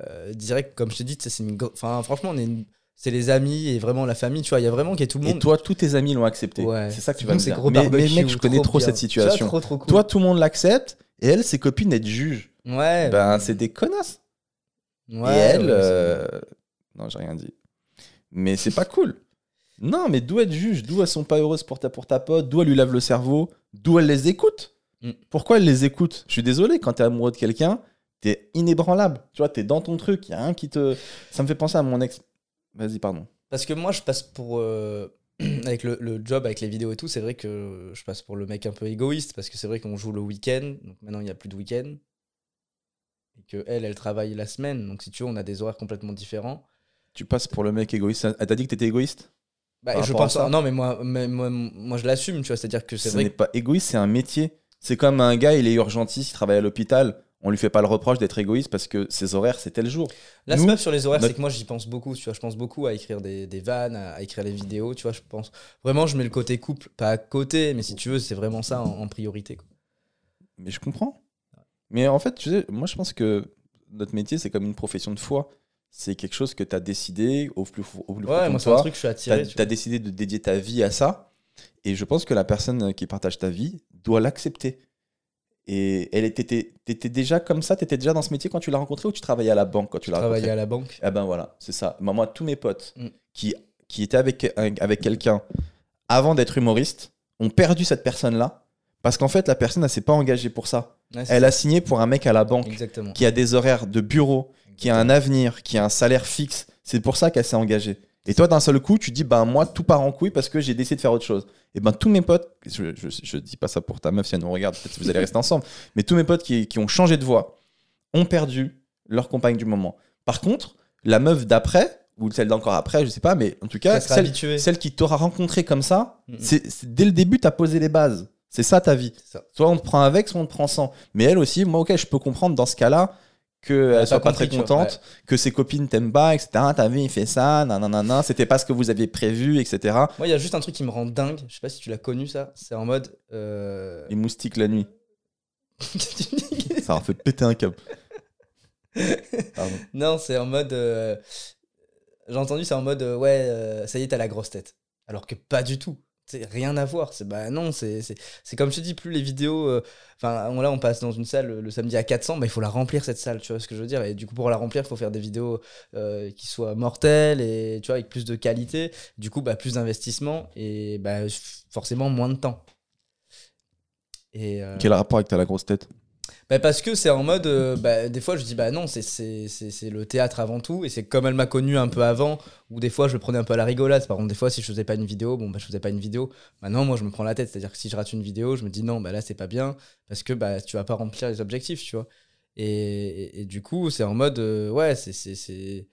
euh, direct, comme je t'ai dit, tu sais, c'est une. Enfin, franchement, on est une- c'est les amis et vraiment la famille, tu vois. Il y a vraiment qui est tout le Et monde. toi, tous tes amis l'ont accepté. Ouais. C'est ça que tu vas me dire. gros Mais, mec, je connais trop cette situation. trop, trop cool. Toi, tout le monde l'accepte. Et elle, ses copines, elles te jugent. ouais. Ben, c'est des connasses. et Ouais, elle, ouais, c'est- euh, non, j'ai rien dit. Mais c'est pas cool. Non, mais d'où elle juge, d'où elles sont pas heureuses pour ta, pour ta pote, d'où elle lui lave le cerveau, d'où elle les écoute? Mm. Pourquoi elle les écoute? Je suis désolé, quand t'es amoureux de quelqu'un, t'es inébranlable. Tu vois, t'es dans ton truc, y a rien qui te. Ça me fait penser à mon ex. Vas-y, pardon. Parce que moi, je passe pour. euh, avec le, le job, avec les vidéos et tout, c'est vrai que je passe pour le mec un peu égoïste. Parce que c'est vrai qu'on joue le week-end. Donc maintenant, il n'y a plus de week-end. Et que elle, elle travaille la semaine. Donc si tu veux, on a des horaires complètement différents. Tu passes pour le mec égoïste. Elle t'a dit que t'étais égoïste? Bah, je rapport à pense. ça? Non, mais moi, mais moi, moi, je l'assume, tu vois. C'est-à-dire que c'est Ce vrai n'est que pas égoïste, c'est un métier. C'est comme un gars, il est urgentiste, il travaille à l'hôpital. On lui fait pas le reproche d'être égoïste parce que ses horaires, c'est tel jour. Là, Nous, sur les horaires, notre- c'est que moi j'y pense beaucoup, tu vois. Je pense beaucoup à écrire des, des vannes, à, à écrire les vidéos, tu vois. Je pense vraiment, je mets le côté couple, pas à côté, mais si tu veux, c'est vraiment ça en, en priorité. Quoi. Mais je comprends. Mais en fait, tu sais, moi je pense que notre métier, c'est comme une profession de foi. C'est quelque chose que tu as décidé au plus, au plus Ouais, moi, de c'est un truc, je suis Tu attiré. as, tu vois. décidé de dédier ta vie à ça. Et je pense que la personne qui partage ta vie doit l'accepter. Et elle était, t'étais t'étais déjà comme ça, tu étais déjà dans ce métier quand tu l'as rencontré ou tu travaillais à la banque quand tu Je l'as travaillais rencontré à la banque. Ah ben voilà, c'est ça. Moi, moi, tous mes potes Mm. qui, qui étaient avec, avec quelqu'un avant d'être humoriste ont perdu cette personne-là parce qu'en fait, la personne, elle s'est pas engagée pour ça. Ouais, Elle a signé pour un mec à la banque Exactement. qui a des horaires de bureau, qui a un avenir, qui a un salaire fixe. C'est pour ça qu'elle s'est engagée. Et toi, d'un seul coup, tu dis, ben moi, tout part en couille parce que j'ai décidé de faire autre chose. Et ben tous mes potes, je, je, je dis pas ça pour ta meuf si elle nous regarde, peut-être que vous allez rester ensemble, mais tous mes potes qui, qui ont changé de voie ont perdu leur compagne du moment. Par contre, la meuf d'après, ou celle d'encore après, je sais pas, mais en tout cas, celle, celle qui t'aura rencontré comme ça, c'est c'est- dès le début, tu as posé les bases. C'est ça ta vie. Ça. Soit on te prend avec, soit on te prend sans. Mais elle aussi, moi, ok, je peux comprendre dans ce cas-là a qu'elle soit pas très contente, que ses copines t'aiment pas, etc. T'as vu, il fait ça, nanana, c'était pas ce que vous aviez prévu, etc. Moi, il y a juste un truc qui me rend dingue. Je sais pas si tu l'as connu, ça. C'est en mode. euh, Les moustiques la nuit, ça leur fait péter un câble. Pardon. non, c'est en mode. euh, J'ai entendu, c'est en mode. euh, ouais, euh, ça y est, t'as la grosse tête. Alors que pas du tout. Rien à voir. C'est bah non, c'est comme je te dis, plus les vidéos. euh, Enfin, là, on passe dans une salle le, le samedi à 400, bah, il faut la remplir cette salle, tu vois ce que je veux dire. Et du coup, pour la remplir, il faut faire des vidéos euh, qui soient mortelles et tu vois, avec plus de qualité. Du coup, bah, plus d'investissement et bah, forcément moins de temps. Et, euh, Quel rapport avec ta la grosse tête? Bah parce que c'est en mode, euh, bah, des fois je dis bah non, c'est- c'est c'est- c'est le théâtre avant tout, et c'est comme elle m'a connu un peu avant, où des fois je le prenais un peu à la rigolade. Par contre, des fois si je faisais pas une vidéo, bon bah je faisais pas une vidéo. Maintenant, moi je me prends la tête, c'est-à-dire que si je rate une vidéo, je me dis non, bah là c'est pas bien, parce que bah tu vas pas remplir les objectifs, tu vois. Et, et- et du coup, c'est en mode, euh, ouais, c'est. c'est-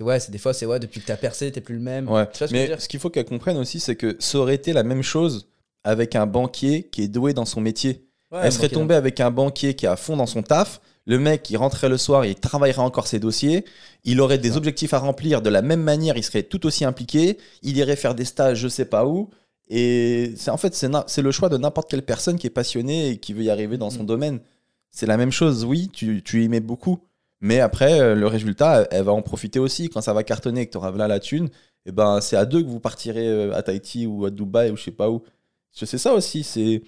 Ouais, c'est des fois, c'est ouais, depuis que t'as percé, t'es plus le même. Ouais. Tu vois ce Mais ce qu'il faut qu'elle comprenne aussi, c'est que ça aurait été la même chose avec un banquier qui est doué dans son métier. Ouais, Elle serait tombée avec un banquier qui est à fond dans son taf. Le mec, il rentrerait le soir, il travaillerait encore ses dossiers. Il aurait des objectifs à remplir de la même manière. Il serait tout aussi impliqué. Il irait faire des stages, je sais pas où. Et c'est en fait, c'est le choix de n'importe quelle personne qui est passionnée et qui veut y arriver dans son Mhm. domaine. C'est la même chose. Oui, tu, tu y mets beaucoup. Mais après, euh, le résultat, elle, va en profiter aussi. Quand ça va cartonner et que tu auras là la thune, et ben, c'est à deux que vous partirez euh, à Tahiti ou à Dubaï ou je sais pas où. C'est ça aussi. C'est-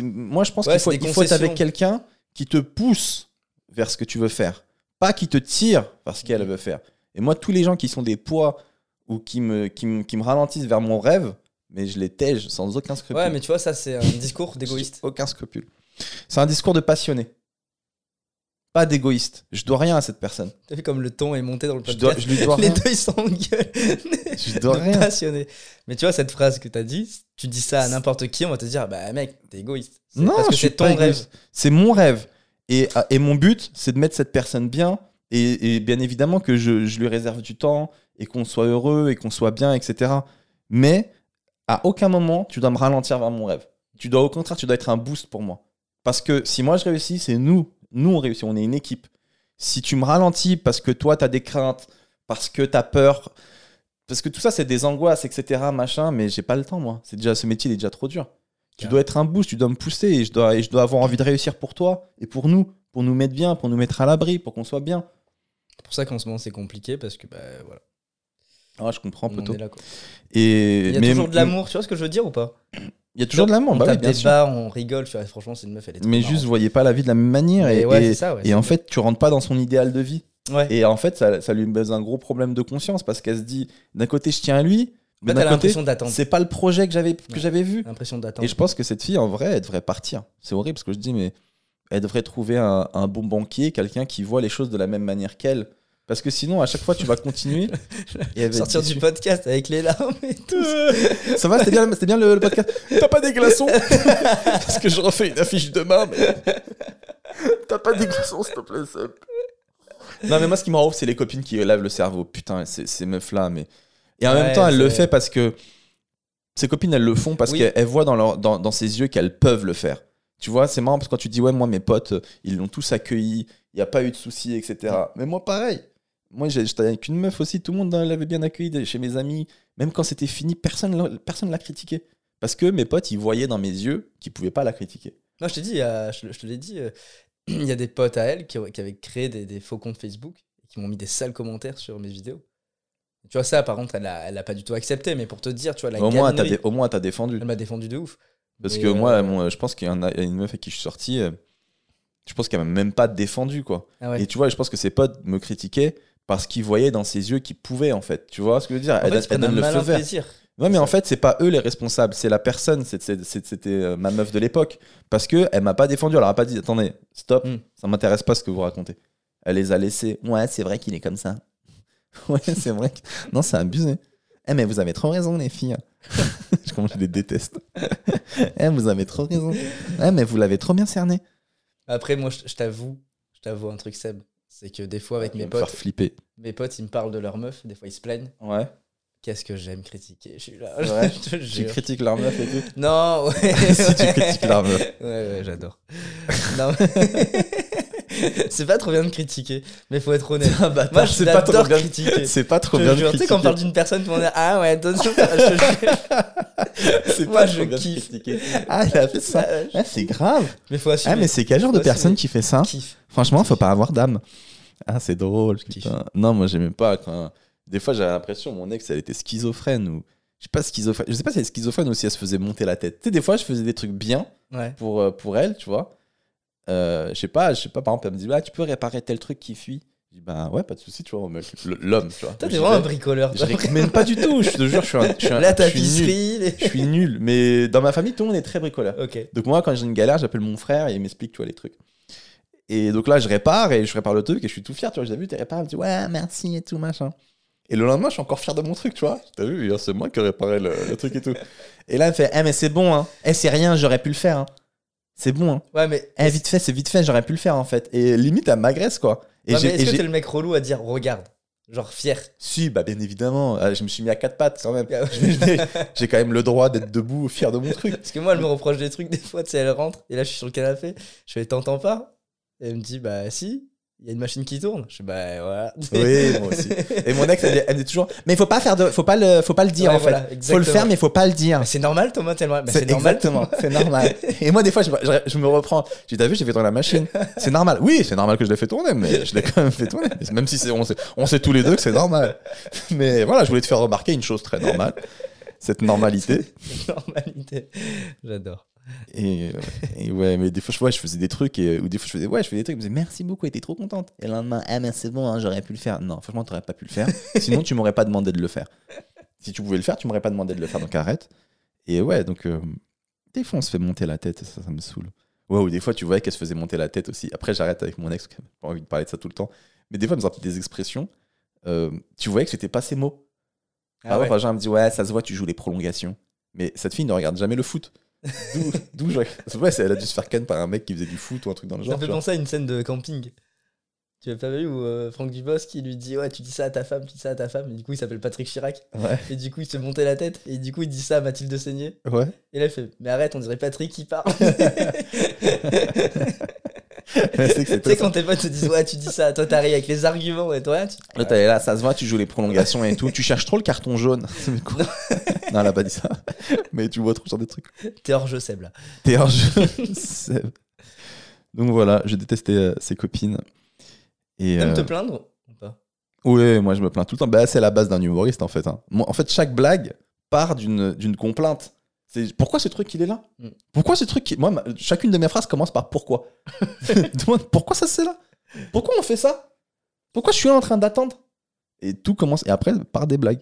moi, je pense Ouais, qu'il faut, il être avec quelqu'un qui te pousse vers ce que tu veux faire, pas qui te tire vers ce qu'elle Mhm. veut faire. Et moi, tous les gens qui sont des poids ou qui me, qui me, qui me ralentissent vers mon rêve, mais je les tège sans aucun scrupule. Ouais, mais tu vois, ça c'est un discours d'égoïste. Aucun scrupule. C'est un discours de passionné, pas d'égoïste. Je dois rien à cette personne. T'as vu comme le ton est monté dans le Je, podcast dois, je lui dois Les rien. deux ils s'engueulent. Je dois rien. passionné. Mais tu vois, cette phrase que t'as dit, tu dis ça à n'importe qui, on va te dire, bah mec, t'es égoïste. Non, parce que je c'est ton rêve. C'est mon rêve. Et, et mon but, c'est de mettre cette personne bien. Et, et bien évidemment que je, je lui réserve du temps et qu'on soit heureux et qu'on soit bien, etc. Mais à aucun moment, tu dois me ralentir vers mon rêve. Tu dois, au contraire, tu dois être un boost pour moi. Parce que si moi je réussis, c'est nous. Nous, on réussit. On est une équipe. Si tu me ralentis parce que toi, tu as des craintes, parce que tu as peur, parce que tout ça, c'est des angoisses, etc. Machin, mais j'ai pas le temps, moi. C'est déjà, ce métier, il est déjà trop dur. Tu dois être un boost, tu dois me pousser et je dois, et je dois avoir envie de réussir pour toi et pour nous, pour nous mettre bien, pour nous mettre à l'abri, pour qu'on soit bien. C'est pour ça qu'en ce moment c'est compliqué parce que bah voilà. Ah, je comprends, quoi. Et Il y a mais- toujours de l'amour, tu vois ce que je veux dire ou pas? Il y a toujours de l'amour, On bah tape des sûr. barres, on rigole, tu vois, franchement, c'est une meuf, elle est Mais juste, vous voyez pas la vie de la même manière. Mais et ouais, et- c'est ça, ouais, et c'est en fait, tu rentres pas dans son idéal de vie. Ouais. Et en fait, ça, ça lui pose un gros problème de conscience parce qu'elle se dit, d'un côté, je tiens à lui, mais d'un a côté, l'impression d'attendre. c'est pas le projet que j'avais que j'avais vu. L'impression d'attendre. Et je pense que cette fille, en vrai, elle devrait partir. C'est horrible parce que je dis, mais elle devrait trouver un, un bon banquier, quelqu'un qui voit les choses de la même manière qu'elle. Parce que sinon, à chaque fois, tu vas continuer. et Sortir du podcast avec les larmes et tout. Ça va, c'était bien, c'était bien le, le podcast. T'as pas des glaçons Parce que je refais une affiche demain. Mais... T'as pas des glaçons, s'il te plaît, Seb. Non, mais moi, ce qui me rend ouf, c'est les copines qui lavent le cerveau. Putain, ces, ces meufs-là. Mais... Et en Ouais, même temps, elle le fait parce que. Ces copines, elles le font parce Oui. qu'elles elles voient dans, leur, dans, dans ses yeux qu'elles peuvent le faire. Tu vois, c'est marrant parce que quand tu dis, ouais, moi, mes potes, ils l'ont tous accueilli, il n'y a pas eu de soucis, etc. Mais moi, pareil. Moi, j'étais avec une meuf aussi, tout le monde l'avait bien accueilli chez mes amis. Même quand c'était fini, personne l'a- personne l'a critiqué. Parce que mes potes, ils voyaient dans mes yeux qu'ils pouvaient pas la critiquer. Non, je te dis, euh, je, te l'ai dit, euh, il y a des potes à elle qui, qui avaient créé des, des faux comptes Facebook et qui m'ont mis des sales commentaires sur mes vidéos. Tu vois, ça, par contre, elle a, elle a pas du tout accepté, mais pour te dire, tu vois, la au, moins, t'as au moins, t'as défendu. elle m'a défendu de ouf. Parce Mais, que moi, euh, je pense qu'il y a une meuf avec qui je suis sorti, je pense qu'elle m'a même pas défendu, quoi. Ah ouais. Et tu vois, je pense que ses potes me critiquaient parce qu'ils voyaient dans ses yeux qu'ils pouvaient, en fait. Tu vois ce que je veux dire? En Elle, fait, elle donne le feu vert. plaisir. Ouais, mais en fait, c'est pas eux les responsables, c'est la personne. C'était euh, ma meuf de l'époque. Parce que elle m'a pas défendu. Elle leur a pas dit attendez, stop, Hmm. ça m'intéresse pas ce que vous racontez. Elle les a laissés. Ouais, c'est vrai qu'il est comme ça. ouais, c'est vrai. que- Non, c'est abusé. Eh, mais vous avez trop raison, les filles. Comment je les déteste. eh, vous avez trop raison. Eh, mais vous l'avez trop bien cerné. Après, moi, je, je t'avoue, je t'avoue un truc, Seb. C'est que des fois, avec Tu mes potes, flipper. mes potes, ils me parlent de leur meuf, des fois, ils se plaignent. Ouais. Qu'est-ce que j'aime critiquer Je suis là. Ouais. je te Tu jure. critiques leur meuf et tout. Non, ouais. si tu ouais. critiques leur meuf. Ouais, ouais, j'adore. non, c'est pas trop bien de critiquer, mais faut être honnête. Moi, c'est pas trop bien. critiquer. C'est pas trop Je bien de jure, tu sais, quand on critiquer. parle d'une personne, tout le monde est Ah ouais, jure. C'est Moi, pas je trop kiffe. critiquer. Ah, il a fait ça. Ah, c'est grave. Mais faut assumer. Ah, mais c'est quel genre de personne qui fait ça. Franchement, faut pas avoir d'âme. Ah, c'est drôle. Putain. Non, moi, j'aimais pas quand. Des fois, j'avais l'impression, mon ex, elle était schizophrène ou. Je sais pas, schizophrène. Je sais pas si elle est schizophrène ou si elle se faisait monter la tête. Tu sais, des fois, je faisais des trucs bien Ouais. pour, euh, pour elle, tu vois. Euh, je sais pas, je sais pas, par exemple, elle me dit, ah, tu peux réparer tel truc qui fuit? Je dis, bah ouais, pas de souci, tu vois, l'homme, tu vois. Toi, t'es vraiment un bricoleur. Je même pas du tout, je te jure, je suis un. Je suis un La je suis nul. tapisserie. Je suis nul, mais dans ma famille, tout le monde est très bricoleur. Ok. Donc moi, quand j'ai une galère, j'appelle mon frère et il m'explique, tu vois, les trucs. Et donc là, je répare et je répare le truc et je suis tout fier, tu vois. J'ai vu, t'es réparé, il me dit, ouais, merci et tout, machin. Et le lendemain, je suis encore fier de mon truc, tu vois. T'as vu, c'est moi qui ai réparé le, le truc et tout. Et là, elle me fait, eh, mais c'est bon, hein. Eh, c'est rien, j'aurais pu le faire, hein. C'est bon, hein. Ouais, mais. Eh, vite fait, c'est vite fait, j'aurais pu le faire, en fait. Et limite, elle m'agresse, quoi. Et Ouais, mais Est-ce que t'es le mec relou à dire regarde Genre fier? Si, bah bien évidemment. Ah, Je me suis mis à quatre pattes quand même. Ah J'ai quand même le droit d'être debout, fier de mon truc. Parce que moi, elle me reproche des trucs des fois, tu sais, elle rentre, et là, je suis sur le canapé, je fais T'entends pas? Et elle me dit Bah, si, il y a une machine qui tourne. Je fais Bah, voilà. Oui, moi aussi. Et mon ex, elle, dit- elle dit toujours, mais faut pas faire de, faut pas le, faut pas le dire Ouais, en fait. voilà, faut le exactement. faire, mais faut pas le dire. C'est normal, Thomas, tellement. Bah, c'est normal. exactement, c'est normal. Et moi, des fois, je, me- je- je me reprends. Tu t'as vu, j'ai fait tourner la machine. C'est normal. Oui, c'est normal que je l'ai fait tourner, mais je l'ai quand même fait tourner. Même si c'est- on sait, on sait tous les deux que c'est normal. Mais voilà, je voulais te faire remarquer une chose très normale. Cette normalité. Normalité. J'adore. Et, euh, et ouais, mais des fois, je, ouais, je faisais des trucs, et, ou des fois, je faisais, ouais, je faisais des trucs, je me disais, merci beaucoup, t'es trop contente. Et le lendemain, ah, mais c'est bon, hein, j'aurais pu le faire. Non, franchement, t'aurais pas pu le faire. Sinon, tu m'aurais pas demandé de le faire. Si tu pouvais le faire, tu m'aurais pas demandé de le faire, donc arrête. Et ouais, donc, euh, des fois, on se fait monter la tête, et ça, ça me saoule. Ouais, ou des fois, tu voyais qu'elle se faisait monter la tête aussi. Après, j'arrête avec mon ex, parce que j'ai pas envie de parler de ça tout le temps. Mais des fois, elle me sortait des expressions. euh, tu voyais que c'était pas ses mots. Par Ah ouais. exemple, Jean me dit Ouais, ça se voit, tu joues les prolongations. Mais cette fille ne regarde jamais le foot. D'où- je. Ouais, c'est- elle a dû se faire ken par un mec qui faisait du foot ou un truc dans le Ça genre. fait tu vois. penser à une scène de camping. Tu as pas vu où euh, Franck Dubosc qui lui dit Ouais, tu dis ça à ta femme, tu dis ça à ta femme. Et du coup, il s'appelle Patrick Chirac. Ouais. Et du coup, il se montait la tête. Et du coup, il dit ça à Mathilde Seigné. Ouais. Et là, il fait Mais arrête, on dirait Patrick qui parle. Tu sais, quand tes potes te disent Ouais, tu dis ça, toi t'arrives avec les arguments et toi, tu. Là, t'es là, ça se voit, tu joues les prolongations et tout. Tu cherches trop le carton jaune. Non, elle a pas dit ça. Mais tu vois trop sur des trucs. T'es hors jeu, Seb là. T'es hors jeu. C'est- Donc voilà, je détestais euh, ses copines. Et, T'aimes euh, te plaindre ou pas? Oui, moi je me plains tout le temps. Bah, c'est la base d'un humoriste en fait. hein. Moi, en fait, chaque blague part d'une d'une complainte. Pourquoi ce truc il est là Mm. Pourquoi ce truc Moi, ma- chacune de mes phrases commence par pourquoi. Demande pourquoi ça c'est là Pourquoi on fait ça Pourquoi je suis là en train d'attendre Et tout commence. Et après, par des blagues.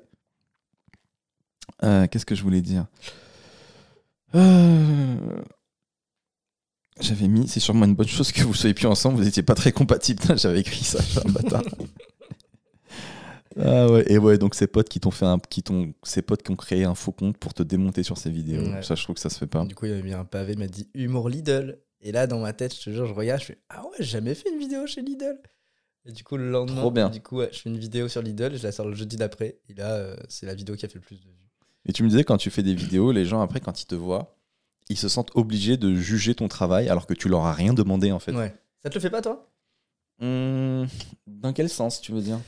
Euh, Qu'est-ce que je voulais dire Euh, J'avais mis, c'est sûrement une bonne chose que vous soyez plus ensemble, vous n'étiez pas très compatibles. J'avais écrit ça, un bâtard. Ah ouais, et ouais, donc ces potes qui t'ont fait un, qui t'ont, ces potes qui ont créé un faux compte pour te démonter sur ces vidéos. Ouais. Ça, je trouve que ça se fait pas. Du coup, il m'a mis un pavé, il m'a dit humour Lidl. Et là, dans ma tête, je te jure, je regarde, je fais Ah ouais, j'ai jamais fait une vidéo chez Lidl. Et du coup, le lendemain, Trop bien. du coup, ouais, je fais une vidéo sur Lidl, je la sors le jeudi d'après. Et là, euh, c'est la vidéo qui a fait le plus de vues. Et tu me disais, quand tu fais des vidéos, les gens, après, quand ils te voient, ils se sentent obligés de juger ton travail alors que tu leur as rien demandé, en fait. Ouais. Ça te le fait pas, toi? Hum, dans quel sens, tu veux dire?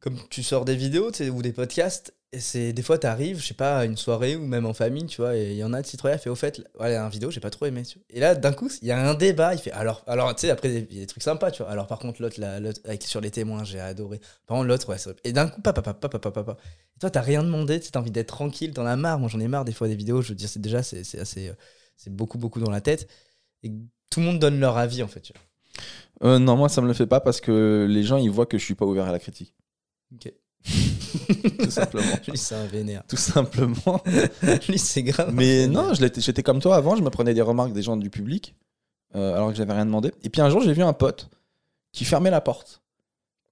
Comme tu sors des vidéos tu ou des podcasts, c'est des fois, t'arrives, je sais pas, à une soirée ou même en famille, tu vois, et il y en a, qui te fait au fait, voilà, un vidéo, j'ai pas trop aimé. tu. Et là, d'un coup, il y a un débat, il fait alors, alors tu sais, après, il y a des trucs sympas, tu vois. Alors, par contre, l'autre, avec, sur les témoins, j'ai adoré. Par contre, l'autre, ouais, Et d'un coup, papa, papa, papa, papa. Et toi, t'as rien demandé, tu t'as envie d'être tranquille, t'en as marre. Moi, j'en ai marre des fois des vidéos, je veux dire, c'est déjà, c'est assez. C'est beaucoup, beaucoup dans la tête. Et tout le monde donne leur avis, en fait, tu vois. Euh, Non, moi, ça me le fait pas parce que les gens, ils voient que je suis pas ouvert à la critique. Ok. Tout simplement. Lui, c'est un vénère. Tout simplement. Lui, c'est grave. Mais non, je l'étais- j'étais comme toi avant, je me prenais des remarques des gens du public, euh, alors que j'avais rien demandé. Et puis un jour, j'ai vu un pote qui fermait la porte.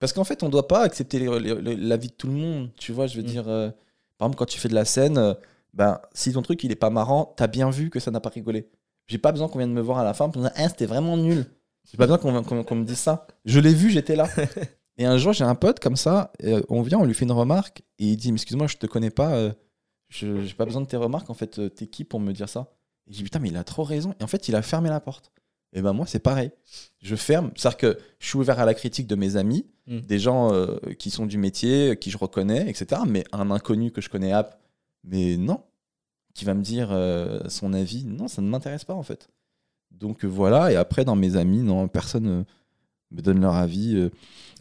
Parce qu'en fait, on doit pas accepter les- les- les- l'avis de tout le monde. Tu vois, je veux Mm. dire, euh, par exemple, quand tu fais de la scène, euh, ben, si ton truc il est pas marrant, t'as bien vu que ça n'a pas rigolé. J'ai pas besoin qu'on vienne me voir à la fin pour me dire, Ah, c'était vraiment nul. J'ai pas besoin qu'on qu'on- qu'on me dise ça. Je l'ai vu, j'étais là. et un jour, j'ai un pote comme ça, et, euh, on vient, on lui fait une remarque, et il dit, mais excuse-moi, je te connais pas, euh, je j'ai pas besoin de tes remarques, en fait, euh, t'es qui pour me dire ça? Et j'ai dit, putain, mais il a trop raison. Et en fait, il a fermé la porte. Et ben moi, c'est pareil. Je ferme. C'est-à-dire que je suis ouvert à la critique de mes amis, Mm. des gens euh, qui sont du métier, qui je reconnais, etc. Mais un inconnu que je connais, app, mais non. Qui va me dire son avis, non, ça ne m'intéresse pas en fait. Donc voilà, et après, dans mes amis, non, personne me donne leur avis.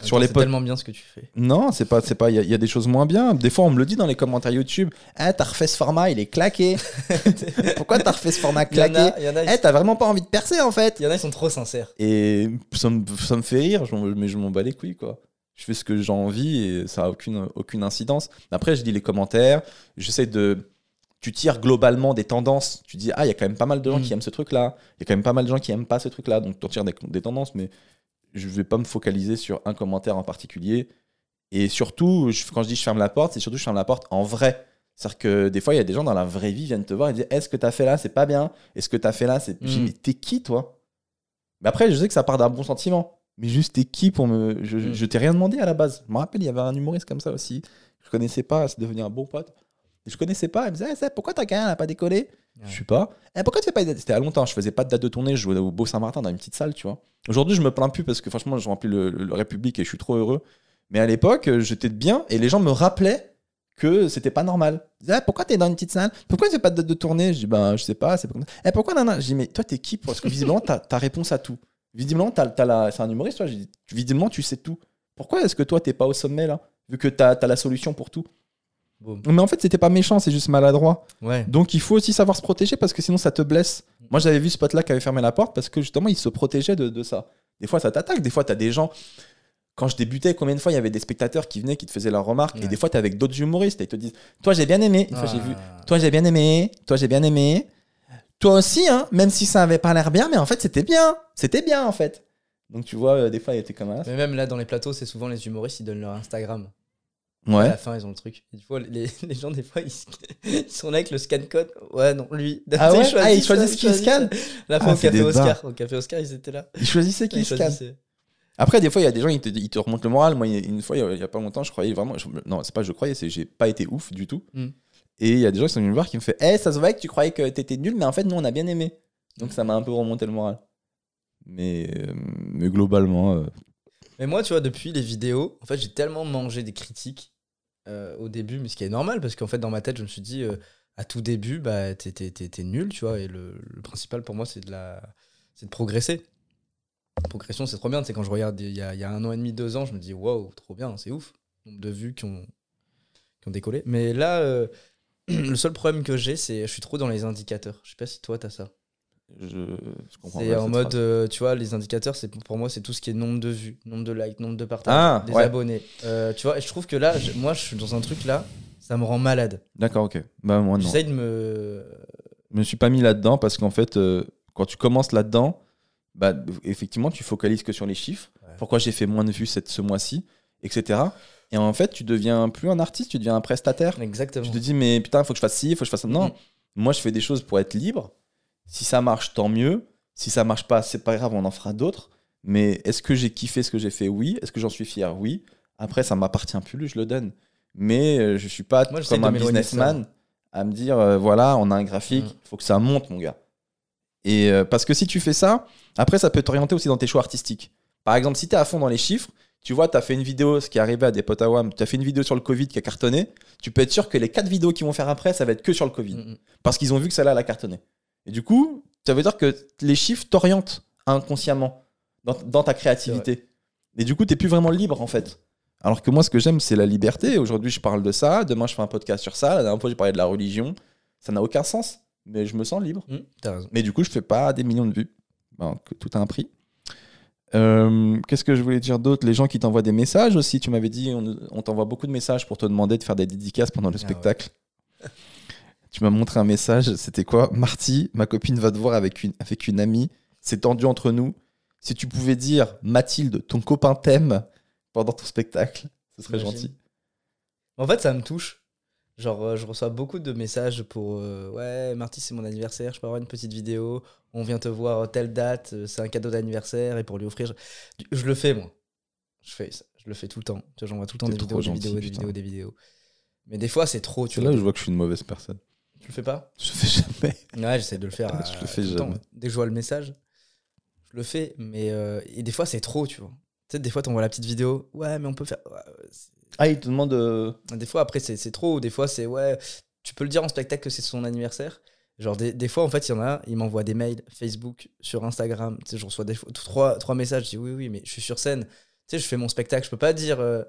Sur les tellement bien ce que tu fais. Non, c'est pas, c'est pas. Il y, a- il y a des choses moins bien. Des fois, on me le dit dans les commentaires YouTube. Ah, t'as refait ce format, il est claqué. Pourquoi t'as refait ce format claqué Eh, t'as vraiment pas envie de percer en fait. il y en a, ils sont trop sincères. Et ça me, ça me fait rire, mais je m'en bats les couilles, quoi. Je fais ce que j'ai envie et ça a aucune, aucune incidence. Après, je lis les commentaires, j'essaie de. Tu tires globalement des tendances. Tu dis, ah, il y a quand même pas mal de gens Mm. qui aiment ce truc-là. Il y a quand même pas mal de gens qui aiment pas ce truc-là. Donc, tu retires des, des tendances, mais je vais pas me focaliser sur un commentaire en particulier. Et surtout, je- quand je dis je ferme la porte, c'est surtout je ferme la porte en vrai. C'est-à-dire que des fois, il y a des gens dans la vraie vie qui viennent te voir et disent Est-ce que t'as fait là, c'est pas bien? Est-ce que t'as fait là, c'est. Je dis, Mm. Mais t'es qui, toi? Mais après, je sais que ça part d'un bon sentiment. Mais juste, t'es qui pour me. Je, Mm. je t'ai rien demandé à la base. Je me rappelle, il y avait un humoriste comme ça aussi. Je connaissais pas, c'est devenu un bon pote. Je connaissais pas. Il me disait Eh, pourquoi ta carrière n'a pas décollé? Je sais pas. Eh, pourquoi tu fais pas. C'était à longtemps, je faisais pas de date de tournée, je jouais au Beau Saint-Martin dans une petite salle, tu vois. Aujourd'hui, je me plains plus parce que franchement, je remplis le, le République et je suis trop heureux. Mais à l'époque, euh, j'étais bien et les gens me rappelaient que c'était pas normal. Ils disaient, Ah, pourquoi t'es dans une petite salle? Pourquoi tu fais pas de date de tournée? Je dis, ben, je sais pas, c'est pas comme ça. Eh, pourquoi nana Je dis, mais toi, t'es qui Parce que visiblement, t'as as réponse à tout. Visiblement, t'as, t'as la... c'est un humoriste, toi. J'ai dit, visiblement, tu sais tout. Pourquoi est-ce que toi, t'es pas au sommet, là Vu que t'as as la solution pour tout? Mais en fait, c'était pas méchant, c'est juste maladroit. Ouais. Donc il faut aussi savoir se protéger parce que sinon ça te blesse. Moi j'avais vu ce pote là qui avait fermé la porte parce que justement il se protégeait de, de ça. Des fois ça t'attaque, des fois t'as des gens. Quand je débutais, combien de fois il y avait des spectateurs qui venaient, qui te faisaient leurs remarques, et des fois t'es avec d'autres humoristes et ils te disent Toi j'ai bien aimé, une fois j'ai vu, Ah. toi j'ai bien aimé, toi j'ai bien aimé, toi aussi, hein, même si ça avait pas l'air bien, mais en fait c'était bien, c'était bien en fait. Donc tu vois, euh, des fois il était comme un. Mais même là, dans les plateaux, c'est souvent les humoristes, ils donnent leur Instagram. À Ouais. la fin, ils ont le truc. Et des fois, les, les gens, des fois, ils, ils sont là avec le scan code. Ouais, non, lui. Ah ouais? Ah, ils choisissent qui scanne La fois Ah, au Café Oscar. Au Café Oscar, ils étaient là. Ils choisissaient qui scanne. Après, des fois, il y a des gens, ils te, ils te remontent le moral. Moi, une fois, il y a- pas longtemps, je croyais vraiment. je- non, c'est pas je croyais, c'est j'ai pas été ouf du tout. Mm. Et il y a des gens qui sont venus me voir qui me font Eh, ça se voit que tu croyais que t'étais nul, mais en fait, nous, on a bien aimé. Donc, ça m'a un peu remonté le moral. Mais, euh, mais globalement, euh, Mais moi, tu vois, depuis les vidéos, en fait, j'ai tellement mangé des critiques euh, au début, mais ce qui est normal, parce qu'en fait, dans ma tête, je me suis dit, euh, à tout début, bah, t'es, nul, tu vois, et le, principal pour moi, c'est de, la... de progresser. La progression, c'est trop bien, c'est quand je regarde il y, a, il y a un an et demi, deux ans, je me dis, waouh, trop bien, c'est ouf, nombre de vues qui ont, qui ont décollé. Mais là, euh, le seul problème que j'ai, c'est je suis trop dans les indicateurs. Je sais pas si toi, t'as ça. Je, comprends C'est en mode, euh, tu vois, les indicateurs, c'est pour moi, c'est tout ce qui est nombre de vues, nombre de likes, nombre de partages, Ah, des ouais. abonnés. Euh, tu vois, et je trouve que là, moi, je suis dans un truc là, ça me rend malade. D'accord, ok. Bah, moi, non. J'essaye de me. Je me suis pas mis là-dedans parce qu'en fait, euh, quand tu commences là-dedans, bah, effectivement, tu focalises que sur les chiffres. Ouais. Pourquoi j'ai fait moins de vues cette, ce mois-ci, etc. Et en fait, tu deviens plus un artiste, tu deviens un prestataire. Exactement. Tu te dis, mais putain, faut que je fasse ci, faut que je fasse ça. Non, Mhm. moi, je fais des choses pour être libre. Si ça marche, tant mieux. Si ça marche pas, c'est pas grave, on en fera d'autres. Mais est-ce que j'ai kiffé ce que j'ai fait? Oui. Est-ce que j'en suis fier? Oui. Après, ça m'appartient plus, je le donne. Mais euh, je suis pas Moi, comme un businessman à me dire, euh, voilà, on a un graphique, Mhm. faut que ça monte, mon gars. Et euh, parce que si tu fais ça, après, ça peut t'orienter aussi dans tes choix artistiques. Par exemple, si tu es à fond dans les chiffres, tu vois, tu as fait une vidéo, ce qui est arrivé à des potes à WAM, tu as fait une vidéo sur le Covid qui a cartonné, tu peux être sûr que les quatre vidéos qu'ils vont faire après, ça va être que sur le Covid. Mm, mm. Parce qu'ils ont vu que celle-là, elle a cartonné. Et du coup, ça veut dire que les chiffres t'orientent inconsciemment dans, dans ta créativité. Et du coup, tu plus vraiment libre, en fait. Alors que moi, ce que j'aime, c'est la liberté. Aujourd'hui, je parle de ça. Demain, je fais un podcast sur ça. La dernière fois, j'ai parlé de la religion. Ça n'a aucun sens. Mais je me sens libre. Mm, raison. Mais du coup, je fais pas des millions de vues. Ben, que tout a un prix. Euh, Qu'est-ce que je voulais dire d'autre? Les gens qui t'envoient des messages aussi. Tu m'avais dit, on, on t'envoie beaucoup de messages pour te demander de faire des dédicaces pendant le Ah ouais. Tu m'as montré un message. C'était quoi? Marty, ma copine va te voir avec une, avec une amie. C'est tendu entre nous. Si tu pouvais dire, Mathilde, ton copain t'aime pendant ton spectacle, ce serait gentil. En fait, ça me touche. Genre, euh, je reçois beaucoup de messages pour euh, Ouais, Marty, c'est mon anniversaire, je peux avoir une petite vidéo. On vient te voir euh, telle date, c'est un cadeau d'anniversaire et pour lui offrir. Je, je le fais, moi. Je fais ça. Je le fais tout le temps. Tu vois, j'envoie tout le temps des vidéos, des vidéos, des putain. vidéos, des vidéos. Mais des fois, c'est trop, C'est là où je vois que je suis une mauvaise personne. Tu le fais pas? Je le fais jamais. Ouais, j'essaie de le faire. Je euh, le fais le temps. jamais. Dès que je vois le message, je le fais. Mais euh, et des fois, c'est trop, tu vois. Tu sais, des fois, t'envoies la petite vidéo. Ouais, mais on peut faire. ouais, Ah, il te demande. euh, Des fois, après, c'est trop. ou Des fois, c'est ouais. Tu peux le dire en spectacle que c'est son anniversaire. Genre, des, des fois, en fait, il y en a, ils m'envoient des mails Facebook, sur Instagram. Tu sais, je reçois des fois, trois, trois messages. Je dis oui, oui, mais je suis sur scène. Tu sais, je fais mon spectacle. Je peux pas dire. euh,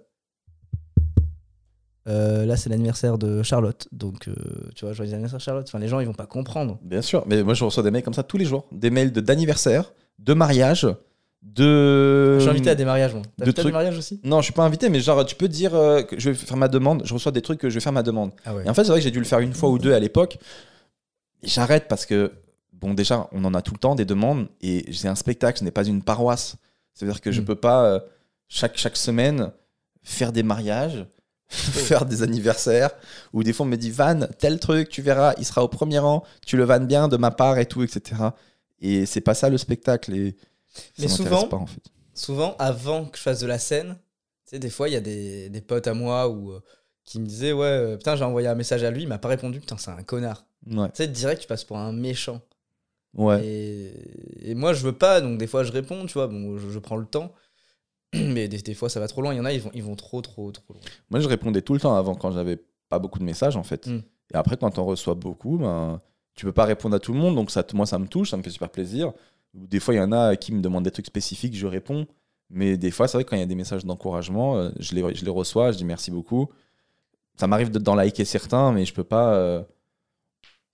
euh, là, c'est l'anniversaire de Charlotte. Donc, euh, tu vois, joyeux anniversaire, Charlotte. Enfin, les gens, ils vont pas comprendre. Bien sûr, mais moi je reçois des mails comme ça tous les jours. Des mails de- d'anniversaire, de mariage, de. Je suis invité à des mariages, moi. T'as de à des trucs- mariages aussi? Non, je suis pas invité, mais genre tu peux dire euh, que je vais faire ma demande. Je reçois des trucs que je vais faire ma demande. Ah ouais. Et en fait, c'est vrai que j'ai dû le faire une fois ou deux à l'époque. Et J'arrête parce que, bon, déjà, on en a tout le temps des demandes et c'est un spectacle, ce n'est pas une paroisse. C'est-à-dire que je Mm. peux pas, chaque, chaque semaine, faire des mariages, faire des anniversaires, ou des fois on me dit, Van, tel truc, tu verras, il sera au premier rang, tu le vannes bien de ma part et tout, etc. Et c'est pas ça le spectacle. Et Mais souvent- pas, en fait. souvent, avant que je fasse de la scène, tu sais, des fois, il y a des, des potes à moi ou euh, qui me disaient Ouais, euh, putain, j'ai envoyé un message à lui, il m'a pas répondu, putain, c'est un connard. Ouais. Tu sais, direct, tu passes pour un méchant. Ouais. Et, et moi, je veux pas, donc des fois, je réponds, tu vois, bon, je, je prends le temps. Mais des, des fois, ça va trop loin. Il y en a, ils vont, ils vont trop, trop, trop loin. Moi, je répondais tout le temps avant quand j'avais pas beaucoup de messages, en fait. Mm. Et après, quand on reçoit beaucoup, ben, tu peux pas répondre à tout le monde. Donc, ça, moi, ça me touche, ça me fait super plaisir. Ou Des fois, il y en a qui me demandent des trucs spécifiques, je réponds. Mais des fois, c'est vrai que quand il y a des messages d'encouragement, euh, je les, je les reçois, je dis merci beaucoup. Ça m'arrive de- d'en liker certains, mais je peux pas, euh,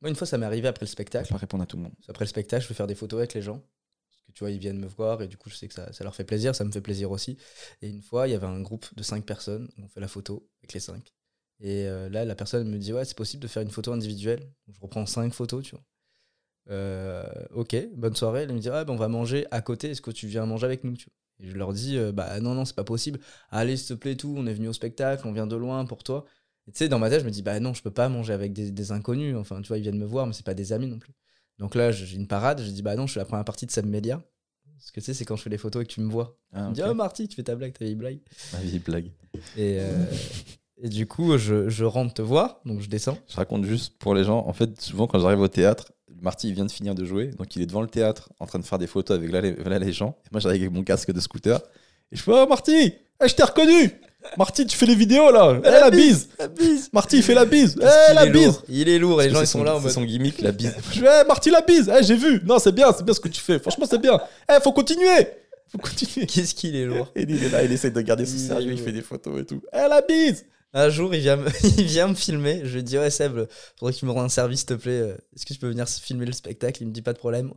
Moi, une fois, ça m'est arrivé après le je peux spectacle. pas répondre à tout le monde. Après le spectacle, je vais faire des photos avec les gens. Tu vois, ils viennent me voir et du coup, je sais que ça, ça leur fait plaisir, ça me fait plaisir aussi. Et une fois, il y avait un groupe de cinq personnes, on fait la photo avec les cinq. Et euh, là, la personne me dit Ouais, c'est possible de faire une photo individuelle. Je reprends cinq photos, tu vois. Euh, ok, bonne soirée. Elle me dit Ouais, ben, on va manger à côté, est-ce que tu viens manger avec nous tu vois? Et je leur dis euh, Bah non, non, c'est pas possible. Allez, s'il te plaît, tout, on est venu au spectacle, on vient de loin pour toi. Tu sais, dans ma tête, je me dis Bah non, je peux pas manger avec des, des inconnus. Enfin, tu vois, ils viennent me voir, mais c'est pas des amis non plus. Donc là, j'ai une parade, je dis bah non, je suis la première partie de Sam Melia. Parce que tu sais, c'est quand je fais les photos et que tu me vois. Ah, Tu me dis, oh Marty, tu fais ta blague, ta vieille blague. Ma vieille blague. Et, euh, et du coup, je, je rentre te voir, donc je descends. Je raconte juste pour les gens. En fait, souvent, quand j'arrive au théâtre, Marty il vient de finir de jouer, donc il est devant le théâtre en train de faire des photos avec là, les, là, les gens. Et moi, j'arrive avec mon casque de scooter. Et je fais Oh, Marty eh, Je t'ai reconnu Marty, tu fais les vidéos là Eh, la bise La bise Marty, il fait la bise Eh, la bise lourd. Il est lourd, et les gens ils sont son- là en C'est mode. son gimmick, la bise. Eh, Marty, la bise Eh, j'ai vu Non, c'est bien, c'est bien ce que tu fais. Franchement, c'est bien Eh, faut continuer Faut continuer Qu'est-ce qu'il est lourd Et il est là, il essaie de garder son sérieux, il fait des photos et tout. Eh, la bise Un jour, il vient, me, il vient me filmer. Je lui dis Ouais, Seb, faudrait que tu me rendes un service, s'il te plaît. Est-ce que tu peux venir filmer le spectacle? Il me dit Pas de problème.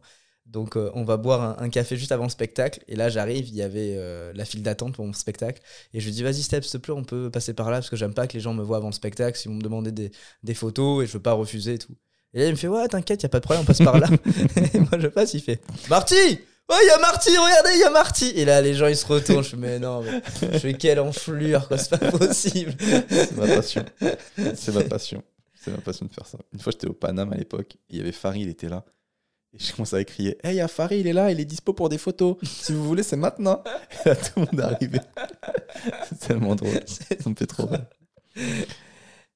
Donc, euh, on va boire un, un café juste avant le spectacle. Et là, j'arrive, il y avait euh, la file d'attente pour mon spectacle. Et je lui dis Vas-y, Step, s'il te plaît, on peut passer par là parce que j'aime pas que les gens me voient avant le spectacle. Si vont me demander des, des photos et je veux pas refuser et tout. Et là, il me fait Ouais, t'inquiète, y a pas de problème, on passe par là. et moi, je passe, il fait Marty Oh, il y a Marty, regardez, il y a Marty Et là, les gens, ils se retournent. Je fais Mais non, mais je fais quelle enflure, quoi, c'est pas possible. C'est ma passion. C'est ma passion. C'est ma passion de faire ça. Une fois, j'étais au Paname à l'époque. Il y avait Farid, il était là. Et je commençais à crier Hey, a Farid, il est là, il est dispo pour des photos. Si vous voulez, c'est maintenant. Et là, tout le monde est arrivé. c'est tellement drôle. Ça me fait trop rire.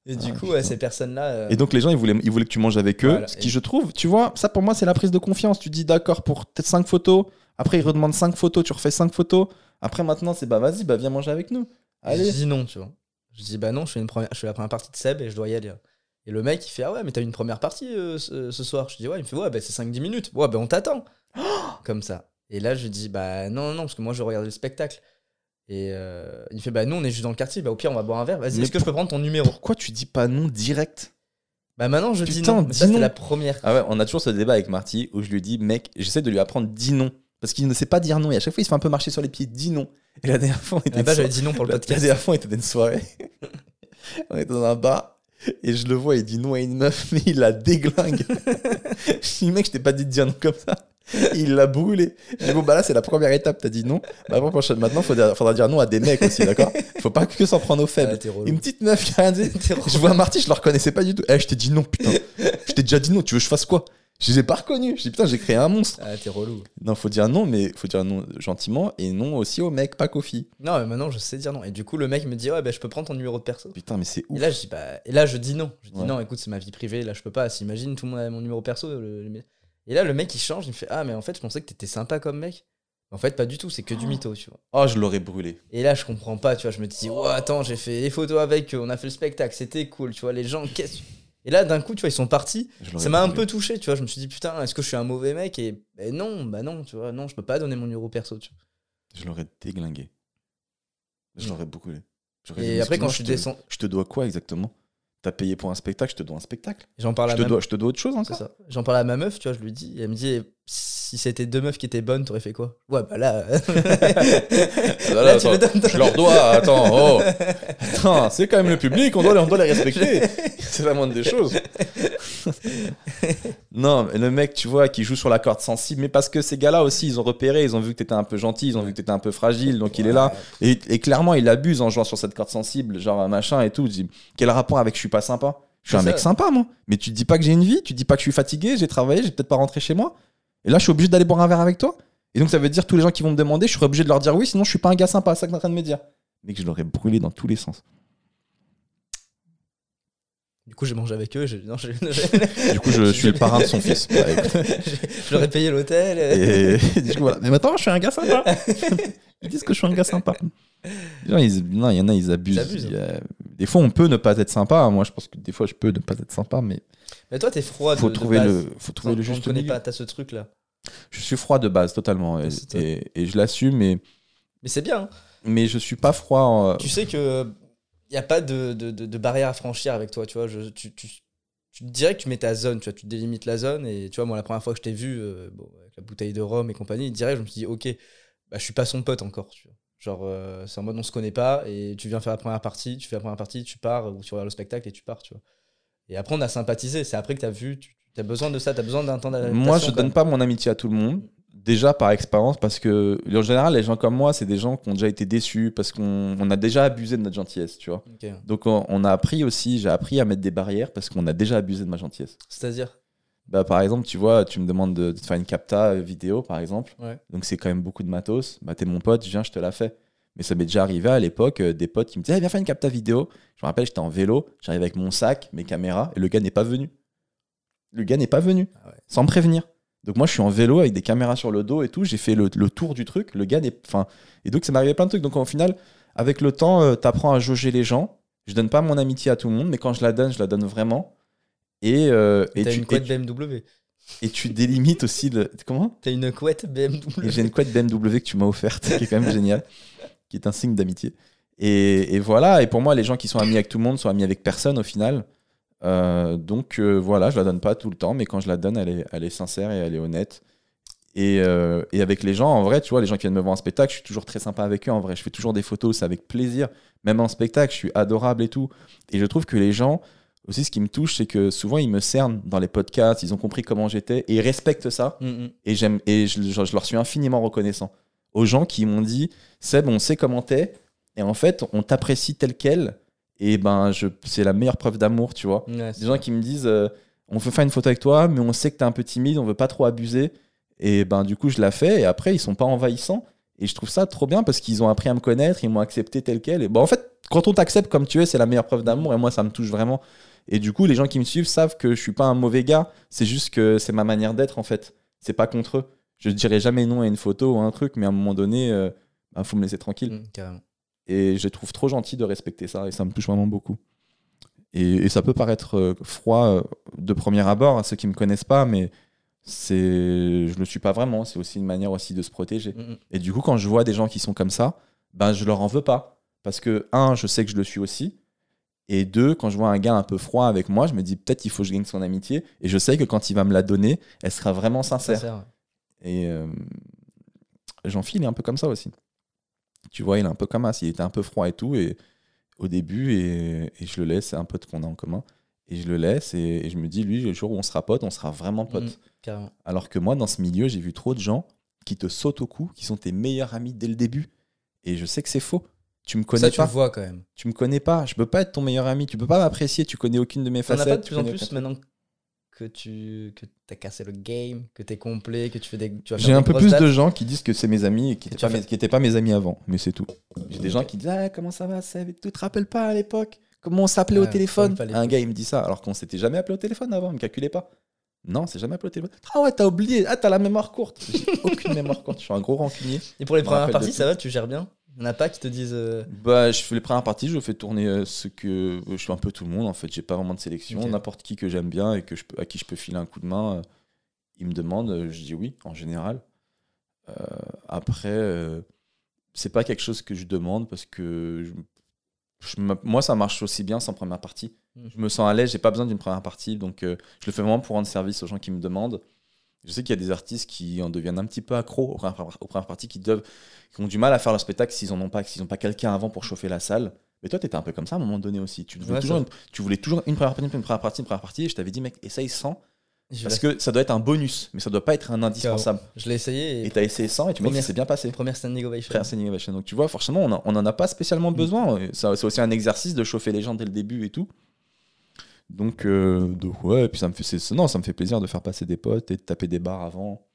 Et du Ah, coup, putain. ces personnes-là. euh, Et donc, les gens, ils voulaient, ils voulaient que tu manges avec eux. Voilà. Ce qui, je trouve, tu vois, ça pour moi, c'est la prise de confiance. Tu dis d'accord pour peut-être 5 photos. Après, ils redemandent 5 photos. Tu refais 5 photos. Après, maintenant, c'est bah vas-y, bah viens manger avec nous. Je Allez. dis non, tu vois. Je dis bah non, je fais, une première, je fais la première partie de Seb et je dois y aller. Et le mec, il fait ah ouais, mais t'as une première partie euh, ce, ce soir. Je dis ouais, il me fait ouais, bah c'est 5-10 minutes. Ouais, bah on t'attend. Comme ça. Et là, je dis bah non, non, non, parce que moi je regarde le spectacle. Et euh, il fait bah nous on est juste dans le quartier, bah au pire on va boire un verre. Vas-y, est-ce que je peux prendre ton numéro? Pourquoi tu dis pas non direct? Bah maintenant je dis non. Mais dis ça non. la première. Ah ouais, on a toujours ce débat avec Marty où je lui dis, mec, j'essaie de lui apprendre dis non. Parce qu'il ne sait pas dire non. Et à chaque fois, il se fait un peu marcher sur les pieds, dis non. Et la dernière fois, on était, Là-bas une j'avais dit non pour le la dernière fois, on était dans une soirée. on était dans un bar. Et je le vois, il dit non à une meuf, mais il la déglingue. je dis, mec, je t'ai pas dit de dire non comme ça. Il l'a brûlé. Je dis, bon, bah là, c'est la première étape, t'as dit non. Bah, prochaine- maintenant, il faudra, faudra dire non à des mecs aussi, d'accord? Faut pas que s'en prendre aux faibles. Ah. Une petite meuf qui a rien dit. Je vois Marty, je le reconnaissais pas du tout. Eh, je t'ai dit non, putain. Je t'ai déjà dit non, tu veux que je fasse quoi? Je les ai pas reconnus. Je dis putain, j'ai créé un monstre. Ah, t'es relou. Non, faut dire non, mais faut dire non gentiment et non aussi aux mecs, pas qu'aux filles. Non, mais maintenant je sais dire non. Et du coup, le mec me dit ouais, bah je peux prendre ton numéro de perso. Putain, mais c'est Et ouf. là, je dis, bah, et là, je dis non. Je dis Ouais. non, écoute, c'est ma vie privée, là, je peux pas. S'imagine, tout le monde a mon numéro perso. le- le- Et là, le mec, il change, il me fait, ah, mais en fait, je pensais que t'étais sympa comme mec. En fait, pas du tout, c'est que du mytho, tu vois. Oh, je l'aurais brûlé. Et là, je comprends pas, tu vois. Je me dis, oh, attends, j'ai fait des photos avec eux, on a fait le spectacle, c'était cool, tu vois. Les gens, qu'est-ce. Et là, d'un coup, tu vois, ils sont partis. Ça m'a un peu touché, tu vois. Je me suis dit, putain, est-ce que je suis un mauvais mec? Et ben non, bah non, tu vois. Non, je peux pas donner mon numéro perso, tu vois. Je l'aurais déglingué. Je Mm. l'aurais dit, Et après, quand je te- descendu, Je te dois quoi exactement? T'as payé pour un spectacle, je te dois un spectacle. j'en parle Je à te, ma dois, je te dois autre chose C'est encore ça. J'en parle à ma meuf, tu vois, je lui dis, et elle me dit, si c'était deux meufs qui étaient bonnes, t'aurais fait quoi? Ouais, bah là. là, là, attends, donnes. Je leur dois, attends, oh Attends, c'est quand même le public, on doit, on doit les respecter. c'est la moindre des choses. non, le mec, tu vois, qui joue sur la corde sensible, mais parce que ces gars-là aussi, ils ont repéré, ils ont vu que t'étais un peu gentil, ils ont vu que t'étais un peu fragile, donc il est là. Et, et clairement, il abuse en jouant sur cette corde sensible, genre machin et tout. Je dis, quel rapport avec je suis pas sympa? Je suis un mec sympa, moi. Mais tu te dis pas que j'ai une vie, tu te dis pas que je suis fatigué, j'ai travaillé, j'ai peut-être pas rentré chez moi. Et là, je suis obligé d'aller boire un verre avec toi. Et donc, ça veut dire tous les gens qui vont me demander, je serai obligé de leur dire oui, sinon je suis pas un gars sympa. C'est ça que t'es en train de me dire. Mais que je l'aurais brûlé dans tous les sens. Du coup, j'ai mangé avec eux. j'ai- Non, Du coup, je suis le parrain de son fils. Bah, je leur ai payé l'hôtel. Et du coup, voilà. Mais maintenant, je suis un gars sympa. Ils disent que je suis un gars sympa. Les gens, ils- non, il y en a, ils abusent. Ils abusent. Il y a- Des fois, on peut ne pas être sympa. Moi, je pense que des fois, je peux ne pas être sympa, mais Mais toi, t'es froid. faut de, base. le, faut trouver le On te juste connaît milieu. pas, t'as ce truc là. Je suis froid de base, totalement. Et, et je l'assume, mais, Mais c'est bien. hein. mais je suis pas froid. en- Tu sais que il y a pas de, de, de- de barrière à franchir avec toi. Tu vois, je, tu, tu, tu dirais que tu mets ta zone. Tu vois, tu délimites la zone. Et tu vois, moi, la première fois que je t'ai vu, euh, bon, avec la bouteille de rhum et compagnie, direct, je me suis dit, ok, bah, je suis pas son pote encore. Tu vois. Genre, euh, c'est en mode on se connaît pas et tu viens faire la première partie, tu fais la première partie, tu pars ou tu regardes le spectacle et tu pars, tu vois. Et après, on a sympathisé. C'est après que tu as vu, tu as besoin de ça, tu as besoin d'un temps d'adaptation. Moi, je donne pas mon amitié à tout le monde. Déjà par expérience, parce que en général, les gens comme moi, c'est des gens qui ont déjà été déçus, parce qu'on on a déjà abusé de notre gentillesse, tu vois. Donc on, on a appris aussi, j'ai appris à mettre des barrières, parce qu'on a déjà abusé de ma gentillesse. C'est-à-dire? Bah, par exemple, tu vois, tu me demandes de, de te faire une capta vidéo, par exemple. Ouais. Donc c'est quand même beaucoup de matos. Bah, t'es mon pote, viens, je te la fais. Mais ça m'est déjà arrivé à l'époque, euh, des potes qui me disaient, Eh, viens faire une capta vidéo. Je me rappelle, j'étais en vélo, j'arrive avec mon sac, mes caméras, et le gars n'est pas venu. Le gars n'est pas venu, Ah ouais. sans me prévenir. Donc moi, je suis en vélo avec des caméras sur le dos et tout. J'ai fait le, le tour du truc. Le gars n'est, enfin, et donc ça m'est arrivé plein de trucs. Donc au final, avec le temps, euh, t'apprends à jauger les gens. Je donne pas mon amitié à tout le monde, mais quand je la donne, je la donne vraiment. Et, euh, et, tu, une et, couette BMW. et tu délimites aussi le. Comment? T'as une couette BMW. Et j'ai une couette BMW que tu m'as offerte, qui est quand même géniale, qui est un signe d'amitié. Et, et voilà, et pour moi, les gens qui sont amis avec tout le monde sont amis avec personne au final. Euh, donc euh, voilà, je la donne pas tout le temps, mais quand je la donne, elle est, elle est sincère et elle est honnête. Et, euh, et avec les gens, en vrai, tu vois, les gens qui viennent me voir en spectacle, je suis toujours très sympa avec eux. En vrai, je fais toujours des photos, c'est avec plaisir. Même en spectacle, je suis adorable et tout. Et je trouve que les gens, aussi, ce qui me touche, c'est que souvent, ils me cernent dans les podcasts, ils ont compris comment j'étais et ils respectent ça. Mm, mm. Et, j'aime, et je, je- je leur suis infiniment reconnaissant. Aux gens qui m'ont dit Seb, on sait comment t'es, et en fait, on t'apprécie tel quel, et ben, je, c'est la meilleure preuve d'amour, tu vois. Ouais, Des gens qui me disent euh, On veut faire une photo avec toi, mais on sait que t'es un peu timide, on veut pas trop abuser. Et ben, du coup, je la fais, et après, ils sont pas envahissants. Et je trouve ça trop bien parce qu'ils ont appris à me connaître, ils m'ont accepté tel quel. Et bon, en fait, quand on t'accepte comme tu es, c'est la meilleure preuve d'amour, et moi, ça me touche vraiment. Et du coup, les gens qui me suivent savent que je suis pas un mauvais gars, c'est juste que c'est ma manière d'être, en fait. C'est pas contre eux. Je dirais jamais non à une photo ou à un truc, mais à un moment donné, il faut me laisser tranquille. Mm, carrément. Et je les trouve trop gentil de respecter ça, et ça me touche vraiment beaucoup. Et, et ça peut paraître euh, froid euh, de premier abord à ceux qui me connaissent pas, mais c'est, je le suis pas vraiment. C'est aussi une manière aussi de se protéger. Mm, mm. Et du coup, quand je vois des gens qui sont comme ça, ben je leur en veux pas, parce que un, je sais que je le suis aussi. Et deux, quand je vois un gars un peu froid avec moi, je me dis peut-être il faut que je gagne son amitié. Et je sais que quand il va me la donner, elle sera vraiment sincère. Sincère, ouais. Et euh, Jean-Phil est un peu comme ça aussi. Tu vois, il est un peu comme ça. Il était un peu froid et tout. Et au début, et, et je le laisse, c'est un pote qu'on a en commun. Et je le laisse et, et je me dis, lui, le jour où on sera pote, on sera vraiment pote. Mm, carrément. Alors que moi, dans ce milieu, j'ai vu trop de gens qui te sautent au cou, qui sont tes meilleurs amis dès le début. Et je sais que c'est faux. Tu me connais Ça, tu le vois quand même. Tu me connais pas. Je peux pas être ton meilleur ami. Tu peux pas m'apprécier. Tu connais aucune de mes as facettes. pas de tu plus en connais plus maintenant que tu que as cassé le game, que t'es complet, que tu fais des. Tu J'ai un peu plus dates. de gens qui disent que c'est mes amis et qui tu n'étaient pas, fait- mes- pas amis avant, mais c'est tout. J'ai des gens qui disent ah, comment ça va, tout, Tu te rappelles pas à l'époque? Comment on s'appelait au Ouais, téléphone? Un gars il me dit ça alors qu'on s'était jamais appelé au téléphone avant, il me calculait pas. Non, c'est jamais appelé au téléphone. Ah ouais, t'as oublié, ah t'as la mémoire courte. J'ai aucune mémoire courte, je suis un gros rancunier. Et pour les premières parties, ça va, tu gères bien? Il y en a pas qui te disent. euh, Bah, je fais les premières parties, je fais tourner euh, ce que je suis un peu tout le monde en fait. J'ai pas vraiment de sélection. N'importe qui que j'aime bien et que je peux, à qui je peux filer un coup de main, euh, il me demande, euh, je dis oui en général. Euh, après, euh, c'est pas quelque chose que je demande parce que je- je me- moi ça marche aussi bien sans première partie. Mm. Je me sens à l'aise, j'ai pas besoin d'une première partie, donc euh, je le fais vraiment pour rendre service aux gens qui me demandent. Je sais qu'il y a des artistes qui en deviennent un petit peu accros aux premières, aux premières parties, qui, doivent, qui ont du mal à faire leur spectacle s'ils en ont pas, s'ils n'ont pas quelqu'un avant pour chauffer la salle. Mais toi, tu étais un peu comme ça à un moment donné aussi. Tu voulais, Ouais, toujours, une, tu voulais toujours une première partie, une première partie, une première partie. Et je t'avais dit, mec, essaye sans. je Parce l'ai- que ça doit être un bonus, mais ça doit pas être un indispensable. Je l'ai essayé Et tu as essayé sans et tu m'as dit que Première- c'est bien passé. première standing ovation. Frère, c'est une innovation. Donc tu vois, forcément, on, a- on en a pas spécialement Mm. besoin. Ça- C'est aussi un exercice de chauffer les gens dès le début et tout. Donc, euh, donc ouais, et puis ça me fait, non, ça me fait plaisir de faire passer des potes et de taper des barres avant.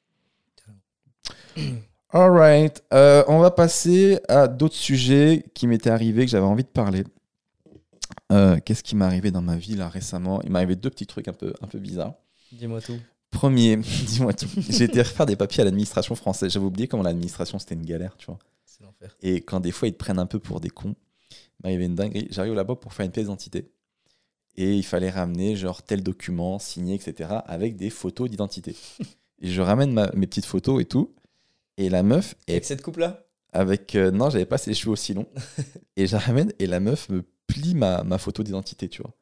Alright, euh, on va passer à d'autres sujets qui m'étaient arrivés, que j'avais envie de parler. Euh, Qu'est-ce qui m'est arrivé dans ma vie là récemment? Il m'est arrivé deux petits trucs un peu, un peu bizarres. Dis-moi tout. Premier, dis-moi tout. J'ai été refaire des papiers à l'administration française. J'avais oublié comment l'administration c'était une galère, tu vois. C'est l'enfer. Et quand des fois ils te prennent un peu pour des cons, il y avait une dinguerie. J'arrive là-bas pour faire une pièce d'identité. Et il fallait ramener genre tel document signé, etc. avec des photos d'identité. et je ramène ma- mes petites photos et tout. Et la meuf est Avec cette coupe-là? Avec. euh, non, j'avais pas ses cheveux aussi longs. et je ramène et la meuf me plie ma, ma photo d'identité, tu vois.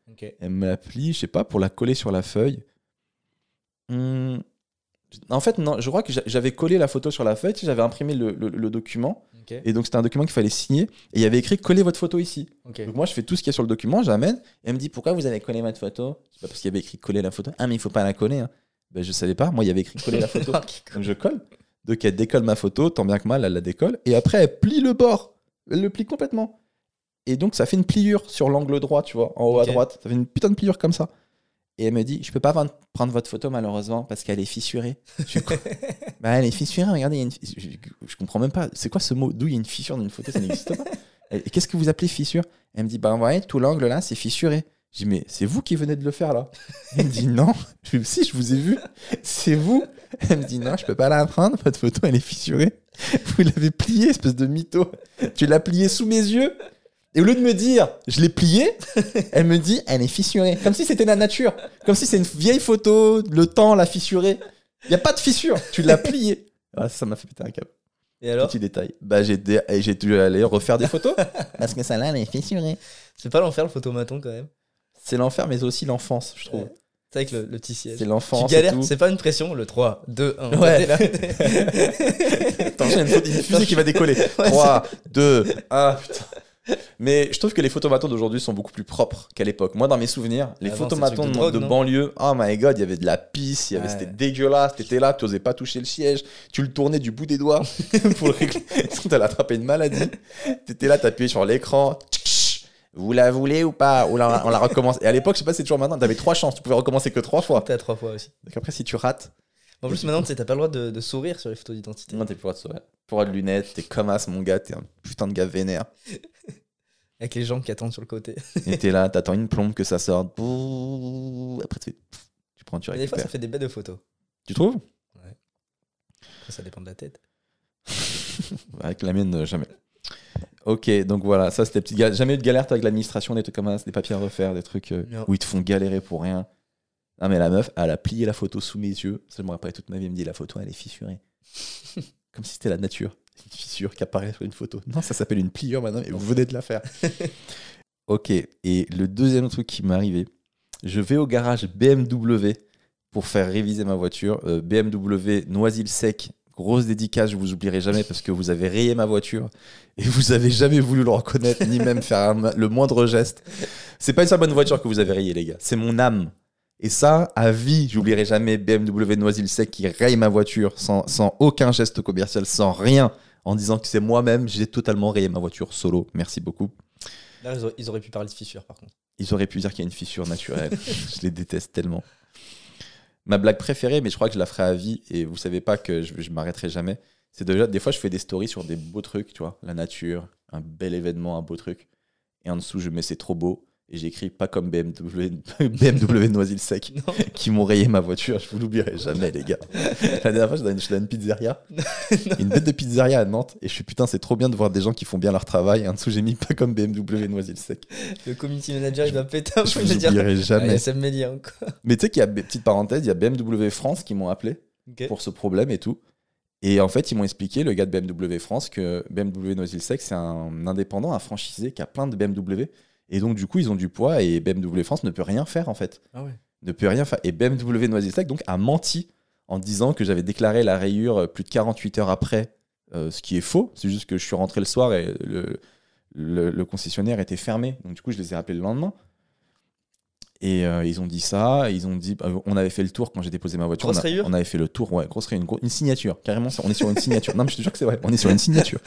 Elle me la plie, je sais pas, pour la coller sur la feuille. Hmm. En fait, non, je crois que j'a- j'avais collé la photo sur la feuille, tu sais, j'avais imprimé le- le- le document. Et donc, c'était un document qu'il fallait signer. Et il y avait écrit Collez votre photo ici. Donc, moi, je fais tout ce qu'il y a sur le document, j'amène. Et elle me dit Pourquoi vous avez collé votre photo? C'est pas parce qu'il y avait écrit Coller la photo. Ah, mais il faut pas la coller. Hein. Ben, je savais pas. Moi, il y avait écrit Coller la photo. donc, je colle. Donc, elle décolle ma photo, tant bien que mal, elle la décolle. Et après, elle plie le bord. Elle le plie complètement. Et donc, ça fait une pliure sur l'angle droit, tu vois, en haut à droite. Ça fait une putain de pliure comme ça. Et elle me dit Je peux pas prendre- votre photo, malheureusement, parce qu'elle est fissurée. Je Bah, elle est fissurée, regardez, il y a une fi- je, je- comprends même pas. C'est quoi ce mot? D'où il y a une fissure dans une photo? Ça n'existe pas. Et qu'est-ce que vous appelez fissure? Elle me dit Bah, tout l'angle là, c'est fissuré. Je dis Mais c'est vous qui venez de le faire là? Elle me dit Non. Je dis Si, je vous ai vu. C'est vous. Elle me dit Non, je peux pas la prendre. Votre photo, elle est fissurée. Vous l'avez pliée, espèce de mytho. Tu l'as pliée sous mes yeux. Et au lieu de me dire, je l'ai pliée, elle me dit, elle est fissurée. Comme si c'était la nature. Comme si c'est une vieille photo, le temps l'a fissurée. Il n'y a pas de fissure. Tu l'as pliée. Ah, ça m'a fait péter un câble. Et alors Petit détail. Bah, j'ai dé- et j'ai dû aller refaire des photos. parce que ça là, elle est fissurée. C'est pas l'enfer le photomaton quand même. C'est l'enfer, mais aussi l'enfance, je trouve. Ouais. C'est avec le, le petit siège. C'est Tu l'enfance. et galères, c'est pas une pression, le 3, 2, 1. Ouais. une, faute- une fusée qui va décoller. 3, 2, 1, putain. Mais je trouve que les photomatons d'aujourd'hui sont beaucoup plus propres qu'à l'époque. Moi, dans mes souvenirs, les Avant, photomatons c'est de, drogue, de banlieue, oh my god, il y avait de la pisse, il y avait, Ouais. c'était dégueulasse, t'étais là, tu pas toucher le siège, tu le tournais du bout des doigts pour le régler. T'allais attraper une maladie. T'étais là, t'appuyais sur l'écran. Vous la voulez ou pas? Ou là, on la recommence. Et à l'époque, je sais pas si c'est toujours maintenant, t'avais trois chances, tu pouvais recommencer que trois fois. À 3 fois aussi. Donc après, si tu rates, En plus, maintenant, t'as pas le droit de, de sourire sur les photos d'identité. non, t'es plus droit de sourire. Plus droit de lunettes, t'es comme as, mon gars, t'es un putain de gars vénère. Avec les gens qui attendent sur le côté. Et t'es là, t'attends une plombe que ça sorte. Après, tu, tu prends, tu Mais des fois, ça récupères. fait des belles de photos. Tu trouves Après, ça dépend de la tête. Avec la mienne, jamais. Ok, donc voilà, ça c'était petite galère. Jamais eu de galère toi, avec l'administration, des trucs comme ça, des papiers à refaire, des trucs euh, où ils te font galérer pour rien? Non, mais la meuf, elle a plié la photo sous mes yeux. Ça, je me rappelle toute ma vie. Elle me dit la photo, elle est fissurée. comme si c'était la nature. Une fissure qui apparaît sur une photo. Non, ça s'appelle une pliure maintenant et vous venez de la faire. ok, et le deuxième truc qui m'est arrivé, je vais au garage BMW pour faire réviser ma voiture. Euh, BMW Noisy-le-Sec, grosse dédicace, je vous oublierai jamais parce que vous avez rayé ma voiture et vous avez jamais voulu le reconnaître ni même faire le moindre geste. C'est pas une seule bonne voiture que vous avez rayée, les gars. C'est mon âme. Et ça, à vie, j'oublierai jamais BMW Noisy-le-Sec qui raye ma voiture sans, sans aucun geste commercial, sans rien, en disant que c'est moi-même, j'ai totalement rayé ma voiture solo. Merci beaucoup. Là, ils auraient, ils auraient pu parler de fissure, par contre. Ils auraient pu dire qu'il y a une fissure naturelle. je les déteste tellement. Ma blague préférée, mais je crois que je la ferai à vie, et vous savez pas que je, je m'arrêterai jamais, c'est déjà, des fois, je fais des stories sur des beaux trucs, tu vois, la nature, un bel événement, un beau truc, et en dessous, je mets c'est trop beau, et j'écris pas comme BMW, BMW Noisy-le-Sec, Non. qui m'ont rayé ma voiture, je vous l'oublierai jamais, les gars. La dernière fois, je suis dans une- pizzeria, une bête de pizzeria à Nantes, et je suis putain, c'est trop bien de voir des gens qui font bien leur travail, et en dessous, j'ai mis pas comme BMW Noisy-le-Sec. Le community manager, il va péter un Je vous Il va dire oublierai Ah, jamais. bien, quoi. Mais tu sais qu'il y a, petite parenthèse, il y a BMW France qui m'ont appelé pour ce problème et tout. Et en fait, ils m'ont expliqué, le gars de BMW France, que BMW Noisy-le-Sec, c'est un indépendant, un franchisé qui a plein de BMW. Et donc, du coup, ils ont du poids et BMW France ne peut rien faire, en fait. Ah ouais. Ne peut rien faire. Et BMW Noisy-le-Sec, donc, a menti en disant que j'avais déclaré la rayure euh, plus de 48 heures après, euh, ce qui est faux. C'est juste que je suis rentré le soir et le, le- le concessionnaire était fermé. Donc, du coup, je les ai appelés le lendemain. Et euh, ils ont dit ça, ils ont dit, euh, on avait fait le tour quand j'ai déposé ma voiture. Grosse on, a- rayure on avait fait le tour, ouais, grosse rayure, une, signature, carrément, ça, on est sur une signature. non, mais je te jure que c'est vrai, on est sur une signature.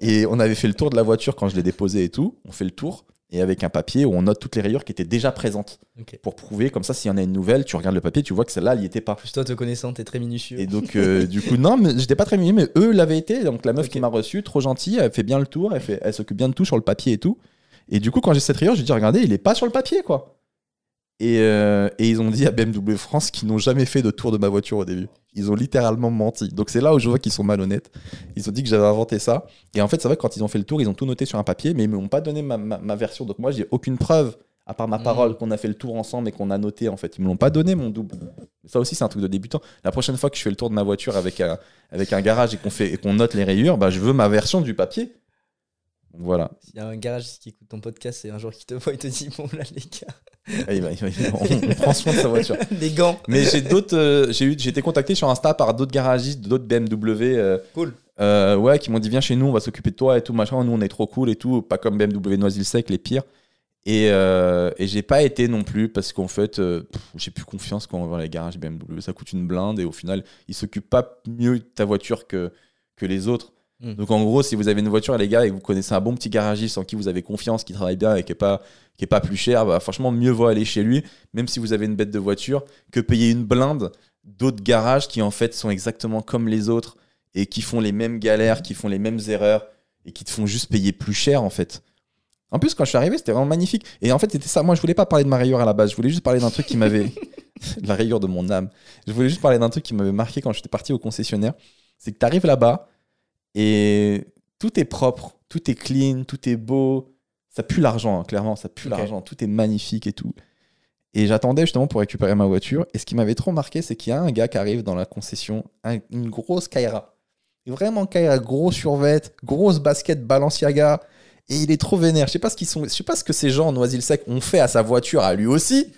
Et on avait fait le tour de la voiture quand je l'ai déposée et tout. On fait le tour et avec un papier où on note toutes les rayures qui étaient déjà présentes pour prouver, comme ça, s'il y en a une nouvelle, tu regardes le papier, tu vois que celle-là, elle n'y était pas. Plus toi, te connaissant, t'es très minutieux. Et donc, euh, du coup, non, mais j'étais pas très mignon, mais eux l'avaient été. Donc, la meuf qui m'a reçu, trop gentille, elle fait bien le tour, elle, fait, elle s'occupe bien de tout sur le papier et tout. Et du coup, quand j'ai cette rayure, je dis, regardez, il est pas sur le papier, quoi. Et, euh, et ils ont dit à BMW France qu'ils n'ont jamais fait de tour de ma voiture au début. Ils ont littéralement menti. Donc, c'est là où je vois qu'ils sont malhonnêtes. Ils ont dit que j'avais inventé ça. Et en fait, c'est vrai que quand ils ont fait le tour, ils ont tout noté sur un papier, mais ils m'ont pas donné ma, ma- ma version. Donc, moi, j'ai aucune preuve, à part ma Mhm. parole, qu'on a fait le tour ensemble et qu'on a noté, en fait. Ils me l'ont pas donné, mon double. Ça aussi, c'est un truc de débutant. La prochaine fois que je fais le tour de ma voiture avec un, avec un garage et qu'on fait et qu'on note les rayures, bah, je veux ma version du papier. Voilà. S'il y a un garagiste qui écoute ton podcast et un jour qui te voit, il te dit Bon, là, les gars, va- on, on prend soin de sa voiture. des gants. Mais j'ai d'autres. euh, j'ai eu, j'ai été contacté sur Insta par d'autres garagistes, d'autres BMW. euh, Cool. euh, ouais, qui m'ont dit viens chez nous, on va s'occuper de toi et tout machin. Nous, on est trop cool et tout, pas comme BMW Noisy-le-Sec, les pires. Et, et j'ai pas été non plus parce qu'en fait, j'ai plus confiance quand on va dans les garages BMW. Ça coûte une blinde et au final, ils s'occupent pas mieux de ta voiture que, que les autres. Mm. Donc en gros, si vous avez une voiture, les gars, et que vous connaissez un bon petit garagiste en qui vous avez confiance, qui travaille bien et qui est pas, qui est pas plus cher, bah, franchement, mieux vaut aller chez lui, même si vous avez une bête de voiture, que payer une blinde d'autres garages qui en fait sont exactement comme les autres et qui font les mêmes galères, qui font les mêmes erreurs et qui te font juste payer plus cher en fait. En plus, quand je suis arrivé, c'était vraiment magnifique. Et en fait, c'était ça. Moi, je voulais pas parler de ma rayure à la base. Je voulais juste parler d'un truc qui m'avait. la rayure de mon âme. Je voulais juste parler d'un truc qui m'avait marqué quand j'étais parti au concessionnaire. C'est que tu arrives là-bas et tout est propre, tout est clean, tout est beau. Ça pue l'argent, hein, clairement. Ça pue l'argent. Tout est magnifique et tout. Et j'attendais justement pour récupérer ma voiture. Et ce qui m'avait trop marqué, c'est qu'il y a un gars qui arrive dans la concession, un- une grosse Kaira. Vraiment, Kai a gros survêt, grosse basket Balenciaga. Et il est trop vénère. Je sais pas ce qu'ils sont. Je sais pas ce que ces gens en Noisy-le-Sec ont fait à sa voiture, à lui aussi.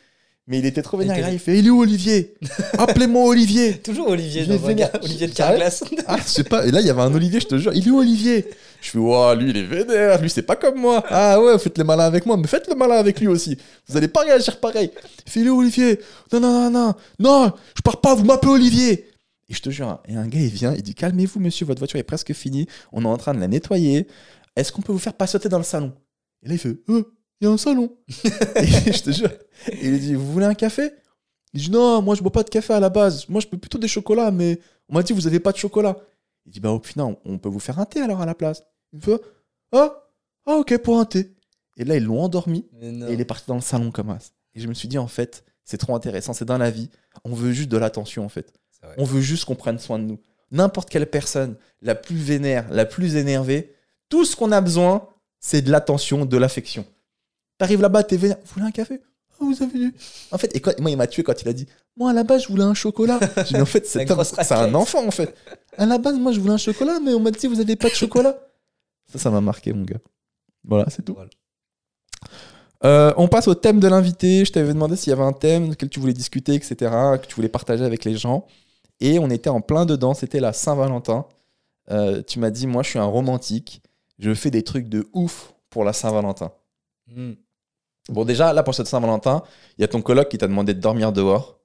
Mais il était trop vénère. Et Il fait Il est où Olivier? Appelez-moi Olivier Toujours Olivier, dans vénère. Olivier de Sérieux Carglass. Ah, je sais pas. Et là, il y avait un Olivier, je te jure. Il est où Olivier? Je fais Ouah, lui, il est vénère. Lui, c'est pas comme moi. Ah ouais, faites le malin avec moi, mais faites le malin avec lui aussi. Vous allez pas réagir pareil. Il fait Il est où Olivier? Non, non, non, non. Non, je pars pas, vous m'appelez Olivier. Et je te jure, hein, et un gars, il vient, il dit Calmez-vous, monsieur, votre voiture est presque finie. On est en train de la nettoyer. Est-ce qu'on peut vous faire patienter dans le salon? Et là, il fait Euh, il y a un salon. et je te jure. Et il dit Vous voulez un café? Il dit Non, moi, je bois pas de café à la base. Moi, je peux plutôt des chocolats, mais on m'a dit Vous avez pas de chocolat. Il dit Bah, au final, on peut vous faire un thé alors à la place. Il fait Ah, ah ok, pour un thé. Et là, ils l'ont endormi. Et il est parti dans le salon comme ça. Et je me suis dit, en fait, c'est trop intéressant. C'est dans la vie. On veut juste de l'attention, en fait. On veut juste qu'on prenne soin de nous. N'importe quelle personne, la plus vénère, la plus énervée, tout ce qu'on a besoin, c'est de l'attention, de l'affection. T'arrives là-bas, t'es vénère. Vous voulez un café? Ah, vous avez vu En fait, et quand- moi, il m'a tué quand il a dit Moi, à la base, je voulais un chocolat. J'ai dit, en fait, c'est un, enfant, en fait. À la base, moi, je voulais un chocolat, mais on m'a dit Vous avez pas de chocolat Ça, ça m'a marqué, mon gars. Voilà, c'est tout. Voilà. Euh, on passe au thème de l'invité. Je t'avais demandé s'il y avait un thème que tu voulais discuter, etc., que tu voulais partager avec les gens. Et on était en plein dedans. C'était la Saint-Valentin. Euh, tu m'as dit, moi, je suis un romantique. Je fais des trucs de ouf pour la Saint-Valentin. Hmm. Bon, déjà, là, pour cette Saint-Valentin, il y a ton coloc qui t'a demandé de dormir dehors.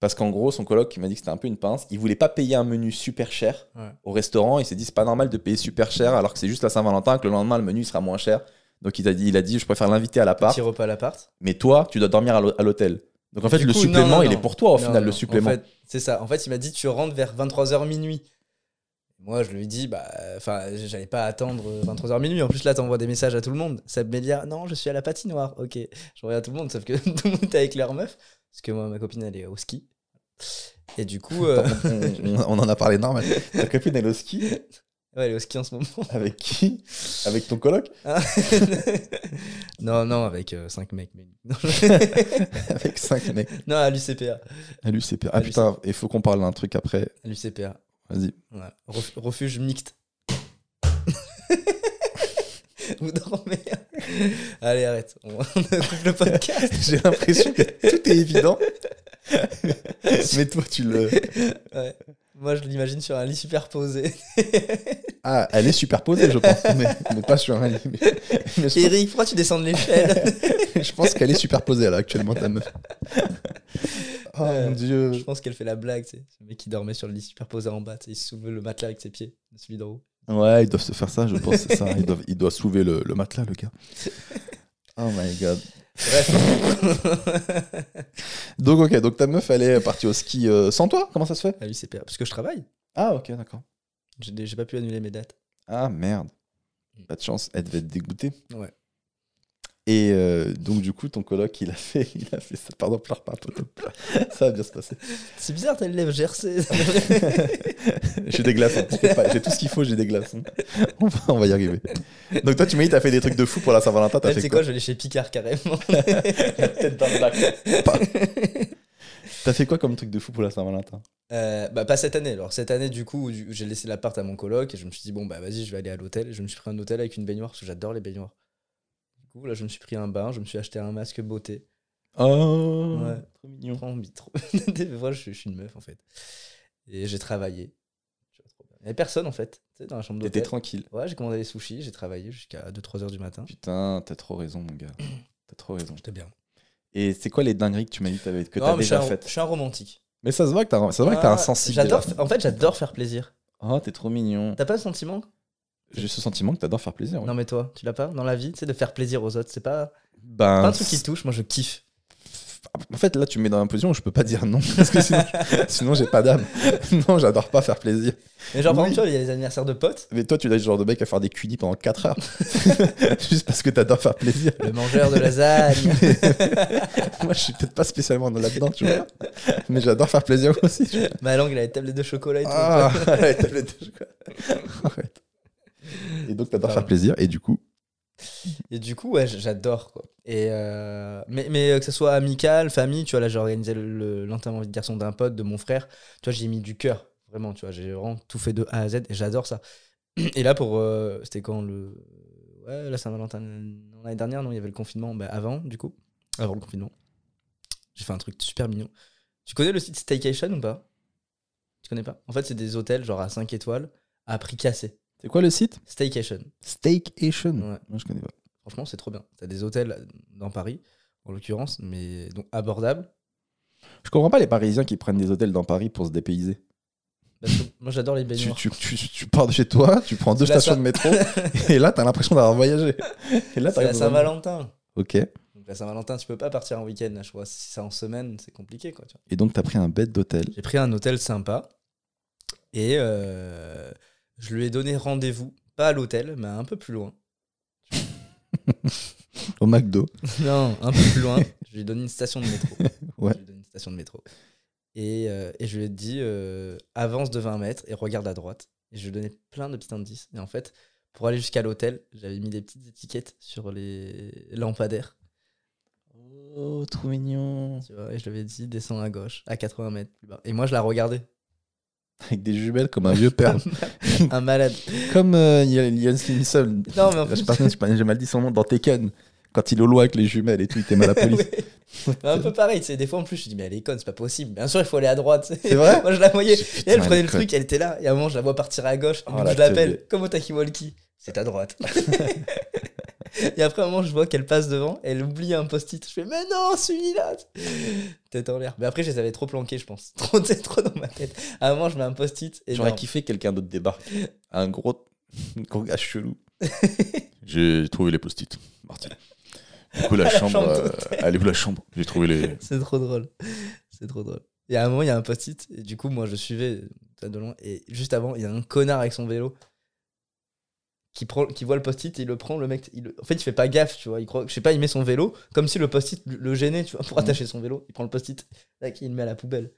Parce qu'en gros, son coloc, il m'a dit que c'était un peu une pince. Il voulait pas payer un menu super cher Ouais. au restaurant. Il s'est dit, c'est pas normal de payer super cher alors que c'est juste la Saint-Valentin, que le lendemain, le menu sera moins cher. Donc, il a dit, il a dit je préfère l'inviter à l'appart. Petit repas à l'appart. Mais toi, tu dois dormir à l'hô- à l'hôtel. Donc, en fait, Du le coup, supplément, non, non, il est pour toi, au final, le supplément. En fait, c'est ça. En fait, il m'a dit tu rentres vers 23h minuit. Moi, je lui dis bah enfin, j'allais pas attendre 23h minuit. En plus là, t'envoies des messages à tout le monde. Seb Média, non, je suis à la patinoire. OK. Je regarde tout le monde sauf que tout le monde est avec leur meuf parce que moi ma copine elle est au ski. Et du coup euh, on, en a parlé normal. Ta copine, elle est au ski. ouais, elle est au ski en ce moment. Avec qui? Avec ton coloc? Non, non, avec 5 mecs mais non, Avec cinq mecs. non, à l'UCPA. À l'UCP. À Ah putain, il faut qu'on parle d'un truc après. À l'UCPA. Vas-y. Ref- refuge mixte. Vous dormez. Allez, arrête. On, on coupe le podcast. J'ai l'impression que tout est évident. Mais toi, tu le. Ouais. Moi, je l'imagine sur un lit superposé. Ah, elle est superposée, je pense. Mais, mais pas sur un lit. Mais, mais je, Eric, pourquoi tu descends de l'échelle je pense qu'elle est superposée, là, actuellement, ta meuf. Oh Ouais. mon dieu. Je pense qu'elle fait la blague, tu sais. Ce mec qui dormait sur le lit superposé en bas, tu sais, il soulevait le matelas avec ses pieds, celui d'en haut. Ouais, ils doivent se faire ça, je pense, c'est ça. Ils doivent, ils doivent soulever le, le matelas, le gars. Oh my god. Bref. Donc, ok, donc ta meuf, elle est partie au ski euh, sans toi? Comment ça se fait? À l'UCPA. Parce que je travaille. Ah, ok, d'accord. J'ai j'ai pas pu annuler mes dates. Ah, merde. Pas de chance, elle devait être dégoûtée. Ouais. Et euh, donc, du coup, ton coloc, il a fait, il a fait ça. Pardon, pleure pas, poteau. Ça va bien se passer. C'est bizarre, t'as le lèvre GRC. J'ai des glaçons, pas. J'ai tout ce qu'il faut, j'ai des glaçons. On va, on va y arriver. Donc, toi, tu m'as dit, t'as fait des trucs de fou pour la Saint-Valentin. T'as fait quoi, quoi, je vais aller chez Picard carrément. Tête dans le. Pas. T'as fait quoi comme truc de fou pour la Saint-Valentin Euh, bah pas cette année. Alors cette année du coup j'ai laissé l'appart à mon coloc et je me suis dit bon bah vas-y je vais aller à l'hôtel. Je me suis pris un hôtel avec une baignoire parce que j'adore les baignoires. Coup là je me suis pris un bain, je me suis acheté un masque beauté. Oh, Ouais. trop mignon. Trop envie, trop. Des fois je, suis- je suis une meuf en fait. Et j'ai travaillé. Il y avait personne en fait, tu sais dans la chambre T'étais d'hôtel. tranquille. Ouais j'ai commandé les sushis, j'ai travaillé jusqu'à 2-3 heures du matin. Putain, t'as trop raison, mon gars. T'as trop raison. J'étais bien. Et c'est quoi les dingueries que tu m'as dit que t'as déjà faites Je suis un romantique. Mais ça se voit que t'as ça se voit que t'as un Ah, sensible. J'adore. En fait j'adore faire plaisir. Oh, t'es trop mignon. T'as pas le sentiment J'ai ce sentiment que t'adores faire plaisir. ouais. Non mais toi, tu l'as pas dans la vie, sais de faire plaisir aux autres, c'est pas, Ben, pas un truc qui te touche, moi je kiffe. En fait, là, tu me mets dans une position où je peux pas dire non. Parce que sinon, sinon j'ai pas d'âme. Non, j'adore pas faire plaisir. Mais genre, par exemple, tu vois, il y a les anniversaires de potes. Mais toi, tu es le genre de mec à faire des cunis pendant 4 heures. Juste parce que t'adores faire plaisir. Le mangeur de lasagne. Moi, je suis peut-être pas spécialement dans là-dedans, tu vois. Mais j'adore faire plaisir aussi. Ma langue, il a les tablettes de chocolat et tout. Ah, la tablette de chocolat. Arrête. Et donc, t'adores Pardon. faire plaisir. Et du coup, Et du coup, ouais, j'adore, quoi. Et euh, mais, mais euh, que ce soit amical, famille, tu vois, là, j'ai organisé le- le- l'enterrement de garçon d'un pote, de mon frère. Tu vois, j'ai mis du cœur. Vraiment, tu vois, j'ai vraiment tout fait de A à Z et j'adore ça. Et là, pour. euh, C'était quand le. Ouais, la Saint-Valentin. L'année dernière, non, il y avait le confinement. Bah, avant, du coup. Avant le confinement. J'ai fait un truc super mignon. Tu connais le site Staycation ou pas? Tu connais pas? En fait, c'est des hôtels, genre à 5 étoiles, à prix cassé. C'est quoi le site? Staycation. Steakation. Ouais. Moi, je connais pas. Franchement, c'est trop bien. T'as des hôtels dans Paris, en l'occurrence, mais donc abordables. Je comprends pas les Parisiens qui prennent des hôtels dans Paris pour se dépayser. Parce que moi, j'adore les baignoires. tu, tu, tu pars de chez toi, tu prends deux la stations Saint- de métro, et là, t'as l'impression d'avoir voyagé. Et là, C'est la Saint-Valentin. Ok. Donc la Saint-Valentin, tu peux pas partir en week-end. là, Je crois si c'est en semaine, c'est compliqué. Quoi, tu vois. Et donc, t'as pris un bête d'hôtel. J'ai pris un hôtel sympa et euh, je lui ai donné rendez-vous, pas à l'hôtel, mais un peu plus loin. Au McDo. Non, un peu plus loin. Je lui ai donné une station de métro. Ouais. Je lui ai donné une station de métro. Et, euh, et je lui ai dit euh, avance de 20 mètres et regarde à droite. Et je lui ai donné plein de petits indices. Et en fait, pour aller jusqu'à l'hôtel, j'avais mis des petites étiquettes sur les lampadaires. Oh, trop mignon. Tu vois, et je lui ai dit descends à gauche, à 80 mètres plus bas. Et moi, je la regardais. Avec des jumelles comme un vieux père. un malade. comme euh, Ian Simpson. Non, mais en pas, j'ai mal dit son nom dans Tekken. Quand il est au loin avec les jumelles et tout, il t'aime à la police. Ouais. un peu pareil, sais, des fois en plus, je dis, mais elle est conne, c'est pas possible. Bien sûr, il faut aller à droite. C'est vrai Moi, je la voyais. Putain, Et elle prenait le truc, elle était là. Et à un moment, je la vois partir à gauche. Oh, la je l'appelle comme au Takiwalki. C'est à droite. et après, un moment, je vois qu'elle passe devant. Elle oublie un post-it. Je fais, mais non, celui-là. Tête en l'air. Mais après, je les avais trop planqués, je pense. Trop, trop dans ma tête. À un moment, je mets un post-it. J'aurais kiffé que quelqu'un d'autre débarque. Un gros, gros gars chelou. J'ai trouvé les post-it. Martin. Du coup, la, La chambre. chambre euh, où la chambre J'ai trouvé les. C'est trop drôle. C'est trop drôle. Et à un moment, il y a un post-it. Et du coup, moi, je suivais ça de loin. Et juste avant, il y a un connard avec son vélo qui, prend, qui voit le post-it et il le prend. Le mec, il, en fait, il fait pas gaffe, tu vois. Il croit, je sais pas, il met son vélo comme si le post-it le- gênait, tu vois, pour Mhm. attacher son vélo. Il prend le post-it, il le met à la poubelle.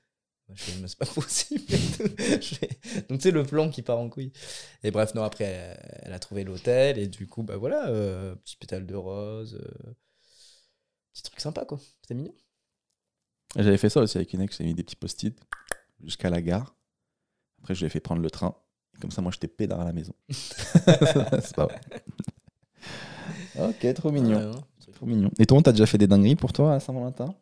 Moi, Je fais, mais c'est pas possible. Donc, tu sais, le plan qui part en couille. Et bref, non, après, elle, elle a trouvé l'hôtel. Et du coup, bah voilà, euh, petit pétale de rose. euh, petit truc sympa, quoi. C'était mignon. J'avais fait ça aussi avec une ex, j'ai mis des petits post-it jusqu'à la gare. Après, je lui ai fait prendre le train. Comme ça, moi, j'étais pédard à la maison. C'est pas vrai. Ok, trop mignon. Ouais, hein. Trop mignon. Et toi, t'as déjà fait des dingueries pour toi à Saint-Valentin?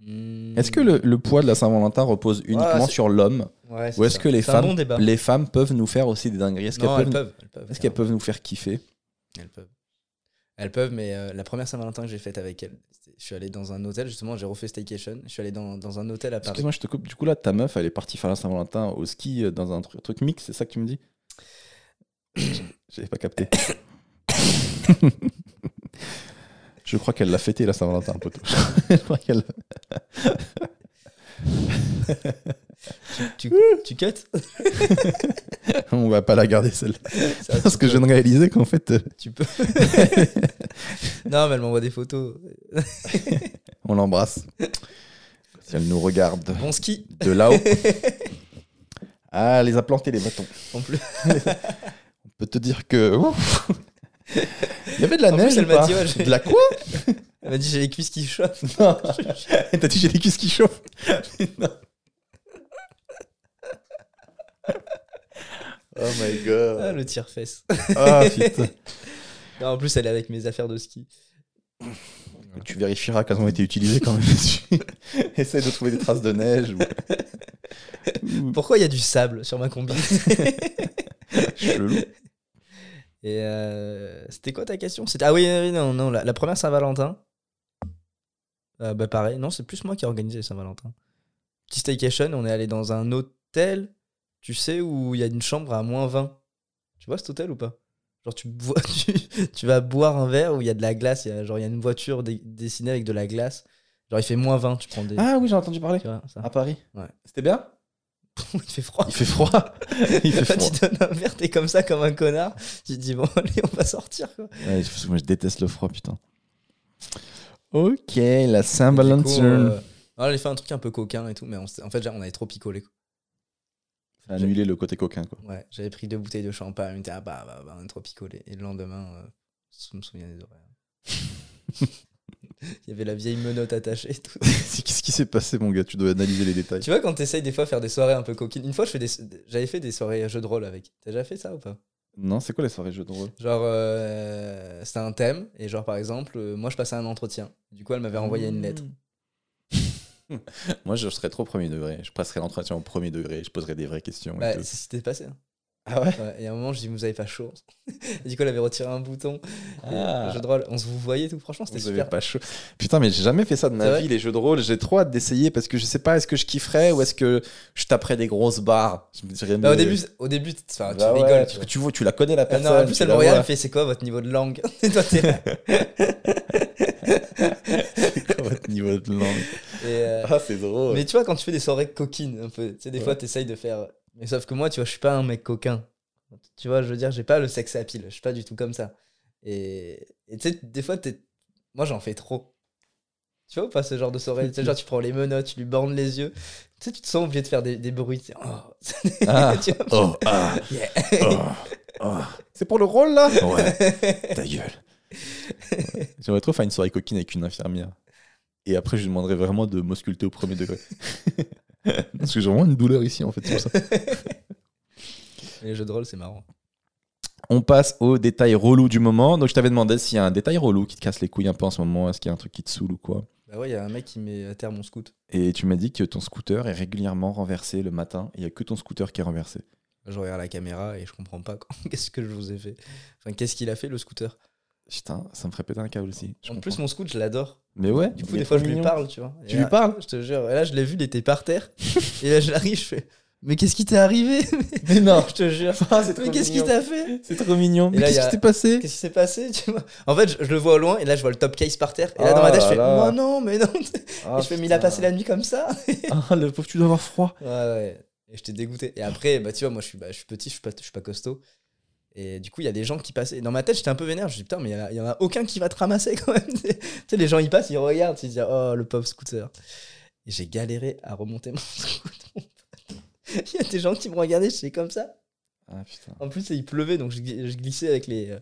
Hmm. Est-ce que le, le poids de la Saint-Valentin repose uniquement sur l'homme? Ou est-ce que les femmes, bon les femmes peuvent nous faire aussi des dingueries? Est-ce qu'elles peuvent, elles peuvent. Elles peuvent, est-ce qu'elles peuvent nous faire kiffer? Elles peuvent. Elles peuvent, mais euh, la première Saint-Valentin que j'ai faite avec elle, c'était- je suis allé dans un hôtel, justement, j'ai refait Staycation. Je suis allé dans, dans un hôtel à Paris. Excuse-moi, je te coupe. Du coup, là, ta meuf, elle est partie faire la Saint-Valentin au ski euh, dans un truc, truc mix, c'est ça que tu me dis? J'avais pas capté. je crois qu'elle l'a fêté la Saint-Valentin un peu tôt. je crois qu'elle. Tu, On va pas la garder celle-là. Parce que je viens de réaliser qu'en fait, euh, Tu peux. non, mais elle m'envoie des photos. on l'embrasse. Si elle nous regarde Bon ski, de là-haut. Ah, elle les a plantés les bâtons. en plus. On peut te dire que. ouf. Il y avait de la En neige elle ou m'a pas dit, ouais, j'ai- De la quoi Elle m'a dit j'ai les cuisses qui chauffent. Non. T'as dit j'ai les cuisses qui chauffent. Non. Oh my Ah, god. le tire-fesse. Ah putain. Non, en plus, elle est avec mes affaires de ski. Tu vérifieras qu'elles ont été utilisées quand même. dessus. Essaye de trouver des traces de neige. Ou... ou- Pourquoi il y a du sable sur ma combi Chelou. Et euh, c'était quoi ta question? Ah oui, oui, non non la, la première Saint-Valentin. Euh, bah pareil, non c'est plus moi qui ai organisé Saint-Valentin. Petit staycation, on est allé dans un hôtel, tu sais où il y a une chambre à moins 20. Tu vois cet hôtel ou pas? Genre tu, bois, tu, tu vas boire un verre où il y a de la glace, il y a, genre il y a une voiture dessinée avec de la glace. Genre il fait moins 20, tu prends des Ah oui, j'ai entendu parler. vois. À Paris. Ouais. C'était bien? Il fait froid. Il fait froid. Il fait froid. tu donnes un verre, t'es comme ça comme un connard. Tu te dis bon allez, on va sortir quoi. Ouais, parce que moi je déteste le froid, putain. Ok, la Saint-Valentin. euh, on avait fait un truc un peu coquin et tout, mais on en fait, on avait trop picolé. quoi. Ça a annulé le côté coquin, quoi. Ouais, j'avais pris deux bouteilles de champagne, on était ah bah, bah, bah, on a trop picolé. Et le lendemain, euh, je me souviens des horaires. Il y avait la vieille menotte attachée et tout. Qu'est-ce qui s'est passé, mon gars? Tu dois analyser les détails. Tu vois, quand t'essayes des fois de faire des soirées un peu coquines. Une fois, des... j'avais fait des soirées jeux de rôle avec. T'as déjà fait ça ou pas? Non, c'est quoi les soirées jeux de rôle? Genre, euh, c'était un thème. Et genre, par exemple, euh, moi, je passais un entretien. Du coup, elle m'avait envoyé une lettre. Moi, je serais trop premier degré. Je passerais l'entretien au premier degré. Je poserais des vraies questions. et Bah, tout. c'est ce qui t'est passé. hein. Ah ouais Ouais, et à un moment, je dis, vous avez pas chaud. et du coup, elle avait retiré un bouton. Ah. jeu de rôle, on se vous voyait tout. Franchement, c'était Vous avez super. pas chaud. Putain, mais j'ai jamais fait ça de ma vie, les jeux de rôle. J'ai trop hâte d'essayer parce que je sais pas, est-ce que je kifferais ou est-ce que je taperais des grosses barres? Je me dirais, Bah, au début, au début tu Bah ouais, rigoles. parce tu que vois. tu vois, tu la connais la Ah personne. non, en plus, elle me regarde, elle fait c'est quoi votre niveau de langue? Et toi, t'es là. Votre niveau de langue? Euh, Ah, c'est drôle. Mais tu vois, quand tu fais des soirées coquines, un peu, tu sais, des fois, t'essayes de faire. Mais sauf que moi, tu vois, je suis pas un mec coquin. Tu vois, je veux dire, j'ai pas le sexe à pile. Je suis pas du tout comme ça. Et tu sais, des fois, t'es. Moi, j'en fais trop. Tu vois ou pas ce genre de soirée? Tu sais, genre, tu prends les menottes, tu lui bornes les yeux. Tu sais, tu te sens obligé de faire des, des bruits. tu sais, oh. Ah. Tu vois Oh, ah, Yeah. oh, oh. C'est pour le rôle là? Ouais, ta gueule. J'aimerais trop faire une soirée coquine avec une infirmière. Et après, je lui demanderais vraiment de m'ausculter au premier degré. Parce que j'ai vraiment une douleur ici en fait, c'est pour ça. Les jeux de rôle, c'est marrant. On passe aux détails relous du moment. Donc, je t'avais demandé s'il y a un détail relou qui te casse les couilles un peu en ce moment. Est-ce qu'il y a un truc qui te saoule ou quoi? Bah ouais, il y a un mec qui met à terre mon scout. Et tu m'as dit que ton scooter est régulièrement renversé le matin. Il n'y a que ton scooter qui est renversé. Je regarde la caméra et je comprends pas qu'est-ce que je vous ai fait. Enfin, qu'est-ce qu'il a fait le scooter? Putain, ça me ferait péter un câble aussi. Je En comprends. plus, mon scout, je l'adore. Mais ouais, Du coup, des fois, je lui parle, tu vois. Et Tu là, lui parles Je te jure. Et là, je l'ai vu, il était par terre. et là, j'arrive, je fais Mais qu'est-ce qui t'est arrivé? Mais non Je te jure. Ah, c'est Mais qu'est-ce qui t'a fait? C'est trop mignon. Et Mais qu'est-ce a- qui s'est passé? Qu'est-ce qui s'est passé tu vois? En fait, je, je le vois au loin et là, je vois le top case par terre. Et là, dans Oh ma tête, je fais là. Oh non, mais non. Ah, et je fais Mais il a passé la nuit comme ça? Ah, le pauvre, tu dois avoir froid. Ouais, ouais. Et j'étais dégoûté. Et après, bah, tu vois, moi, je suis, bah, je suis petit, je suis pas, je suis pas costaud. Et du coup, il y a des gens qui passaient. Dans ma tête, j'étais un peu vénère. Je me dis, putain, mais il y en a- en aucun qui va te ramasser quand même. tu sais, les gens, ils passent, ils regardent, ils se disent, oh, le pauvre scooter. Et j'ai galéré à remonter mon scooter. Il y a des gens qui me regardaient, je suis comme ça. Ah putain. En plus, il pleuvait, donc je, gli- je glissais avec les, euh,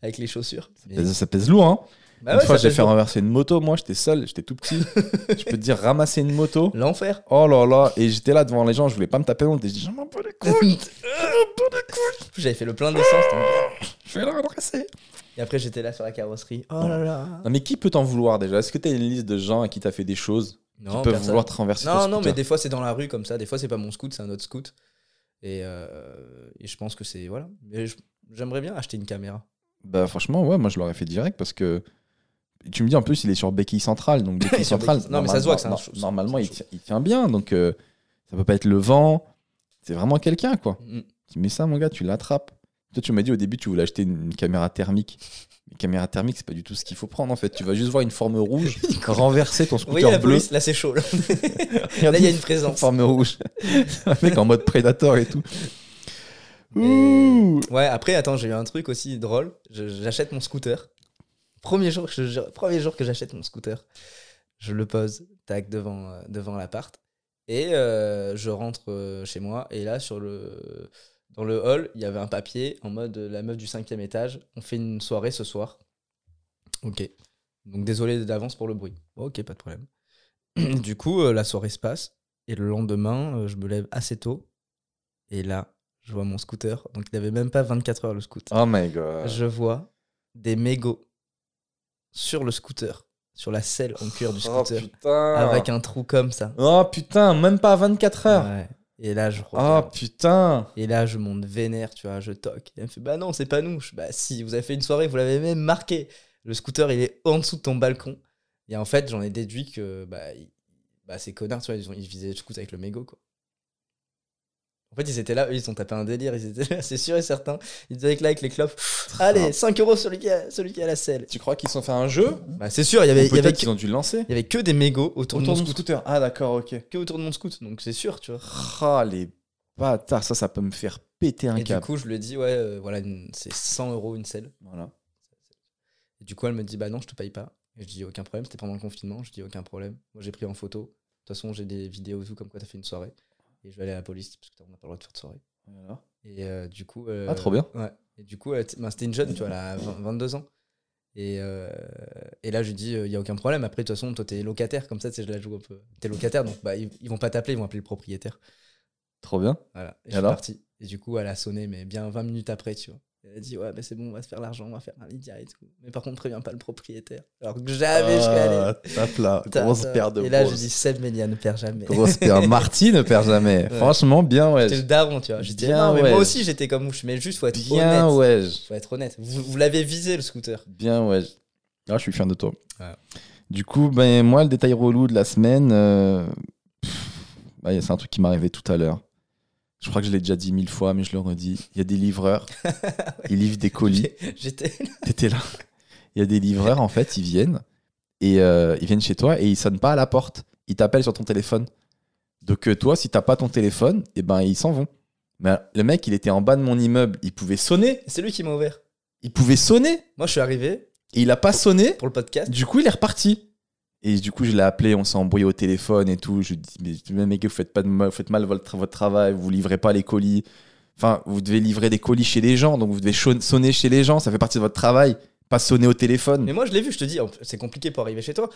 avec les chaussures. Mais- Ça pèse lourd, hein. Bah une ouais, fois, j'ai fait renverser une moto. Moi, j'étais seul, j'étais tout petit. je peux te dire, ramasser une moto. L'enfer. Oh là là. Et j'étais là devant les gens, je voulais pas me taper honte. Et je dis, j'en m'en bats les couilles. J'avais fait le plein d'essence. Je vais la redresser. Et après, j'étais là sur la carrosserie. Oh là là. Non, mais qui peut t'en vouloir déjà? Est-ce que t'as une liste de gens à qui t'as fait des choses Non, qui peuvent personne. vouloir te renverser Non, non, mais des fois c'est dans la rue comme ça. Des fois c'est pas mon scoot, c'est un autre scoot. Et, euh, et je pense que c'est. Voilà. J'aimerais bien acheter une caméra. Bah franchement, ouais, moi je l'aurais fait direct parce que tu me dis en plus il est sur béquille centrale, donc béquille centrale. non, mais ça se voit que c'est un normalement- chou- Normalement, il tient, il tient bien, donc euh, ça peut pas être le vent. C'est vraiment quelqu'un quoi. Mm. Tu mets ça, mon gars, tu l'attrapes. Toi, tu m'as dit au début, tu voulais acheter une, caméra thermique. Une caméra thermique, c'est pas du tout ce qu'il faut prendre en fait. Tu vas juste voir une forme rouge renverser ton Vous voyez scooter la bleu. police Là c'est chaud. Là, il y a une présence. Forme rouge. un mec en mode prédateur et tout. Et- Ouh. Ouais, après, attends, j'ai eu un truc aussi drôle. J'achète mon scooter. Premier jour, je premier jour que j'achète mon scooter, je le pose, tac, devant, euh, devant l'appart. Et euh, je rentre euh, chez moi. Et là, sur le, dans le hall, il y avait un papier en mode la meuf du cinquième étage. On fait une soirée ce soir. Ok. Donc désolé d'avance pour le bruit. Ok, pas de problème. du coup, la soirée se passe. Et le lendemain, je me lève assez tôt. Et là, je vois mon scooter. Donc il n'avait même pas 24 heures le scooter. Oh my god. Je vois des mégots sur le scooter, sur la selle en cuir du Oh scooter, putain. avec un trou comme ça. Oh putain, même pas 24 heures. Ouais. Et là, je Oh regarde. putain. Et là, je monte vénère, tu vois, je toque. Et elle me fait Bah non, c'est pas nous. Je, bah si, vous avez fait une soirée, vous l'avez même marqué. Le scooter, il est en dessous de ton balcon. Et en fait, j'en ai déduit que bah, il- bah, ces connards, tu vois, ils, ont, ils visaient le scooter avec le mégot, quoi. En fait, ils étaient là, eux, ils ont tapé un délire, ils étaient là, c'est sûr et certain. Ils étaient avec là, avec les clopes. Allez, 5 euros celui qui a, celui qui a la selle. Tu crois qu'ils ont fait un jeu? Bah, c'est sûr, il y avait, Ou y qu'ils ont dû le lancer. il y avait que des mégots autour, de mon scooter. scooter. Ah d'accord, ok. Que autour de mon scooter, donc c'est sûr, tu vois. Ah les bâtards, ça, ça peut me faire péter un Et du câble. coup, je lui dit, ouais, euh, voilà, c'est 100 euros une selle. Voilà. Et du coup, elle me dit, bah non, je te paye pas. Et je dis, aucun problème, c'était pendant le confinement. Je dis, aucun problème. Moi, j'ai pris en photo. De toute façon, j'ai des vidéos et tout, comme quoi t'as fait une soirée. Et je vais aller à la police, parce qu'on n'a pas le droit de faire de soirée. Et euh, du coup. euh, Ah, trop bien. Ouais. Et du coup, était- ben, c'était une jeune, tu vois, elle a 20 22 ans. Et, euh, et là, je lui dis, il n'y a aucun problème. Après, de toute façon, toi, t'es locataire, comme ça, tu sais, je la joue un peu. T'es locataire, donc bah, ils, ils vont pas t'appeler, ils vont appeler le propriétaire. Trop bien. Voilà. Et, Et je suis parti. Et du coup, elle a sonné, mais bien 20 minutes après, tu vois. Elle a dit, ouais, mais c'est bon, on va se faire l'argent, on va faire un Lydia et tout. Mais par contre, préviens pas le propriétaire. Alors que jamais je serais allé. Ah, Tape là, grosse paire de Et là, je dis, Seb Mélia ne perd jamais. Grosse paire. Marty ne perd jamais. Ouais. Franchement, bien, ouais. J'étais le daron, tu vois. Dit, Bien, non, mais ouais. moi aussi, j'étais comme vous. Mais juste, faut être Bien, honnête. ouais. Faut être honnête. Vous, vous l'avez visé, le scooter. Bien, ouais. Ah, je suis fier de toi. Ouais. Du coup, ben, moi, le détail relou de la semaine, euh, bah, c'est un truc qui arrivé tout à l'heure. Je crois que je l'ai déjà dit mille fois, mais je le redis. Il y a des livreurs, ils livrent des colis. J'étais. T'étais là. Il y a des livreurs, en fait, ils viennent et euh, ils viennent chez toi et ils sonnent pas à la porte. Ils t'appellent sur ton téléphone. Donc, euh, toi, si t'as pas ton téléphone, et ben, ils s'en vont. Mais le mec, il était en bas de mon immeuble, il pouvait sonner. C'est lui qui m'a ouvert. Il pouvait sonner Moi, je suis arrivé et il a pas sonné. pour le podcast. Du coup, il est reparti. Et du coup, je l'ai appelé, on s'est embrouillé au téléphone et tout. Je lui dis, mais mec, vous faites, pas de mal, vous faites mal votre, votre travail, vous livrez pas les colis. Enfin, vous devez livrer des colis chez les gens, donc vous devez sonner chez les gens, ça fait partie de votre travail, pas sonner au téléphone. Mais moi, je l'ai vu, je te dis, c'est compliqué pour arriver chez toi.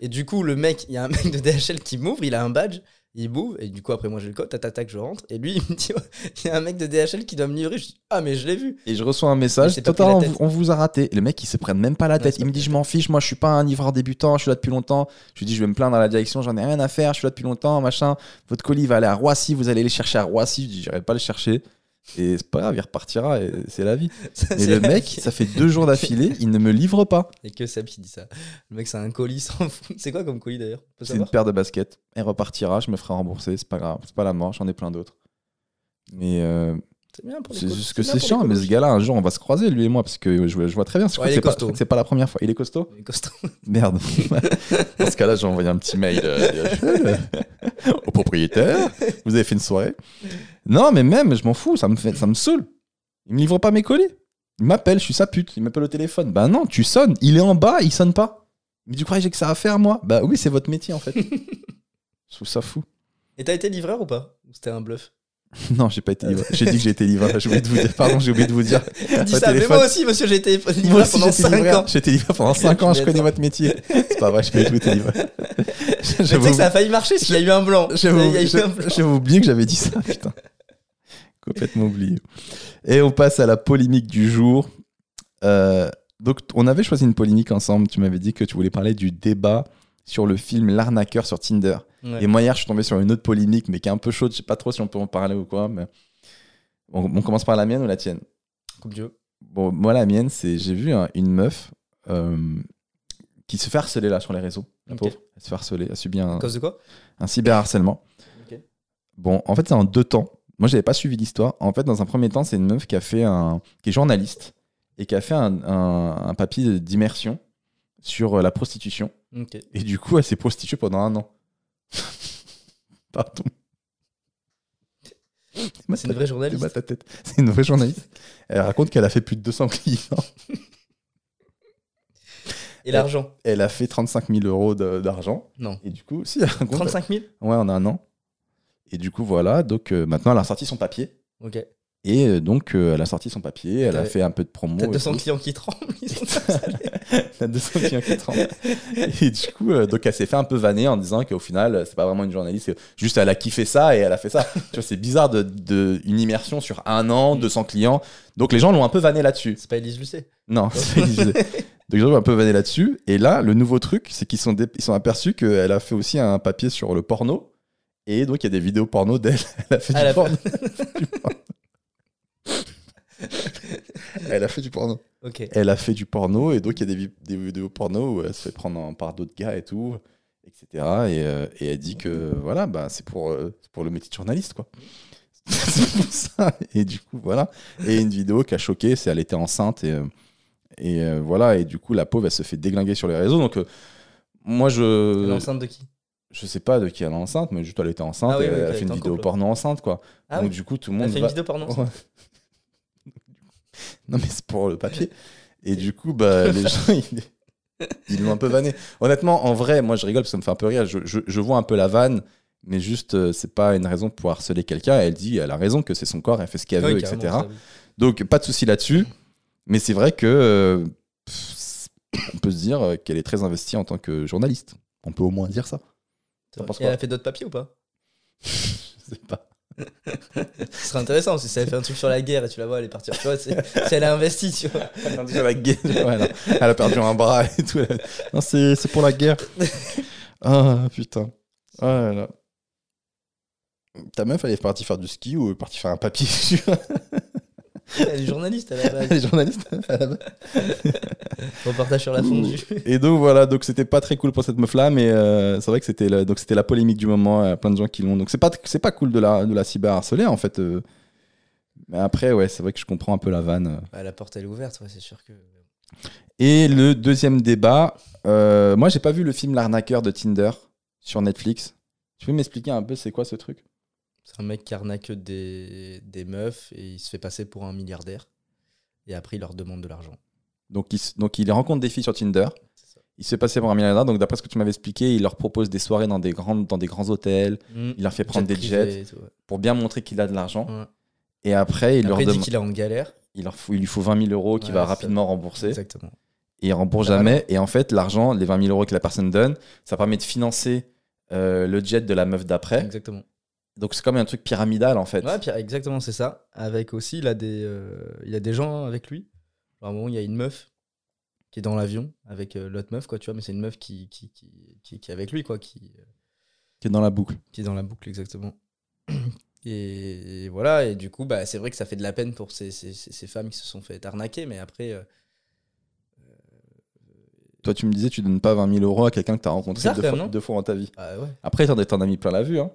Et du coup, le mec, il y a un mec de DHL qui m'ouvre, il a un badge, il m'ouvre, et du coup, après, moi, j'ai le code, tac, tac, je rentre. Et lui, il me dit, il y a un mec de DHL qui doit me livrer. Je dis, ah, mais je l'ai vu. Et je reçois un message, on, vous- on vous a raté. Le mec, il se prenne même pas la tête. il me dit, je m'en fiche, moi, je suis pas un livreur débutant, je suis là depuis longtemps. Je lui dis, je vais me plaindre à la direction, j'en ai rien à faire, je suis là depuis longtemps, machin. Votre colis va aller à Roissy, vous allez les chercher à Roissy. Je dis, j'irai pas le chercher. Et c'est pas grave, il repartira, et c'est la vie. Ça, Mais le mec, vie. ça fait deux jours d'affilée, il ne me livre pas. Et que Seb qui dit ça. Le mec, c'est un colis sans. C'est quoi comme colis d'ailleurs? C'est une paire de baskets. Elle repartira, je me ferai rembourser, c'est pas grave, c'est pas la mort, j'en ai plein d'autres. Mais euh, C'est bien pour les c'est colis. juste que c'est chiant, mais ce gars-là, un jour, on va se croiser, lui et moi, parce que je, je vois très bien. Je crois Ouais, que il c'est est pas, c'est pas la première fois. Il est costaud Il est costaud. Merde. Dans ce cas-là, j'ai envoyé un petit mail euh, au propriétaire. Vous avez fait une soirée Non, mais même, je m'en fous, ça me, fait, ça me saoule. Il me livre pas mes colis. Il m'appelle, je suis sa pute. Il m'appelle au téléphone. Bah non, tu sonnes. Il est en bas, il sonne pas. Mais tu crois que j'ai que ça à faire, moi? Bah oui, c'est votre métier, en fait. je trouve ça fou. Et t'as été livreur ou pas? Ou c'était un bluff? Non, j'ai pas été livreur. J'ai dit que été livreur. J'ai oublié de vous dire. Pardon, j'ai oublié de vous dire. Dis ça, mais téléphone. moi aussi, monsieur, j'ai été livreur aussi, pendant j'étais 5 livreur. ans. J'ai été livreur pendant 5 ans, je connais votre métier. C'est pas vrai, je connais tout livreur. Mais tu sais que ça a failli marcher parce qu'il y a eu un blanc. J'avais Il y a eu un blanc. j'avais oublié que j'avais dit ça, putain. Complètement oublié. Et on passe à la polémique du jour. Euh, donc, on avait choisi une polémique ensemble. Tu m'avais dit que tu voulais parler du débat sur le film L'arnaqueur sur Tinder. Ouais. Et moi, hier, je suis tombé sur une autre polémique, mais qui est un peu chaude. Je sais pas trop si on peut en parler ou quoi. Mais... On, on commence par la mienne ou la tienne? Comme tu veux. Bon, moi, la mienne, c'est j'ai vu un- une meuf euh, qui se fait harceler là sur les réseaux. La pauvre. Elle se fait harceler. Elle subit un, À cause de quoi? un cyberharcèlement. Bon, en fait, c'est en deux temps. Moi, j'avais pas suivi l'histoire. En fait, dans un premier temps, c'est une meuf qui a fait un, qui est journaliste et qui a fait un, un- un papier d'immersion sur euh, la prostitution. Et du coup, elle s'est prostituée pendant un an. Pardon. C'est une vraie journaliste. tête. C'est une vraie journaliste. Elle raconte qu'elle a fait plus de 200 clients. Et l'argent Elle a fait 35 000 euros d'argent. Non. Et du coup, si, elle raconte. 35 000 Ouais, en un an. Et du coup, voilà. Donc, euh, maintenant, elle a sorti son papier. Ok. Et euh, donc, euh, elle a sorti son papier, elle a T'as- fait un peu de promo. T'as et 200 tout. clients qui tremblent. Ils sont Elle a 200 clients qui tremblent. Et du coup, euh, donc elle s'est fait un peu vanner en disant qu'au final, c'est pas vraiment une journaliste, juste elle a kiffé ça et elle a fait ça. tu vois, c'est bizarre de, de- une immersion sur un an, 200 clients. Donc les gens l'ont un peu vanné là-dessus. C'est pas Elise Lucet. Non, c'est pas Élysée. Donc les gens l'ont un peu vanné là-dessus. Et là, le nouveau truc, c'est qu'ils sont, ils sont aperçus qu'elle a fait aussi un papier sur le porno. Et donc il y a des vidéos porno d'elle. Elle a fait du porno. Du porno. elle a fait du porno. Elle a fait du porno et donc il y a des, des vidéos porno où elle se fait prendre en- par d'autres gars et tout, etc. Et, euh, et elle dit que voilà, bah, c'est pour, euh, pour le métier de journaliste, quoi. c'est pour ça. Et du coup, voilà. Et une vidéo qui a choqué, c'est elle était enceinte et, euh, et euh, voilà. Et du coup, la pauvre, elle se fait déglinguer sur les réseaux. Donc, moi, Elle est je. enceinte de qui? Je sais pas de qui elle est enceinte, mais juste elle était enceinte Ah oui, et oui, elle a fait elle une vidéo couple. porno enceinte, quoi. Ah donc, oui. du coup, tout le Elle monde. a fait une vidéo porno. Non, mais c'est pour le papier. Et du coup, bah, les gens, ils, ils l'ont un peu vanné. Honnêtement, en vrai, moi, je rigole parce que ça me fait un peu rire. Je, je- je vois un peu la vanne, mais juste, euh, c'est pas une raison pour harceler quelqu'un. Elle dit, elle a raison que c'est son corps, elle fait ce qu'elle veut, etc. ça, oui. Donc, pas de souci là-dessus. Mais c'est vrai que euh, pff, on peut se dire qu'elle est très investie en tant que journaliste. On peut au moins dire ça. Et elle a fait d'autres papiers ou pas? Je sais pas. Ce serait intéressant si ça avait fait un truc sur la guerre et tu la vois, elle est partie. Tu vois, c'est- si elle a investi, tu vois. Elle a dit la guerre. Ouais, non. Elle a perdu un bras et tout. Non, c'est c'est pour la guerre. Ah putain. Oh là là. Ta meuf, elle est partie faire du ski ou elle est partie faire un papier Elle est journaliste à la base. Elle est journaliste à la base. Reportage sur la fondue. Et donc voilà, donc c'était pas très cool pour cette meuf là, mais euh, c'est vrai que c'était la, donc c'était la polémique du moment, euh, plein de gens qui l'ont. Donc c'est pas c'est pas cool de la de la cyber harceler en fait. euh. Mais après ouais, c'est vrai que je comprends un peu la vanne. euh. Bah, la porte elle est ouverte, ouais, c'est sûr que. Et le deuxième débat, euh, moi j'ai pas vu le film L'arnaqueur de Tinder sur Netflix. Tu peux m'expliquer un peu c'est quoi ce truc? C'est un mec qui arnaque des, des meufs et il se fait passer pour un milliardaire. Et après, il leur demande de l'argent. donc il, donc il rencontre des filles sur Tinder. Il se fait passer pour un milliardaire. Donc d'après ce que tu m'avais expliqué, il leur propose des soirées dans des grandes dans des grands hôtels. Il leur fait prendre des jets et tout, ouais. pour bien montrer qu'il a de l'argent. Ouais. Et après il leur il dit qu'il est en galère. il, leur faut- il lui faut 20 000 euros qu'il Ouais, va rapidement rembourser. Exactement. Et il rembourse jamais. Et en fait, l'argent, les 20 000 euros que la personne donne, ça permet de financer euh, le jet de la meuf d'après. Exactement. Donc c'est comme un truc pyramidal en fait. Ouais, exactement, c'est ça. Avec aussi, il a des, euh, il a des gens avec lui. À un moment, il y a une meuf qui est dans l'avion avec euh, l'autre meuf, quoi, tu vois, mais c'est une meuf qui, qui, qui, qui- qui est avec lui, quoi, qui, euh, Qui est dans la boucle. qui est dans la boucle, exactement. Et, et voilà, et du coup, bah, c'est vrai que ça fait de la peine pour ces, ces, ces- femmes qui se sont fait arnaquer, mais après, euh, Toi, tu me disais, tu donnes pas 20 000 euros à quelqu'un que tu as rencontré deux, fois, deux fois dans ta vie. bah, ouais. Après, t'en as mis plein la vue. Hein.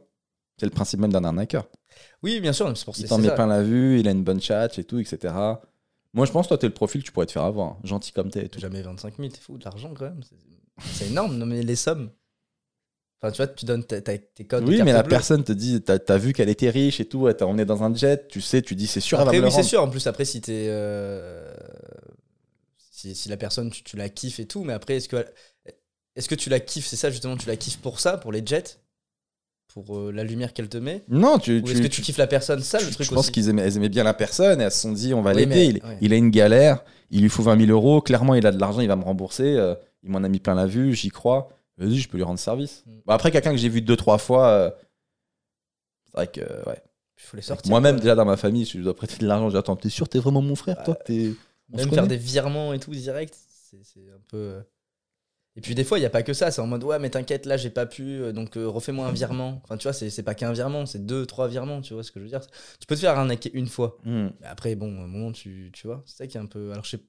C'est le principe même d'un arnaqueur. Oui, bien sûr, c'est pour Il c'est t'en met ça. plein la vue, il a une bonne chat et tout, etc. Moi, je pense, toi, t'es le profil que tu pourrais te faire avoir. Gentil comme t'es et tout. Jamais 25 000, t'es fou, de l'argent quand même. C'est- énorme, non mais les sommes. Enfin, tu vois, tu donnes tes codes. de Oui, mais la bleue. personne te dit, t'as as vu qu'elle était riche et tout, elle t'a emmené dans un jet, tu sais, tu dis, c'est sûr, elle Après, va me oui, c'est sûr. En plus, après, si t'es. euh, Si, si la personne, tu, tu la kiffes et tout, mais après, est-ce que. Est-ce que tu la kiffes, c'est ça justement, tu la kiffes pour ça, pour les jets? Pour euh, la lumière qu'elle te met Non, tu, Ou est-ce que tu kiffes la personne Ça, le je- truc je pense qu'ils aimaient, aimaient bien la personne et elles se sont dit, on va Oui, l'aider. Il, ouais. il a une galère, il lui faut 20 000 euros, clairement, il a de l'argent, il va me rembourser. euh, il m'en a mis plein la vue, j'y crois. Vas-y, je peux lui rendre service. Mm. Après, quelqu'un que j'ai vu deux, trois fois, euh, c'est vrai que, ouais. Il faut les sortir. Moi-même, déjà dans ma famille, si je dois prêter de l'argent, je dis, attends, t'es sûr, t'es vraiment mon frère, toi T'es- on Même faire des virements et tout direct, c'est un peu. Et puis des fois, il n'y a pas que ça. C'est en mode, ouais, mais t'inquiète, là, j'ai pas pu, euh, donc euh, refais-moi un virement. Enfin, tu vois, c'est pas qu'un virement, c'est deux, trois virements, tu vois ce que je veux dire. Tu peux te faire arnaquer une fois. Hmm. Mais après, bon, à un moment, tu, tu vois, c'est ça qui est un peu. Alors, je sais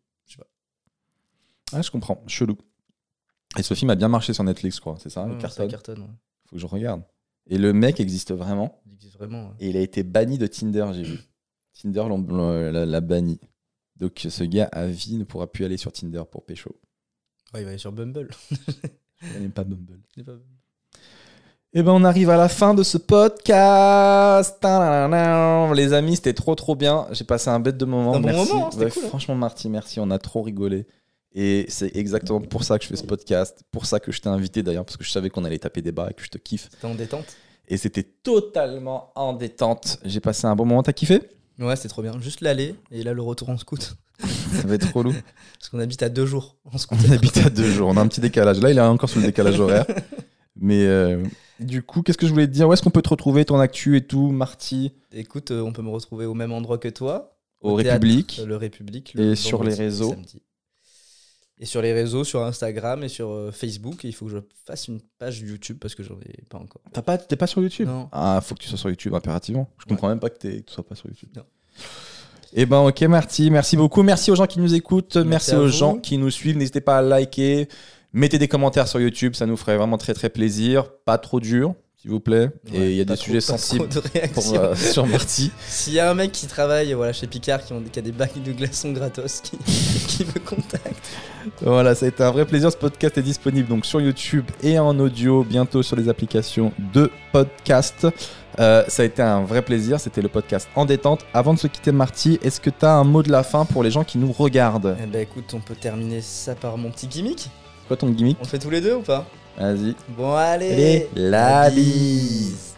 Ah, je comprends, chelou. Et ce film a bien marché sur Netflix, je crois, c'est ça, pas. ouais, carton ça cartonne, ouais. Faut que je regarde. Et le mec existe vraiment. Il existe vraiment. ouais. Et il a été banni de Tinder, j'ai vu. Tinder l'a banni. Donc ce gars à vie ne pourra plus aller sur Tinder pour pécho. Il va aller sur Bumble. Je connais pas Bumble. Et ben on arrive à la fin de ce podcast. Les amis, c'était trop trop bien. J'ai passé un bête de moment. Un bon merci. moment, hein, Ouais, cool, hein. Franchement, Marty, merci. On a trop rigolé. Et c'est exactement pour ça que je fais ce podcast. Pour ça que je t'ai invité d'ailleurs, parce que je savais qu'on allait taper des barres et que je te kiffe. C'était en détente. Et c'était totalement en détente. J'ai passé un bon moment. T'as kiffé? Ouais, c'était trop bien. Juste l'aller et là, le retour en scout. Ça va être relou. Parce qu'on habite à deux jours. On habite à deux jours. On a un petit décalage. Là, il est encore sur le décalage horaire. Mais euh, du coup, qu'est-ce que je voulais te dire? Où est-ce qu'on peut te retrouver, ton actu et tout, Marty, Écoute, euh, on peut me retrouver au même endroit que toi. au théâtre, République euh, Le République. Et sur les réseaux samedi. Et sur les réseaux, sur Instagram et sur euh, Facebook. Et il faut que je fasse une page YouTube parce que j'en ai pas encore. T'as pas, t'es pas sur YouTube? Non. Ah, faut que tu sois sur YouTube impérativement. Je comprends même pas que, que tu sois pas sur YouTube. Non. Eh ben ok, Marty, merci beaucoup. Merci aux gens qui nous écoutent, merci, aux vous. gens qui nous suivent. N'hésitez pas à liker, mettez des commentaires sur YouTube, ça nous ferait vraiment très très plaisir. Pas trop dur, s'il vous plaît. et il y a des trop- sujets sensibles de pour, réactions. euh, sur Marty. S'il y a un mec qui travaille voilà, chez Picard qui, ont, qui a des bacs de glaçons gratos qui, qui me contacte. Voilà, ça a été un vrai plaisir. Ce podcast est disponible donc sur YouTube et en audio, bientôt sur les applications de podcast. Euh, ça a été un vrai plaisir. C'était le podcast en détente. Avant de se quitter, Marty, est-ce que tu as un mot de la fin pour les gens qui nous regardent? Eh ben écoute, on peut terminer ça par mon petit gimmick. Quoi ton gimmick? On le fait tous les deux ou pas? Vas-y. Bon allez, Allez, la bise